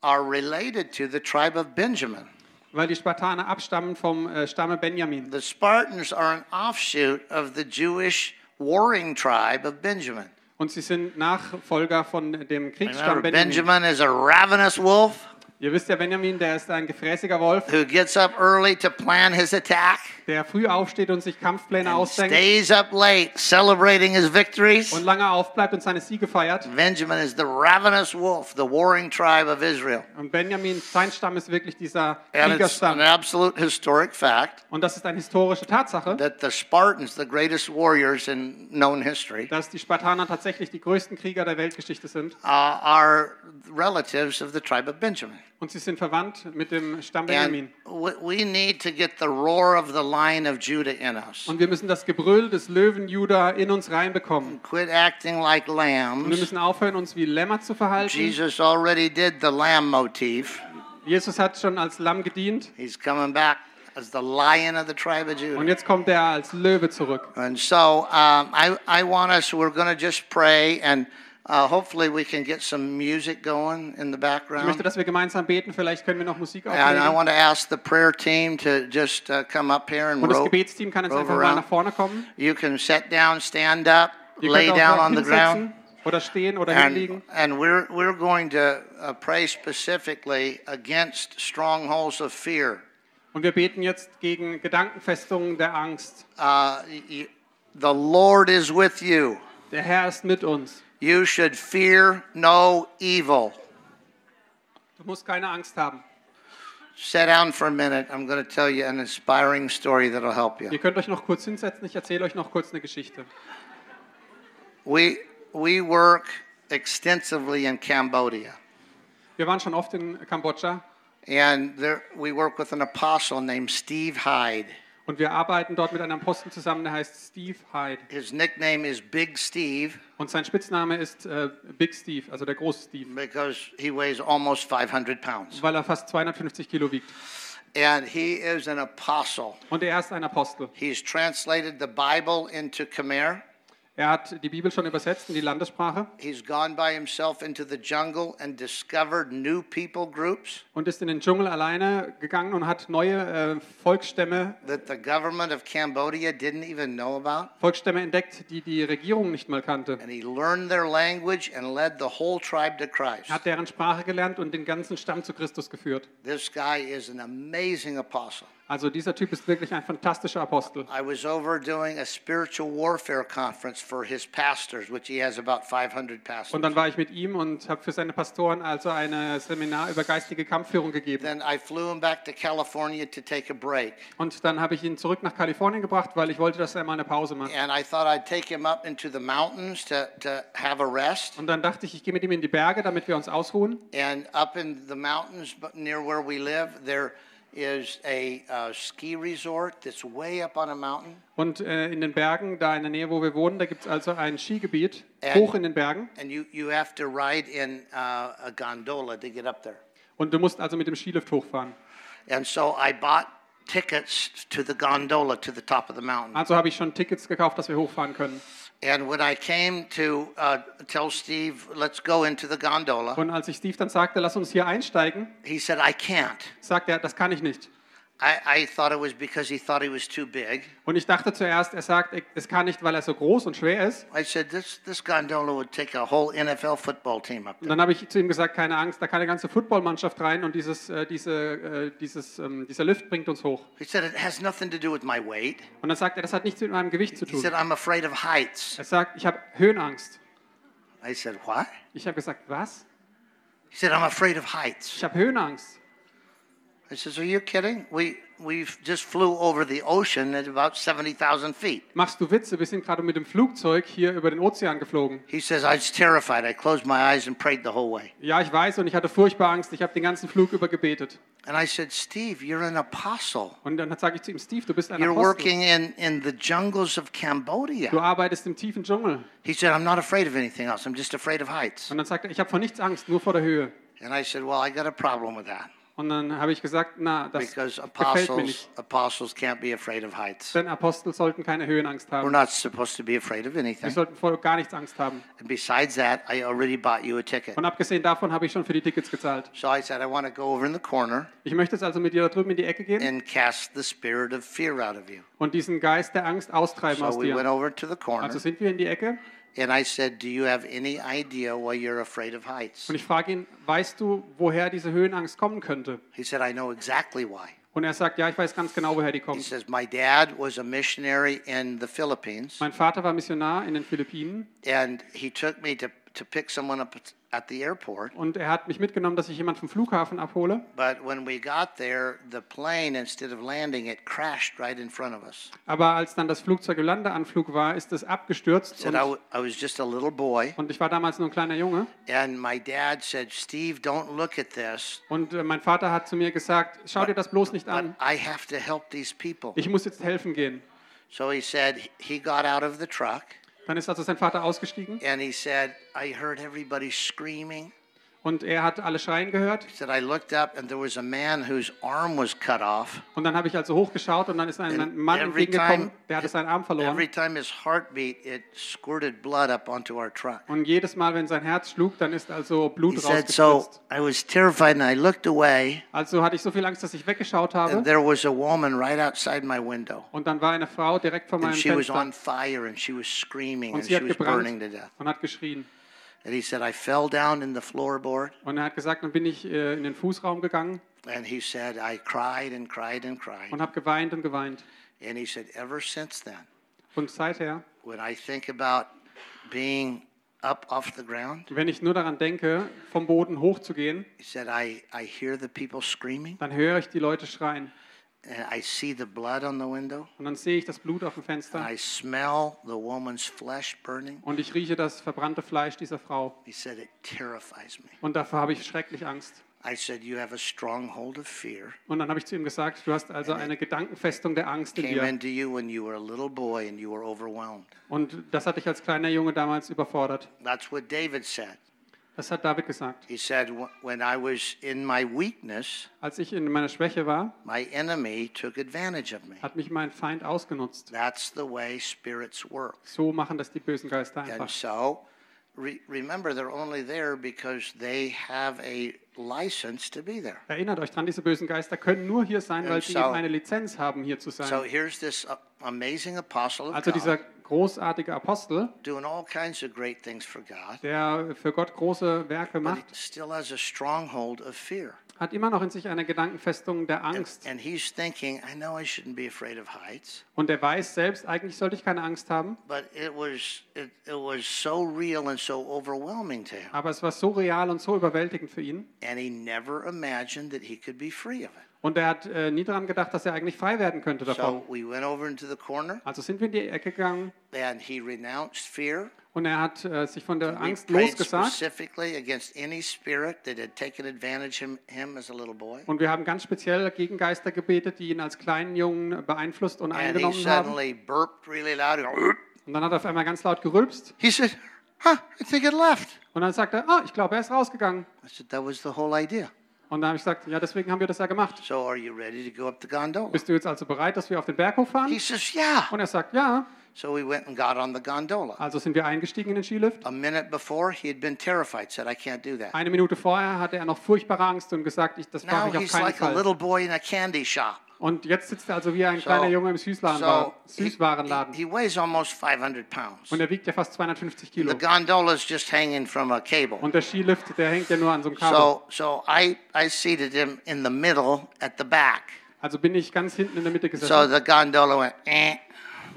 are related to the tribe of Benjamin. weil die Spartaner abstammen vom äh, Stamme Benjamin. The Spartans are an offshoot of the Jewish warring tribe of Benjamin. Und sie sind Nachfolger von dem Kriegsstamm Benjamin. Benjamin is a ravenous wolf Ihr wisst ja, Benjamin, der ist ein gefräßiger Wolf, who gets up early to plan his attack der früh aufsteht und sich Kampfpläne ausdenkt stays up late celebrating his victories. und lange aufbleibt und seine Siege feiert. Benjamin is the ravenous wolf, the warring tribe of Israel. Und Benjamin, sein Stamm ist wirklich dieser And it's an Kriegerstamm. absolute historic fact Und das ist eine historische Tatsache, that the Spartans, the greatest warriors in known history, dass die Spartaner tatsächlich die größten Krieger der Weltgeschichte sind. uh, are relatives of the tribe of Benjamin. Und sie sind verwandt mit dem Stamm Benjamin. we we need to get the roar of the lion of Judah in us. Und wir müssen das Gebrüll des Löwen Juda in uns reinbekommen. Quit acting like Und wir lambs. müssen aufhören, uns wie Lämmer zu verhalten. Jesus already did the lamb motif. Jesus hat schon als Lamm gedient He's coming back as the lion of the tribe of und Judah. jetzt kommt er als Löwe zurück. And so um, I, I want us, we're going to just pray and uh, hopefully we can get some music going in the Ich möchte, background. dass wir gemeinsam beten. Vielleicht können wir noch Musik And I aufnehmen. want to ask the prayer team to just uh, come up here and Und das ro- Gebetsteam kann jetzt rover einfach mal around. nach vorne kommen. You can sit down, stand up, Ihr lay könnt down auch on the ground. hinsetzen oder stehen oder And, hinlegen. and we're, we're going to uh, pray specifically against strongholds of fear. Und wir beten jetzt gegen Gedankenfestungen der Angst. Uh, y- the Lord is with you. Der Herr ist mit uns. You should fear no evil. Du musst keine Angst haben. Sit down for a minute. I'm going to tell you an inspiring story that'll help you. Ihr könnt euch noch kurz hinsetzen. Ich erzähle euch noch kurz eine Geschichte. We, we work extensively in Cambodia, Wir waren schon oft in Kambodscha and there, we work with an apostle named Steve Hyde. Und wir arbeiten dort mit einem Apostel zusammen, der heißt Steve Hyde. His nickname is Big Steve Und sein Spitzname ist äh, Big Steve, also der große Steve, because he weighs almost 500 pounds. weil er fast 250 Kilo wiegt. And he is an apostle. Und er ist ein Apostel. He's translated the Bible into Khmer. Er hat die Bibel schon übersetzt in die Landessprache He's gone by himself into the jungle and discovered new people groups und ist in den Dschungel alleine gegangen und hat neue äh, Volksstämme, that the government of Cambodia didn't even know about. Volksstämme entdeckt, die die Regierung nicht mal kannte. And he learned their language and led the whole tribe to Christ. Hat deren Sprache gelernt und den ganzen Stamm zu Christus geführt. This guy is an amazing apostle. Also dieser Typ ist wirklich ein fantastischer Apostel. I was over doing a spiritual warfare conference for his pastors, which he has about 500 pastors. Und dann war ich mit ihm und habe für seine Pastoren also ein Seminar über geistige Kampfführung gegeben. Then I flew him back to California to take a break. Und dann habe ich ihn zurück nach Kalifornien gebracht, weil ich wollte, dass er mal eine Pause macht. And I thought I'd take him up into the mountains to, to have a rest. Und dann dachte ich, ich gehe mit ihm in die Berge, damit wir uns ausruhen. And up in the mountains near where we live, there is a uh, ski resort that's way up on a mountain. Und äh, in den Bergen, da in der Nähe, wo wir wohnen, da gibt es also ein Skigebiet, And- hoch in den Bergen. And you, you have to ride in uh, a gondola to get up there. Und du musst also mit dem Skilift hochfahren. And so I bought tickets to the gondola to the top of the mountain. Also habe ich schon Tickets gekauft, dass wir hochfahren können. And when I came to uh, tell Steve, let's go into the gondola, Und als ich Steve dann sagte, lass uns hier einsteigen, he said, I can't. sagte er, das kann ich nicht. I, I thought it was because he thought he was too big. Und ich dachte zuerst, er sagt, das kann nicht, weil er so groß und schwer ist. I said, this, this gondola would take a whole NFL football team up Und dann habe ich zu ihm gesagt, keine Angst, da kann eine ganze Footballmannschaft rein und dieses, äh, diese, äh, dieses, ähm, dieser Lift bringt uns hoch. He said, it has nothing to do with my weight. Und dann sagt er, das hat nichts mit meinem Gewicht zu He tun. said, I'm afraid of heights. Er sagt, ich habe Höhenangst. I said, what? Ich habe gesagt, was? He said, I'm afraid of heights. Ich habe Höhenangst. I says, are you kidding? We, we just flew over the ocean at about 70,000 feet. Machst du Witze? Wir sind gerade mit dem Flugzeug hier über den Ozean geflogen. He says, I was terrified. I closed my eyes and prayed the whole way. Ja, ich weiß und ich hatte furchtbar Angst. Ich habe den ganzen Flug über gebetet. And I said, Steve, you're an apostle. Und dann sage ich zu ihm, Steve, du bist ein You're Apostel. working in, in the jungles of Cambodia. Du arbeitest im tiefen Dschungel. He said, I'm not afraid of anything else. I'm just afraid of heights. Und dann sagt er, ich habe vor nichts Angst, nur vor der Höhe. And I said, well, I got a problem with that Und dann habe ich gesagt, na, das because gefällt mir nicht. apostles can't be afraid of heights. Denn Apostel sollten keine Höhenangst We're haben. not supposed to be afraid of Wir anything. sollten vor gar nichts Angst haben. And besides that, I already bought you a ticket. Und abgesehen davon habe ich schon für die Tickets gezahlt. So I said, I want to go over in the corner Ich möchte jetzt also mit dir da drüben in die Ecke gehen and cast the spirit of fear out of you. und diesen Geist der Angst austreiben aus So we went dir. over to the corner Also sind wir in die Ecke and I said, Do you have any idea why you're afraid of heights? und ich frage ihn, weißt du, woher diese Höhenangst kommen könnte? He said, I know exactly why. Und er sagt, ja, ich weiß ganz genau, woher die He kommt. says, My dad was a missionary in the Philippines Mein Vater war Missionar in den Philippinen and he took me to, to pick someone up at the airport. und er hat mich mitgenommen, dass ich jemanden vom Flughafen abhole. But when we got there, the plane, instead of landing, it crashed right in front of us. Aber als dann das Flugzeug im Landeanflug war, ist es abgestürzt Said und, I was just a little boy, und ich war damals nur ein kleiner Junge. and my dad said, Steve, don't look at this. Und äh, mein Vater hat zu mir gesagt, schau dir das bloß nicht But an. I have to help these people. Ich muss jetzt helfen gehen. So he said he got out of the truck Dann ist also sein Vater ausgestiegen and he said, I heard everybody screaming. Und er hat alle schreien gehört. He and was was. Und dann habe ich also hochgeschaut und dann ist ein And Mann entgegengekommen, der hatte seinen Arm verloren. Every time his heart beat, it squirted blood up onto our truck. Und jedes Mal, wenn sein Herz schlug, dann ist also He Blut so rausgespritzt. I was terrified and I looked away Also hatte ich so viel Angst, dass ich weggeschaut and habe. there was a woman right outside my window. Und dann war eine Frau direkt vor And meinem she was Fenster on fire and she was screaming und and sie she hat was burning gebrannt to death. und hat geschrien. And he said, I fell down in the floorboard. Und er hat gesagt, dann bin ich äh, in den Fußraum gegangen And he said, I cried and cried and cried. und habe geweint und geweint. And he said, ever since then, Und seither, when I think about being up off the ground, wenn ich nur daran denke, vom Boden hochzugehen, he said, I, I hear the people screaming dann höre ich die Leute schreien. And I see the blood on the window. Und dann sehe ich das Blut auf dem And Fenster I smell the woman's flesh burning. und ich rieche das verbrannte Fleisch dieser Frau. He said, it terrifies me. Und davor habe ich schrecklich Angst. I said, You have a stronghold of fear. Und dann habe ich zu ihm gesagt, du hast also eine Gedankenfestung der Angst in Came dir. into you when you were a little boy and you were overwhelmed. Und das hat dich als kleiner Junge damals überfordert. That's what David said. Das hat David gesagt. He said, "Wh- When I was in my weakness, Als ich in meiner Schwäche war, my enemy took advantage of me. hat mich mein Feind ausgenutzt. That's the way spirits work. So machen das die bösen Geister And einfach. so, re- remember, they're only there because they have a license to be there. Erinnert euch dran, diese bösen Geister können nur hier sein, weil And sie so- eben eine Lizenz haben, hier zu So sein. here's this amazing apostle of Also dieser großartige Apostel, doing all kinds of great things for God, der für Gott große Werke macht, still has a stronghold of fear. hat immer noch in sich eine Gedankenfestung der And, Angst. and he's thinking, I know I shouldn't be afraid of heights, Und er weiß selbst, eigentlich sollte ich keine Angst haben, but it was it, it was so real and so overwhelming to him. aber es war so real und so überwältigend für ihn. And he never imagined that he could be free of it. Und er hat äh, nie daran gedacht, dass er eigentlich frei werden könnte davon. So we went over into the corner Also sind wir in die Ecke gegangen and he renounced fear. und er hat äh, sich von der Angst losgesagt. Und wir haben ganz speziell gegen Geister gebetet, die ihn als kleinen Jungen beeinflusst und And he eingenommen haben. really loud. Und dann hat er auf einmal ganz laut gerülpst. He said, Huh, I think it left. Und dann sagt er, ah, ich glaube, er ist rausgegangen. I said, That was the whole idea. Und dann habe ich gesagt, ja, deswegen haben wir das ja gemacht. So are you ready to go up the gondola? Bist du jetzt also bereit, dass wir auf den Berghof He fahren? says, Yeah. Und er sagt, ja. So we went and got on the gondola. Also sind wir eingestiegen in den Skilift. A minute before, he had been terrified, said, I can't do that. Eine Minute vorher hatte er noch furchtbare Angst und gesagt, ich, das Now mache ich auf he's keinen like a Fall. little boy in a candy shop. Und jetzt sitzt er also wie ein So- kleiner Junge im Süßwarenla- he, Süßwarenladen. he weighs almost 500 pounds. Und er wiegt ja fast 250 Kilo. The gondola is just hanging from a cable. Und der Skilift, der hängt ja nur an so einem Kabel. So, so I, I seated him in the middle at the back. Also bin ich ganz hinten in der Mitte So gesessen. the gondola went, eh.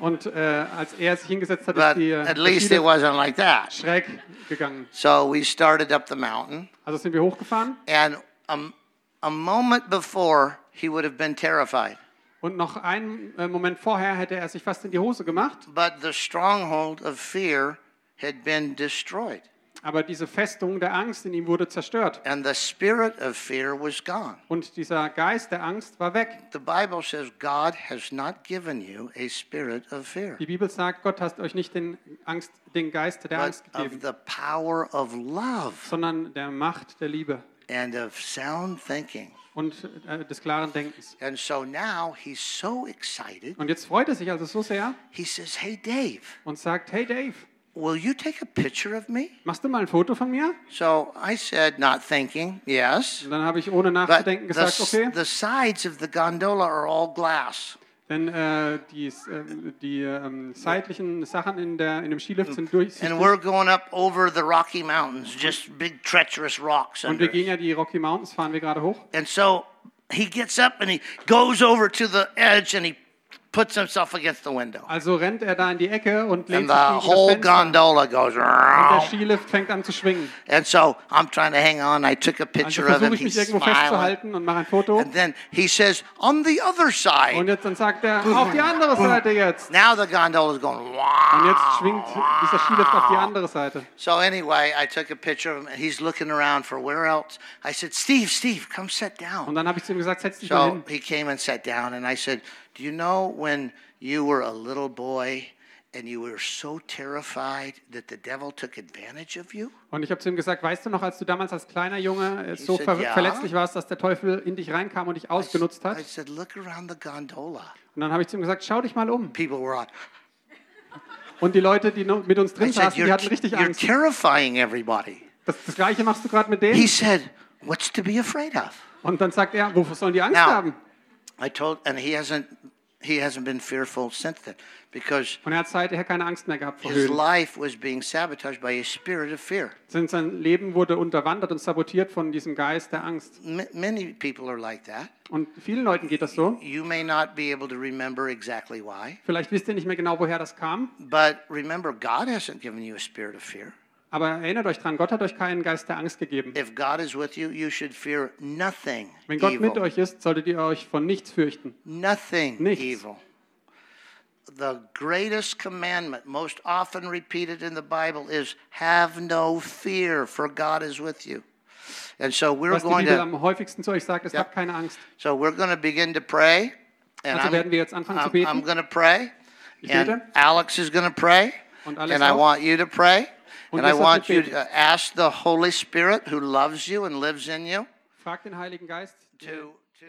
Und äh, als er sich hingesetzt hat, But ist die, äh, at least it wasn't like that. schräg gegangen. So we started up the mountain, Also sind wir hochgefahren and a, a moment before, he would have been terrified. und noch einen äh, Moment vorher hätte er sich fast in die Hose gemacht. But the stronghold of fear had been destroyed, Aber diese Festung der Angst in ihm wurde zerstört. and the spirit of fear was gone. Und dieser Geist der Angst war weg. The Bible says God has not given you a spirit of fear, Die Bibel sagt, Gott hat euch nicht den, Angst, den Geist der but Angst of gegeben, the power of love sondern der Macht der Liebe and of sound thinking. Und äh, des klaren Denkens. And so now he's so excited. Und jetzt freut er sich also so sehr He says, Hey, Dave, und sagt, hey Dave, will you take a picture of me? machst du mal ein Foto von mir? So I said, not thinking, yes. Und dann habe ich ohne But nachzudenken the, gesagt, okay. the sides of the gondola are all glass. Denn äh, die, äh, die ähm, seitlichen Sachen in, der, in dem Skilift sind mm. durchsichtig. And we're going up over the Rocky Mountains, just big treacherous rocks Und wir gehen ja die Rocky Mountains, fahren wir gerade hoch. And so he gets up and he goes over to the edge and he puts himself against the window. Also rennt er da in die Ecke und lehnt And sich the gegen whole das Fenster. gondola goes. Und der. Skilift fängt an zu schwingen. And so I'm trying to hang on. I took a Also picture of versuche him. ich mich He's irgendwo smiling. festzuhalten und mache ein Foto. And then he says, on the other side. Und jetzt dann sagt er, auf die andere Seite jetzt. Now the gondola is going. Und jetzt Wow. schwingt dieser Skilift auf die andere Seite. So anyway, I took a picture of him, and he's looking around for where else. I said, Steve, Steve, come sit Und down. dann habe ich zu ihm gesagt, setz dich mal So hin. he came and sat down, and I said, Do you know when you were a little boy and you were so terrified that the devil took advantage of you? Und ich habe zu ihm gesagt, weißt du noch, als du damals als kleiner Junge äh, so said, ver "Ja." verletzlich warst, dass der Teufel in dich reinkam und dich ausgenutzt I hat? said, Look around the gondola. Und dann habe ich zu ihm gesagt, schau dich mal um. People were on. Und die Leute, die mit uns I drin said, saßen, die You're, hatten richtig you're Angst. terrifying everybody. Das, das Gleiche machst du gerade mit He denen. said, What's to be afraid of? Und dann sagt er, wovor sollen die Angst Now, haben? I told, and he hasn't, he hasn't been fearful since then, because Und er hat seither keine Angst mehr gehabt vor his Höhlen. life was being sabotaged by a spirit of fear. Sein- Sein Leben wurde unterwandert und sabotiert von diesem Geist der Angst. M- many people are like that. Und vielen Leuten geht das so. You may not be able to remember exactly why, Vielleicht wisst ihr nicht mehr genau, woher das kam. but remember, God hasn't given you a spirit of fear. Aber erinnert euch dran, Gott hat euch keinen Geist der Angst gegeben. If God is with you, you should fear nothing Wenn Gott mit evil. euch ist, solltet ihr euch von nichts fürchten. Nothing Nichts. evil. The greatest commandment, most often repeated in the Bible, is have no fear, for God is with you. And so we're Was die going Bibel to am häufigsten zu euch sagt, ist, Ja. habt keine Angst. so we're going to begin to pray. And Also I'm, werden wir jetzt anfangen zu I'm, beten. I'm going to pray. Ich And bete. Alex is going to pray. Und Alex And I auch. want you to pray. Und And I want you to ask the Holy Spirit who loves you and lives in you Fragt den Heiligen Geist, to, to